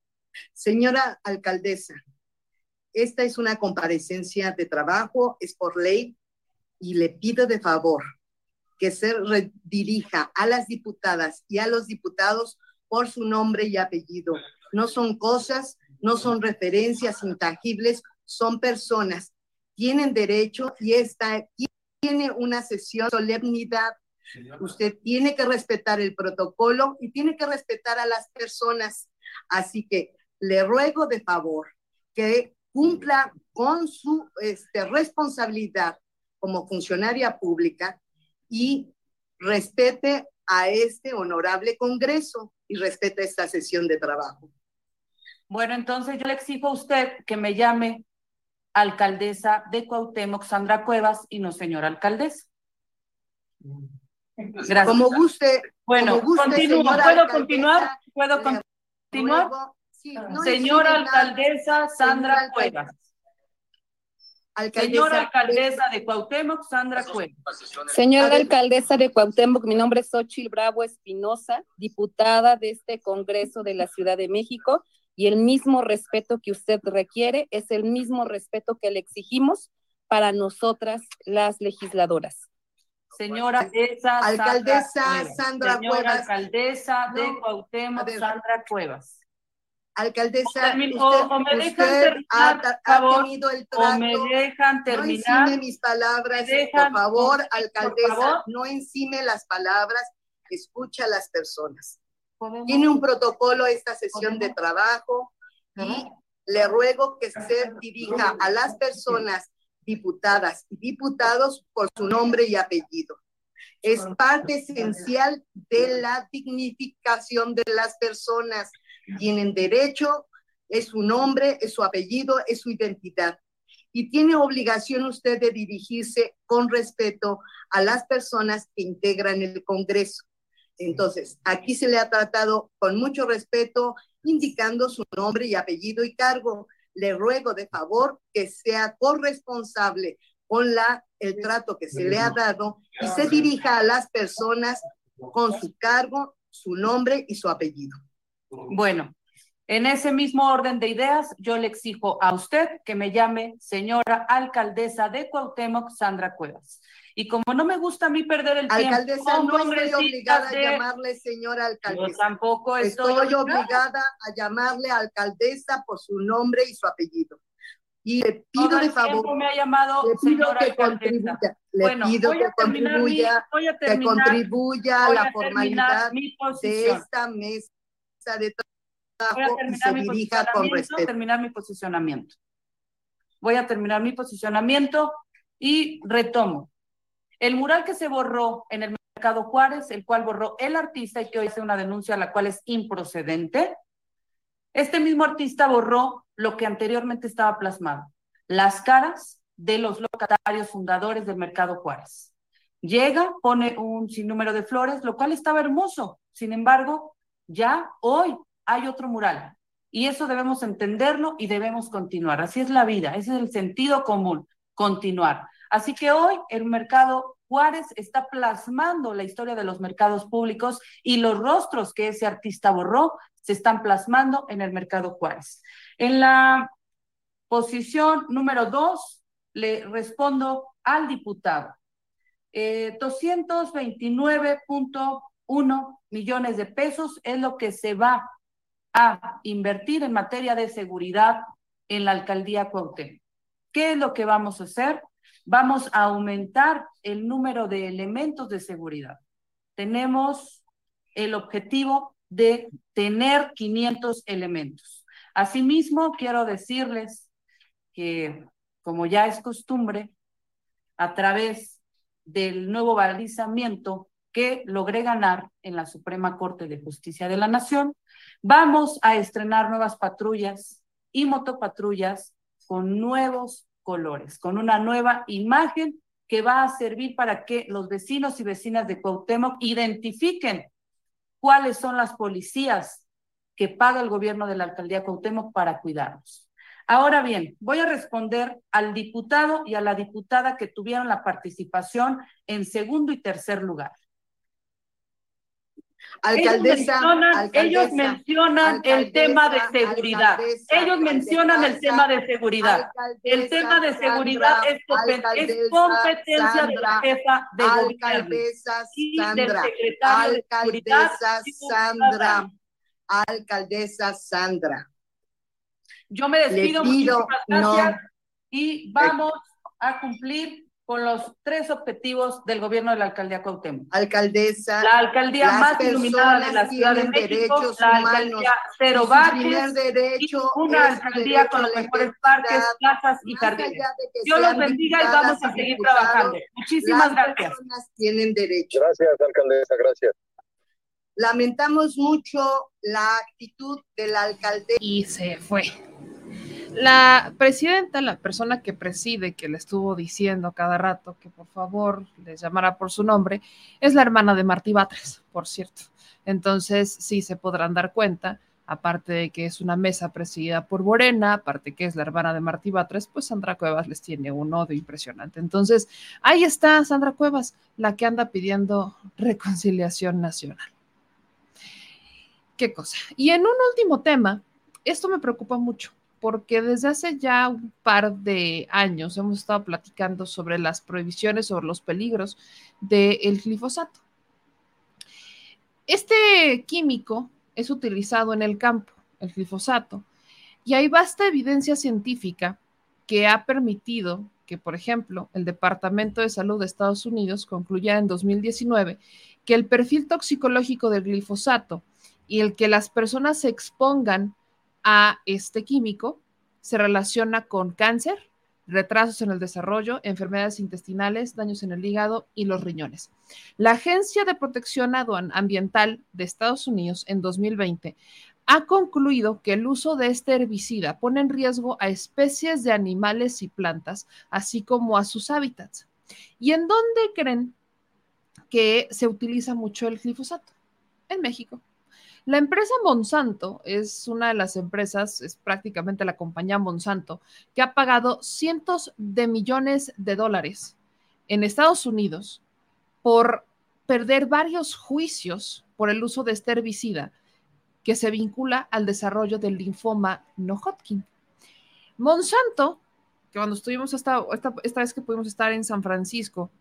Señora alcaldesa, esta es una comparecencia de trabajo, es por ley, y le pido de favor que se redirija a las diputadas y a los diputados por su nombre y apellido. No son cosas, no son referencias intangibles, son personas. Tienen derecho y esta tiene una sesión solemnidad. Usted tiene que respetar el protocolo y tiene que respetar a las personas. Así que le ruego de favor que cumpla con su este, responsabilidad como funcionaria pública y respete a este honorable Congreso y respete esta sesión de trabajo. Bueno, entonces yo le exijo a usted que me llame alcaldesa de Cuauhtémoc, Sandra Cuevas, y no señora alcaldesa. Gracias. Como guste. Bueno, como guste, continúo. ¿Puedo continuar? ¿Puedo continuar? Sí, no señora alcaldesa Sandra Señora Cuevas. Alcaldesa- Señora alcaldesa de Cuauhtémoc, Sandra Cuevas. Señora alcaldesa de Cuauhtémoc, mi nombre es Xochil Bravo Espinosa, diputada de este Congreso de la Ciudad de México, y el mismo respeto que usted requiere es el mismo respeto que le exigimos para nosotras las legisladoras. Señora alcaldesa, Alcaldesa Cuevas. Sandra Señora Cuevas. alcaldesa de No, Cuauhtémoc. Sandra Cuevas. Alcaldesa, Termin- usted, o- o me dejan usted terminar, ha, por ha favor, tenido el o trato. me dejan No terminar. encime mis palabras, dejan- por favor, por alcaldesa, favor. no encime las palabras, escucha a las personas. ¿Podemos? Tiene un protocolo esta sesión de trabajo y le ruego que se dirija a las personas diputadas y diputados por su nombre y apellido. Es parte esencial de la dignificación de las personas. Tienen derecho, es su nombre, es su apellido, es su identidad. Y tiene obligación usted de dirigirse con respeto a las personas que integran el Congreso. Entonces, aquí se le ha tratado con mucho respeto, indicando su nombre y apellido y cargo. Le ruego de favor que sea corresponsable con la, el trato que se le ha dado y se dirija a las personas con su cargo, su nombre y su apellido. Bueno, en ese mismo orden de ideas, yo le exijo a usted que me llame señora alcaldesa de Cuauhtémoc, Sandra Cuevas. Y como no me gusta a mí perder el tiempo Alcaldesa, con no estoy obligada a llamarle señora Yo alcaldesa. tampoco estoy, Estoy obligada a llamarle alcaldesa por su nombre y su apellido. Y le pido Todo de tiempo favor, me ha llamado le pido señora que alcaldesa. contribuya, le Bueno, pido que mi- contribuya, que contribuya a la formalidad de esta mesa de Voy a trabajo y se dirija con respeto. terminar mi posicionamiento. Voy a terminar mi posicionamiento y retomo. El mural que se borró en el Mercado Juárez, el cual borró el artista y que hoy hace una denuncia la cual es improcedente, este mismo artista borró lo que anteriormente estaba plasmado, las caras de los locatarios fundadores del Mercado Juárez. Llega, pone un sinnúmero de flores, lo cual estaba hermoso. Sin embargo, ya hoy hay otro mural. Y eso debemos entenderlo y debemos continuar. Así es la vida, ese es el sentido común, continuar. Así que hoy el mercado Juárez está plasmando la historia de los mercados públicos y los rostros que ese artista borró se están plasmando en el mercado Juárez. En la posición número dos, le respondo al diputado. Eh, 229.1 millones de pesos es lo que se va a invertir en materia de seguridad en la alcaldía Cuauhtémoc. ¿Qué es lo que vamos a hacer? Vamos a aumentar el número de elementos de seguridad. Tenemos el objetivo de tener 500 elementos. Asimismo, quiero decirles que, como ya es costumbre, a través del nuevo balizamiento que logré ganar en la Suprema Corte de Justicia de la Nación, vamos a estrenar nuevas patrullas y motopatrullas con nuevos colores, con una nueva imagen que va a servir para que los vecinos y vecinas de Cuauhtémoc identifiquen cuáles son las policías que paga el gobierno de la alcaldía Cuauhtémoc para cuidarnos. Ahora bien, voy a responder al diputado y a la diputada que tuvieron la participación en segundo y tercer lugar. Alcaldesa, ellos mencionan, alcaldesa, ellos mencionan el tema de seguridad. ellos mencionan el tema de seguridad. el tema de seguridad es, competencia de la jefa de gobierno alcaldesa y del Sandra, secretario de seguridad. Sandra, alcaldesa Sandra. Yo me despido, pido, muchísimas gracias no. y vamos a cumplir con los tres objetivos del gobierno de la alcaldía Cuauhtémoc. Alcaldesa. La alcaldía las más iluminada de la Ciudad de tienen México, derechos la alcaldía cero baches, derecho y una alcaldía derecho con los mejores parques, plazas y jardines. Dios los bendiga y vamos a seguir trabajando. Muchísimas las gracias. personas tienen derecho. Gracias, alcaldesa, gracias. Lamentamos mucho la actitud de la alcaldesa. Y se fue. La presidenta, la persona que preside, que le estuvo diciendo cada rato que por favor les llamara por su nombre, es la hermana de Martí Batres, por cierto. Entonces, sí se podrán dar cuenta, aparte de que es una mesa presidida por Morena, aparte que es la hermana de Martí Batres, pues Sandra Cuevas les tiene un odio impresionante. Entonces, ahí está Sandra Cuevas, la que anda pidiendo reconciliación nacional. Qué cosa. Y en un último tema, esto me preocupa mucho porque desde hace ya un par de años hemos estado platicando sobre las prohibiciones, sobre los peligros del glifosato. Este químico es utilizado en el campo, el glifosato, y hay vasta evidencia científica que ha permitido que, por ejemplo, el Departamento de Salud de Estados Unidos concluyera en 2019 que el perfil toxicológico del glifosato y el que las personas se expongan a este químico se relaciona con cáncer, retrasos en el desarrollo, enfermedades intestinales, daños en el hígado y los riñones. La Agencia de Protección Ambiental de Estados Unidos en 2020 ha concluido que el uso de este herbicida pone en riesgo a especies de animales y plantas, así como a sus hábitats. ¿Y en dónde creen que se utiliza mucho el glifosato? En México. La empresa Monsanto es una de las empresas, es prácticamente la compañía Monsanto, que ha pagado cientos de millones de dólares en Estados Unidos por perder varios juicios por el uso de este herbicida que se vincula al desarrollo del linfoma no Hodgkin. Monsanto, que cuando estuvimos esta, esta, esta vez que pudimos estar en San Francisco,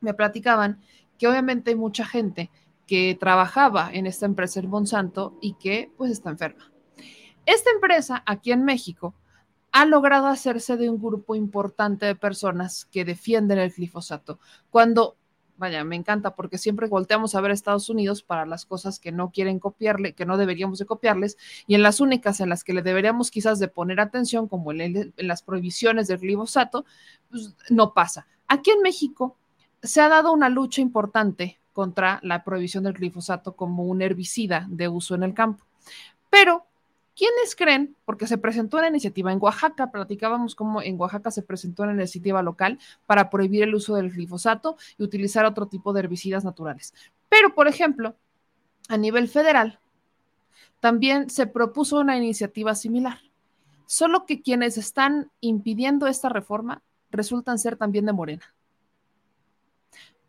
me platicaban que obviamente hay mucha gente que trabajaba en esta empresa en Monsanto y que pues está enferma. Esta empresa aquí en México ha logrado hacerse de un grupo importante de personas que defienden el glifosato. Cuando, vaya, me encanta porque siempre volteamos a ver a Estados Unidos para las cosas que no quieren copiarle, que no deberíamos de copiarles, y en las únicas en las que le deberíamos quizás de poner atención, como en, las prohibiciones del glifosato, pues no pasa. Aquí en México se ha dado una lucha importante contra la prohibición del glifosato como un herbicida de uso en el campo. Pero, ¿quiénes creen? Porque se presentó una iniciativa en Oaxaca, platicábamos cómo en Oaxaca se presentó una iniciativa local para prohibir el uso del glifosato y utilizar otro tipo de herbicidas naturales. Pero, por ejemplo, a nivel federal, también se propuso una iniciativa similar, solo que quienes están impidiendo esta reforma resultan ser también de Morena.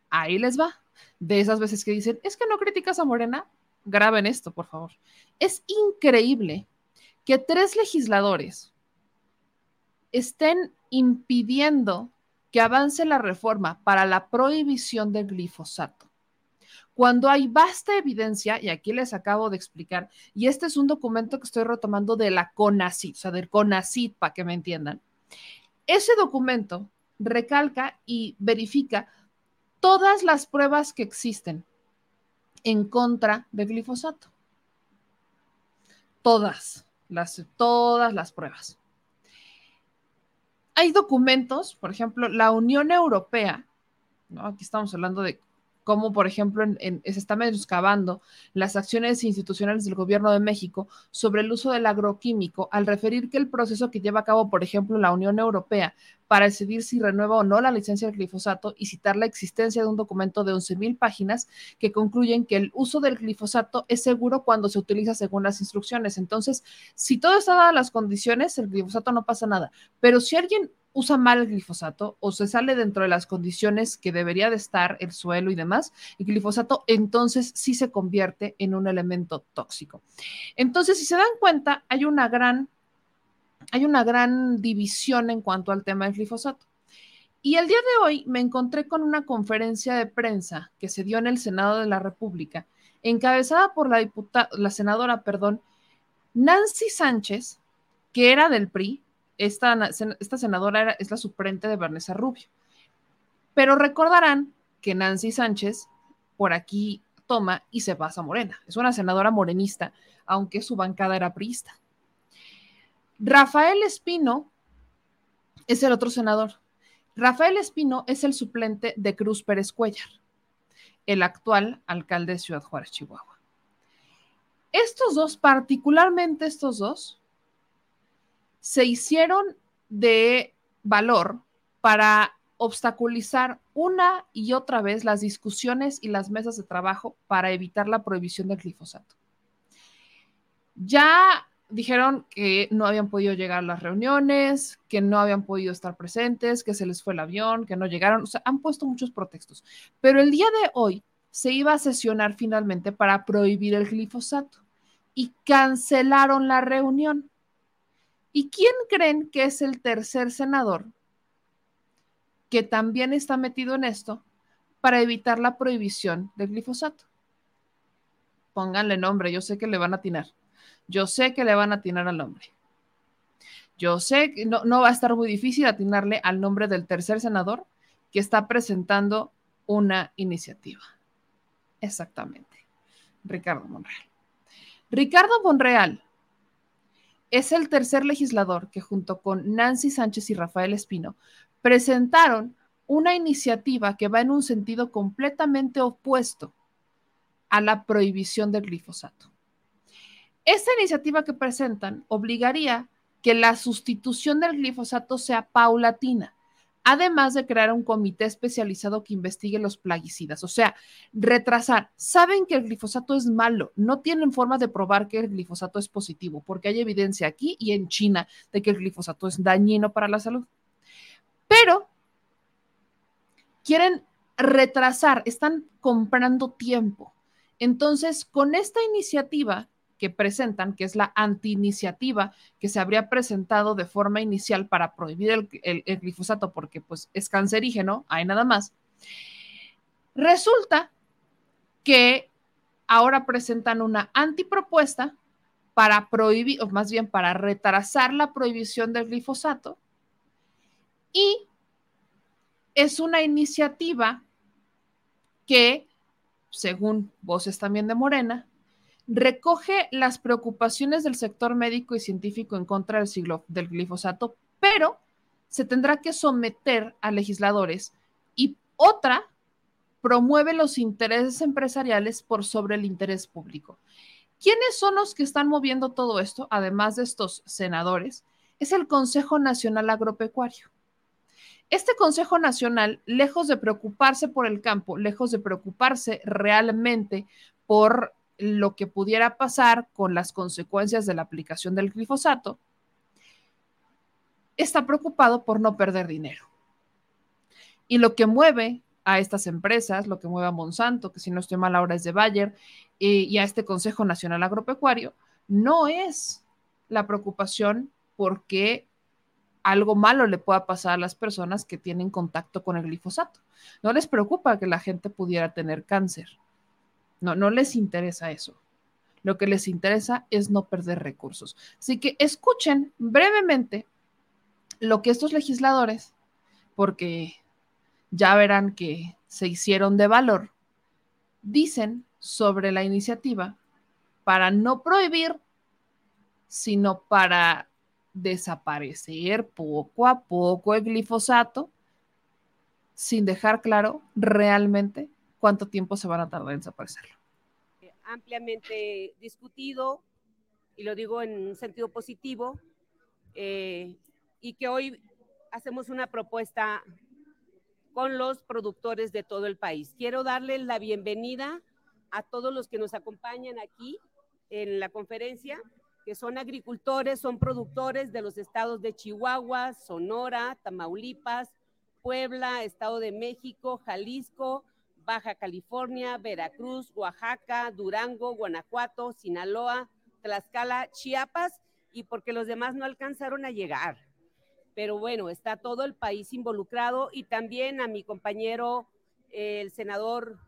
Ahí les va de esas veces que dicen, es que no criticas a Morena, graben esto, por favor. Es increíble que tres legisladores estén impidiendo que avance la reforma para la prohibición del glifosato. Cuando hay vasta evidencia, y aquí les acabo de explicar, y este es un documento que estoy retomando de la CONACID, o sea, del CONACID, para que me entiendan. Ese documento recalca y verifica todas las pruebas que existen en contra del glifosato. Todas, las, todas las pruebas. Hay documentos, por ejemplo, la Unión Europea, aquí estamos hablando de cómo, por ejemplo, en, se está menoscabando las acciones institucionales del gobierno de México sobre el uso del agroquímico, al referir que el proceso que lleva a cabo, por ejemplo, la Unión Europea para decidir si renueva o no la licencia del glifosato y citar la existencia de un documento de 11.000 páginas que concluyen que el uso del glifosato es seguro cuando se utiliza según las instrucciones. Entonces, si todo está dadas las condiciones, el glifosato no pasa nada. Pero si alguien usa mal el glifosato o se sale dentro de las condiciones que debería de estar el suelo y demás, el glifosato entonces sí se convierte en un elemento tóxico. Entonces, si se dan cuenta, hay una gran, hay una gran división en cuanto al tema del glifosato. Y el día de hoy me encontré con una conferencia de prensa que se dio en el Senado de la República, encabezada por la diputada, la senadora, perdón, Nancy Sánchez, que era del PRI, esta, esta senadora es la suplente de Vanessa Rubio. Pero recordarán que Nancy Sánchez por aquí toma y se pasa Morena. Es una senadora morenista, aunque su bancada era priista. Rafael Espino es el otro senador. Rafael Espino es el suplente de Cruz Pérez Cuellar, el actual alcalde de Ciudad Juárez, Chihuahua. Estos dos, particularmente estos dos, se hicieron de valor para obstaculizar una y otra vez las discusiones y las mesas de trabajo para evitar la prohibición del glifosato. Ya dijeron que no habían podido llegar a las reuniones, que no habían podido estar presentes, que se les fue el avión, que no llegaron, o sea, han puesto muchos pretextos. Pero el día de hoy se iba a sesionar finalmente para prohibir el glifosato y cancelaron la reunión. ¿Y quién creen que es el tercer senador que también está metido en esto para evitar la prohibición del glifosato? Pónganle nombre, yo sé que le van a atinar. Yo sé que le van a atinar al nombre. Yo sé que no, no va a estar muy difícil atinarle al nombre del tercer senador que está presentando una iniciativa. Exactamente. Ricardo Monreal. Ricardo Monreal es el tercer legislador que junto con Nancy Sánchez y Rafael Espino presentaron una iniciativa que va en un sentido completamente opuesto a la prohibición del glifosato. Esta iniciativa que presentan obligaría que la sustitución del glifosato sea paulatina, además de crear un comité especializado que investigue los plaguicidas, o sea, retrasar. Saben que el glifosato es malo, no tienen forma de probar que el glifosato es positivo, porque hay evidencia aquí y en China de que el glifosato es dañino para la salud. Pero quieren retrasar, están comprando tiempo. Entonces, con esta iniciativa que presentan, que es la anti-iniciativa que se habría presentado de forma inicial para prohibir el, glifosato porque pues es cancerígeno, hay nada más. Resulta que ahora presentan una antipropuesta para prohibir, o más bien para retrasar la prohibición del glifosato y es una iniciativa que, según voces también de Morena, recoge las preocupaciones del sector médico y científico en contra del, siglo, del glifosato, pero se tendrá que someter a legisladores y otra promueve los intereses empresariales por sobre el interés público. ¿Quiénes son los que están moviendo todo esto, además de estos senadores? Es el Consejo Nacional Agropecuario. Este Consejo Nacional, lejos de preocuparse por el campo, lejos de preocuparse realmente por lo que pudiera pasar con las consecuencias de la aplicación del glifosato, está preocupado por no perder dinero. Y lo que mueve a estas empresas, lo que mueve a Monsanto, que si no estoy mal ahora es de Bayer, eh, y a este Consejo Nacional Agropecuario, no es la preocupación porque algo malo le pueda pasar a las personas que tienen contacto con el glifosato. No les preocupa que la gente pudiera tener cáncer no, no les interesa eso. Lo que les interesa es no perder recursos. Así que escuchen brevemente lo que estos legisladores, porque ya verán que se hicieron de valor, dicen sobre la iniciativa para no prohibir, sino para desaparecer poco a poco el glifosato, sin dejar claro realmente cuánto tiempo se van a tardar en desaparecerlo. Eh, ampliamente discutido, y lo digo en un sentido positivo, eh, y que hoy hacemos una propuesta con los productores de todo el país. Quiero darle la bienvenida a todos los que nos acompañan aquí en la conferencia, que son agricultores, son productores de los estados de Chihuahua, Sonora, Tamaulipas, Puebla, Estado de México, Jalisco, Baja California, Veracruz, Oaxaca, Durango, Guanajuato, Sinaloa, Tlaxcala, Chiapas y porque los demás no alcanzaron a llegar. Pero bueno, está todo el país involucrado y también a mi compañero, el senador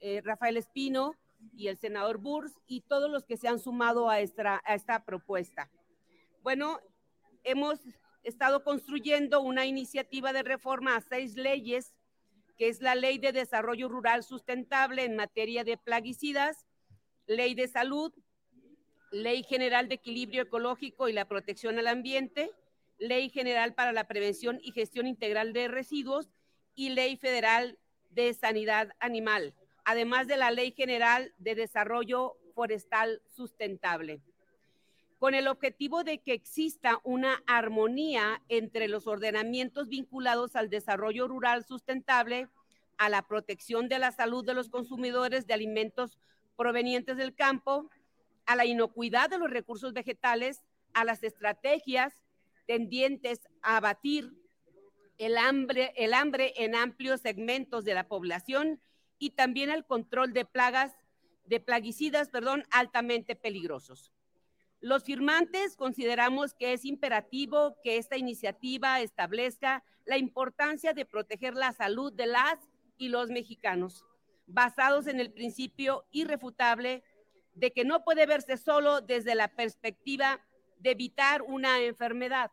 eh, Rafael Espino y el senador Burs y todos los que se han sumado a esta propuesta. Bueno, hemos estado construyendo una iniciativa de reforma a seis leyes que es la Ley de Desarrollo Rural Sustentable en materia de plaguicidas, Ley de Salud, Ley General de Equilibrio Ecológico y la Protección al Ambiente, Ley General para la Prevención y Gestión Integral de Residuos y Ley Federal de Sanidad Animal, además de la Ley General de Desarrollo Forestal Sustentable con el objetivo de que exista una armonía entre los ordenamientos vinculados al desarrollo rural sustentable, a la protección de la salud de los consumidores de alimentos provenientes del campo, a la inocuidad de los recursos vegetales, a las estrategias tendientes a abatir el hambre, en amplios segmentos de la población y también al control de plagas, de plaguicidas, perdón, altamente peligrosos. Los firmantes consideramos que es imperativo que esta iniciativa establezca la importancia de proteger la salud de las y los mexicanos, basados en el principio irrefutable de que no puede verse solo desde la perspectiva de evitar una enfermedad,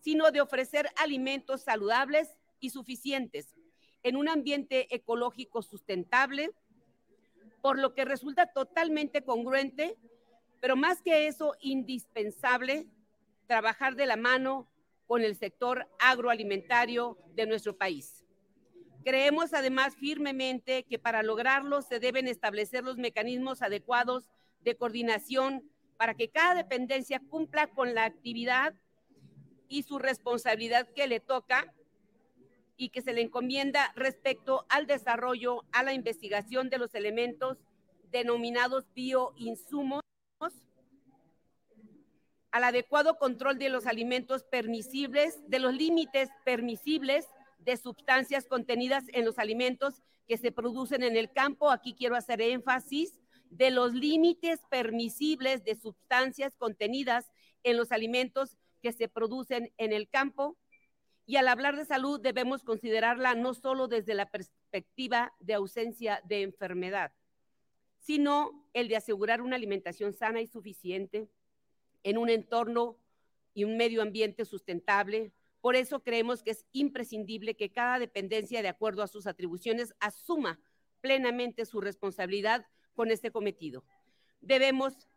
sino de ofrecer alimentos saludables y suficientes en un ambiente ecológico sustentable, por lo que resulta totalmente congruente pero más que eso, indispensable trabajar de la mano con el sector agroalimentario de nuestro país. Creemos además firmemente que para lograrlo se deben establecer los mecanismos adecuados de coordinación para que cada dependencia cumpla con la actividad y su responsabilidad que le toca y que se le encomienda respecto al desarrollo, a la investigación de los elementos denominados bioinsumos al adecuado control de los alimentos permisibles, de los límites permisibles de sustancias contenidas en los alimentos que se producen en el campo. Aquí quiero hacer énfasis de los límites permisibles de sustancias contenidas en los alimentos que se producen en el campo. Y al hablar de salud debemos considerarla no solo desde la perspectiva de ausencia de enfermedad, sino el de asegurar una alimentación sana y suficiente en un entorno y un medio ambiente sustentable. Por eso creemos que es imprescindible que cada dependencia, de acuerdo a sus atribuciones, asuma plenamente su responsabilidad con este cometido. Debemos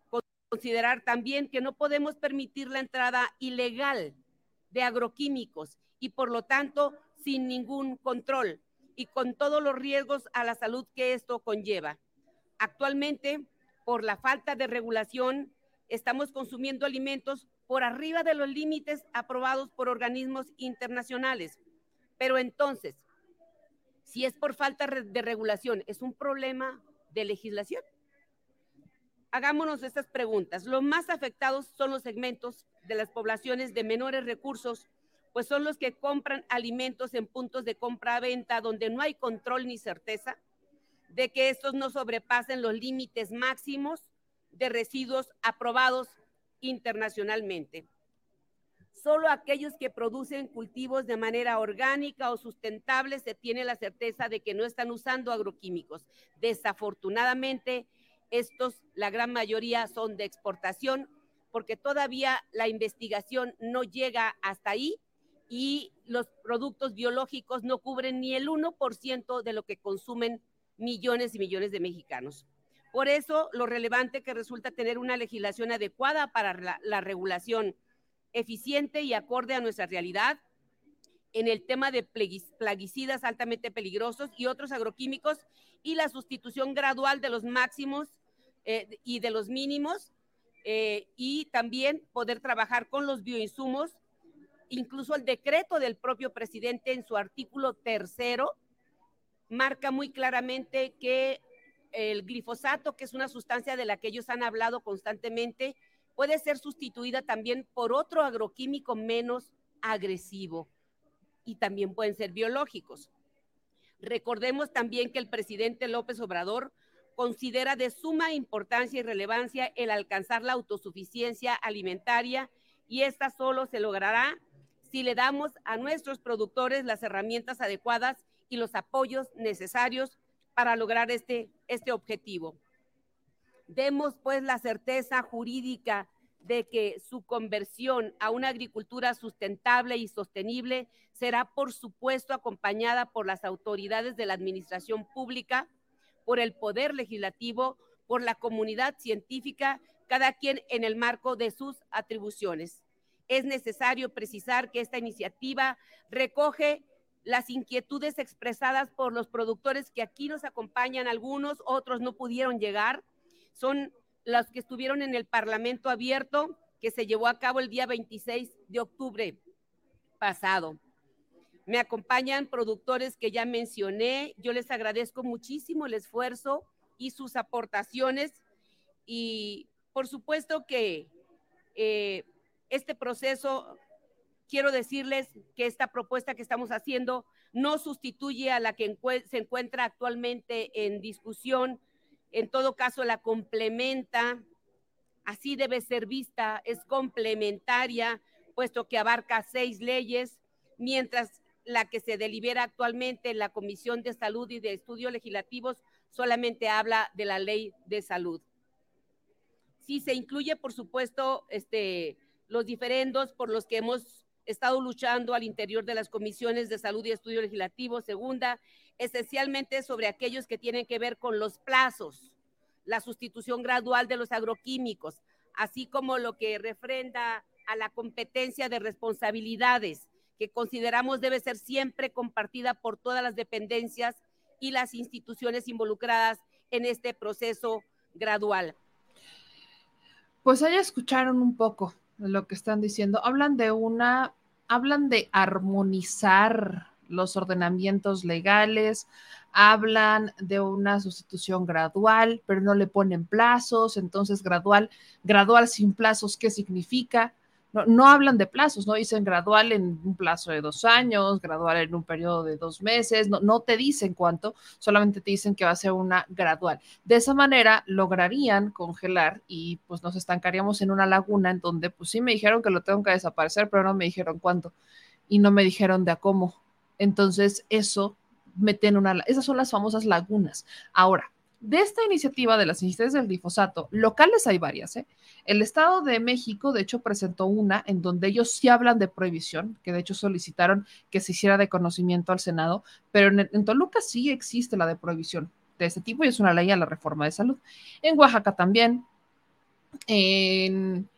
considerar también que no podemos permitir la entrada ilegal de agroquímicos y por lo tanto sin ningún control y con todos los riesgos a la salud que esto conlleva. Actualmente, por la falta de regulación, estamos consumiendo alimentos por arriba de los límites aprobados por organismos internacionales. Pero entonces, si es por falta de regulación, ¿es un problema de legislación? Hagámonos estas preguntas. Los más afectados son los segmentos de las poblaciones de menores recursos, pues son los que compran alimentos en puntos de compra-venta donde no hay control ni certeza de que estos no sobrepasen los límites máximos de residuos aprobados internacionalmente. Solo aquellos que producen cultivos de manera orgánica o sustentable se tiene la certeza de que no están usando agroquímicos. Desafortunadamente, estos, la gran mayoría, son de exportación porque todavía la investigación no llega hasta ahí y los productos biológicos no cubren ni el 1% de lo que consumen millones y millones de mexicanos. Por eso, lo relevante que resulta tener una legislación adecuada para la, regulación eficiente y acorde a nuestra realidad en el tema de plaguicidas altamente peligrosos y otros agroquímicos y la sustitución gradual de los máximos eh, y de los mínimos eh, y también poder trabajar con los bioinsumos, incluso el decreto del propio presidente en su artículo tercero marca muy claramente que el glifosato, que es una sustancia de la que ellos han hablado constantemente, puede ser sustituida también por otro agroquímico menos agresivo y también pueden ser biológicos. Recordemos también que el presidente López Obrador considera de suma importancia y relevancia el alcanzar la autosuficiencia alimentaria y esta solo se logrará si le damos a nuestros productores las herramientas adecuadas y los apoyos necesarios para lograr este, este objetivo. Demos pues la certeza jurídica de que su conversión a una agricultura sustentable y sostenible será, por supuesto, acompañada por las autoridades de la administración pública, por el poder legislativo, por la comunidad científica, cada quien en el marco de sus atribuciones. Es necesario precisar que esta iniciativa recoge las inquietudes expresadas por los productores que aquí nos acompañan, algunos, otros no pudieron llegar, son los que estuvieron en el Parlamento abierto que se llevó a cabo el día 26 de octubre pasado. Me acompañan productores que ya mencioné. Yo les agradezco muchísimo el esfuerzo y sus aportaciones. Y por supuesto que eh, este proceso, quiero decirles que esta propuesta que estamos haciendo no sustituye a la que se encuentra actualmente en discusión en todo caso la complementa, así debe ser vista, es complementaria, puesto que abarca seis leyes, mientras la que se delibera actualmente en la Comisión de Salud y de Estudios Legislativos solamente habla de la ley de salud. Sí, se incluye, por supuesto, este, los diferendos por los que hemos estado luchando al interior de las comisiones de salud y estudios legislativos. Segunda, esencialmente sobre aquellos que tienen que ver con los plazos, la sustitución gradual de los agroquímicos, así como lo que refrenda a la competencia de responsabilidades que consideramos debe ser siempre compartida por todas las dependencias y las instituciones involucradas en este proceso gradual. Pues allá escucharon un poco lo que están diciendo. Hablan de una, hablan de armonizar los ordenamientos legales, hablan de una sustitución gradual, pero no le ponen plazos, entonces gradual, gradual sin plazos, ¿qué significa? No, no, hablan de plazos, no dicen gradual en un plazo de dos años, gradual en un periodo de dos meses, no, no te dicen cuánto, solamente te dicen que va a ser una gradual. De esa manera lograrían congelar y pues nos estancaríamos en una laguna en donde pues sí me dijeron que lo tengo que desaparecer, pero no me dijeron cuánto y no me dijeron de a cómo. Entonces, eso mete en una, esas son las famosas lagunas. Ahora, de esta iniciativa de las incidencias del glifosato, locales hay varias. ¿eh? El Estado de México, de hecho, presentó una en donde ellos sí hablan de prohibición, que de hecho solicitaron que se hiciera de conocimiento al Senado, pero en, Toluca sí existe la de prohibición de ese tipo y es una ley a la reforma de salud. En Oaxaca también. En,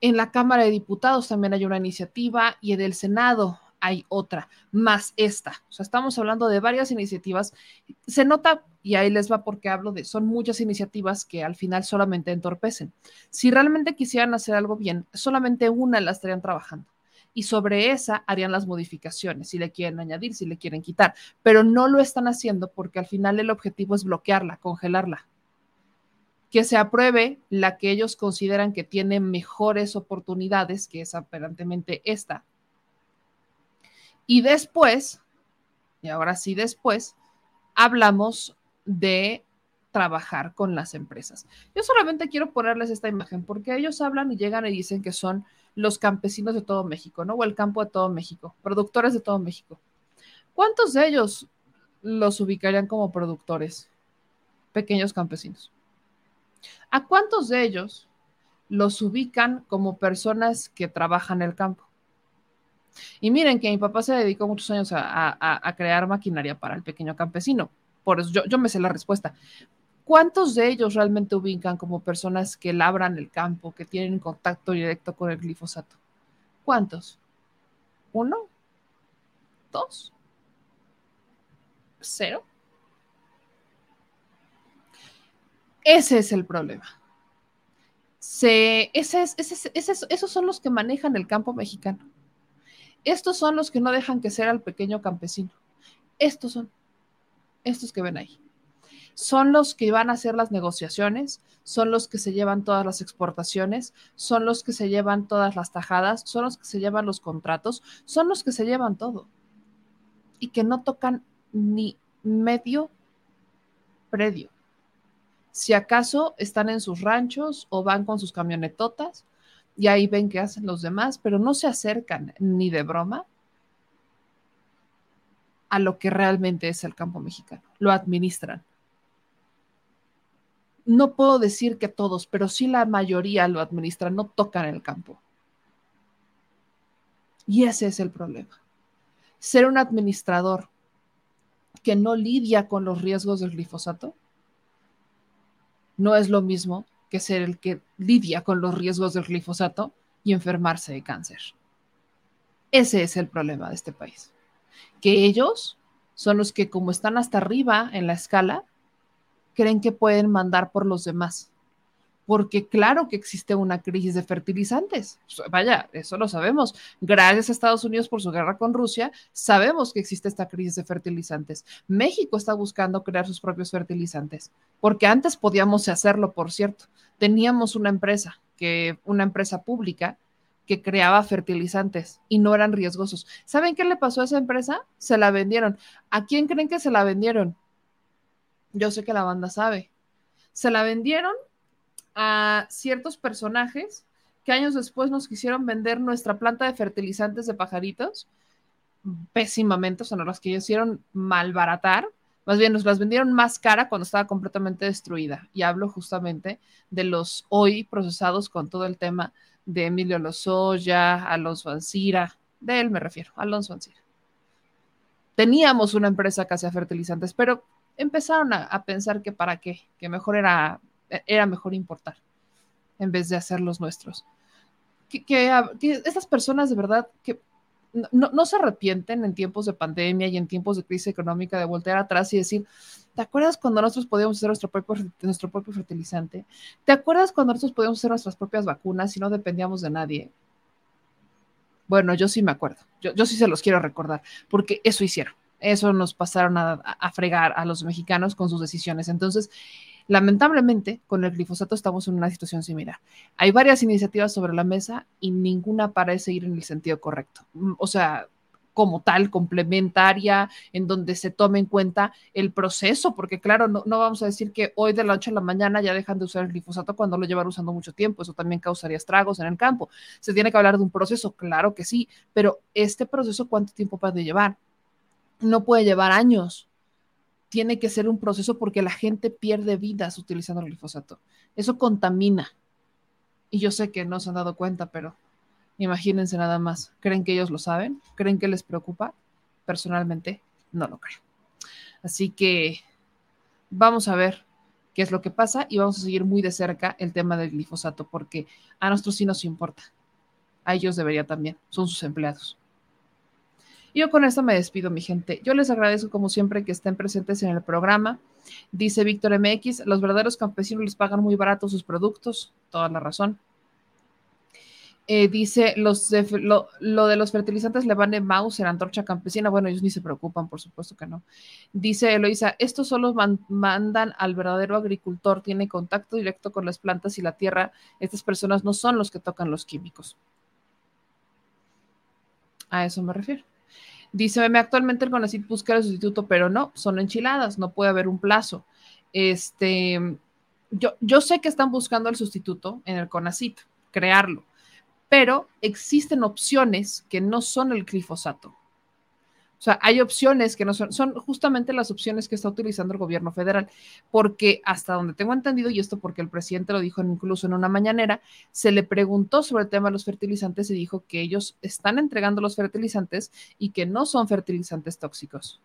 en la Cámara de Diputados también hay una iniciativa y en el Senado hay otra, más esta. O sea, estamos hablando de varias iniciativas. Se nota, y ahí les va porque hablo de, son muchas iniciativas que al final solamente entorpecen. Si realmente quisieran hacer algo bien, solamente una la estarían trabajando. Y sobre esa harían las modificaciones, si le quieren añadir, si le quieren quitar, pero no lo están haciendo porque al final el objetivo es bloquearla, congelarla. Que se apruebe la que ellos consideran que tiene mejores oportunidades, que es aparentemente esta, y después, y ahora sí después, hablamos de trabajar con las empresas. Yo solamente quiero ponerles esta imagen porque ellos hablan y llegan y dicen que son los campesinos de todo México, ¿no? O el campo de todo México, productores de todo México. ¿Cuántos de ellos los ubicarían como productores? Pequeños campesinos. ¿A cuántos de ellos los ubican como personas que trabajan el campo? Y miren que mi papá se dedicó muchos años a, crear maquinaria para el pequeño campesino. Por eso yo, me sé la respuesta. ¿Cuántos de ellos realmente ubican como personas que labran el campo, que tienen contacto directo con el glifosato? ¿Cuántos? ¿Uno? ¿Dos? ¿Cero? Ese es el problema. Se, esos son los que manejan el campo mexicano. Estos son los que no dejan que sea al pequeño campesino. Estos son, estos que ven ahí. Son los que van a hacer las negociaciones, son los que se llevan todas las exportaciones, son los que se llevan todas las tajadas, son los que se llevan los contratos, son los que se llevan todo. Y que no tocan ni medio predio. Si acaso están en sus ranchos o van con sus camionetotas y ahí ven qué hacen los demás, pero no se acercan ni de broma a lo que realmente es el campo mexicano. Lo administran. no puedo decir que todos, pero sí la mayoría lo administran, no tocan el campo. Y ese es el problema. Ser un administrador que no lidia con los riesgos del glifosato no es lo mismo que ser el que lidia con los riesgos del glifosato y enfermarse de cáncer. Ese es el problema de este país. Que ellos son los que, como están hasta arriba en la escala, creen que pueden mandar por los demás porque claro que existe una crisis de fertilizantes. Vaya, eso lo sabemos. Gracias a Estados Unidos por su guerra con Rusia, sabemos que existe esta crisis de fertilizantes. México está buscando crear sus propios fertilizantes, porque antes podíamos hacerlo, por cierto. Teníamos una empresa, que una empresa pública que creaba fertilizantes y no eran riesgosos. ¿Saben qué le pasó a esa empresa? Se la vendieron. ¿A quién creen que se la vendieron? Yo sé que la banda sabe. Se la vendieron a ciertos personajes que años después nos quisieron vender nuestra planta de fertilizantes de pajaritos pésimamente, o sea, nos las que hicieron malbaratar, más bien nos las vendieron más cara cuando estaba completamente destruida. Y hablo justamente de los hoy procesados con todo el tema de Emilio Lozoya, Alonso Ancira, de él me refiero, Alonso Ancira. Teníamos una empresa que hacía fertilizantes, pero empezaron a, a pensar que para qué, que mejor era era mejor importar en vez de hacer los nuestros. Que, que, estas personas de verdad que no, no, se arrepienten en tiempos de pandemia y en tiempos de crisis económica de voltear atrás y decir, ¿te acuerdas cuando nosotros podíamos hacer nuestro propio, nuestro propio fertilizante? ¿Te acuerdas cuando nosotros podíamos hacer nuestras propias vacunas y no dependíamos de nadie? Bueno, yo sí me acuerdo, yo, yo sí se los quiero recordar, porque eso hicieron, eso nos pasaron a, a fregar a los mexicanos con sus decisiones. Entonces, Lamentablemente, con el glifosato estamos en una situación similar. Hay varias iniciativas sobre la mesa y ninguna parece ir en el sentido correcto. Mm, o sea, como tal, complementaria, en donde se tome en cuenta el proceso, porque claro, no, vamos a decir que hoy de la noche a la mañana ya dejan de usar el glifosato cuando lo llevan usando mucho tiempo, eso también causaría estragos en el campo. Se tiene que hablar de un proceso, claro que sí, pero este proceso, ¿cuánto tiempo puede llevar? No puede llevar años, tiene que ser un proceso porque la gente pierde vidas utilizando el glifosato. Eso contamina. Y yo sé que no se han dado cuenta, pero imagínense nada más. ¿Creen que ellos lo saben? ¿Creen que les preocupa? Personalmente, no lo creo. Así que vamos a ver qué es lo que pasa y vamos a seguir muy de cerca el tema del glifosato porque a nosotros sí nos importa. A ellos debería también. Son sus empleados. Yo con esto me despido, mi gente. Yo les agradezco como siempre que estén presentes en el programa. Dice Víctor MX, los verdaderos campesinos les pagan muy barato sus productos. Toda la razón. Eh, dice, los lo, de los fertilizantes le van de mouse en antorcha campesina. Bueno, ellos ni se preocupan, por supuesto que no. Dice Eloisa, estos solo mandan al verdadero agricultor, tiene contacto directo con las plantas y la tierra. Estas personas no son los que tocan los químicos. A eso me refiero. Dice, actualmente el CONACYT busca el sustituto, pero no, son enchiladas, no puede haber un plazo. Este, yo, yo sé que están buscando el sustituto en el CONACYT, crearlo, pero existen opciones que no son el glifosato. O sea, hay opciones que no son, son justamente las opciones que está utilizando el gobierno federal, porque hasta donde tengo entendido, y esto porque el presidente lo dijo incluso en una mañanera, se le preguntó sobre el tema de los fertilizantes y dijo que ellos están entregando los fertilizantes y que no son fertilizantes tóxicos.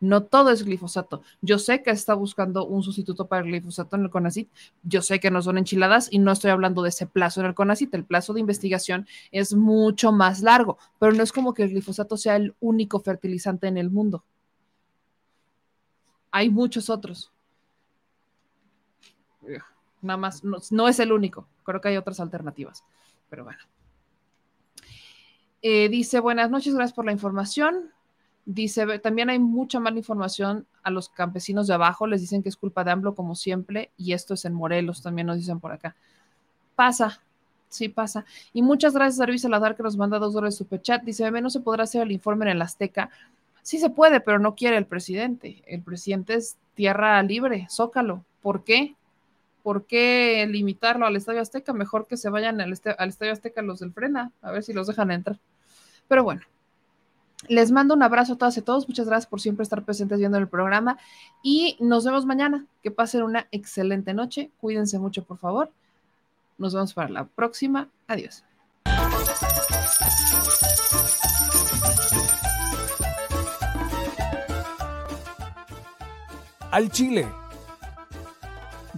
No todo es glifosato. Yo sé que está buscando un sustituto para el glifosato en el CONACIT. Yo sé que no son enchiladas y no estoy hablando de ese plazo en el CONACIT. El plazo de investigación es mucho más largo, pero no es como que el glifosato sea el único fertilizante en el mundo. Hay muchos otros. Nada más, no, es el único. Creo que hay otras alternativas. Pero bueno. Eh, dice, buenas noches, gracias por la información. Dice, también hay mucha mala información a los campesinos de abajo, les dicen que es culpa de AMLO como siempre, y esto es en Morelos, también nos dicen por acá. Pasa, sí pasa. Y muchas gracias a Luis Salazar que nos manda dos dólares superchat. Dice, bebé, no se podrá hacer el informe en el Azteca. Sí se puede, pero no quiere el presidente. El presidente es tierra libre, zócalo. ¿Por qué? ¿Por qué limitarlo al Estadio Azteca? Mejor que se vayan al, al Estadio Azteca los del Frena, a ver si los dejan entrar. Pero bueno, Les mando un abrazo a todas y a todos. Muchas gracias por siempre estar presentes viendo el programa. Y nos vemos mañana. Que pasen una excelente noche. Cuídense mucho, por favor. Nos vemos para la próxima. Adiós. Al Chile.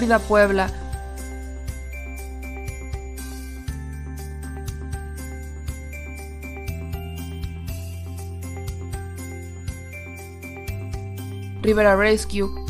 Frida Puebla. Rivera Rescue.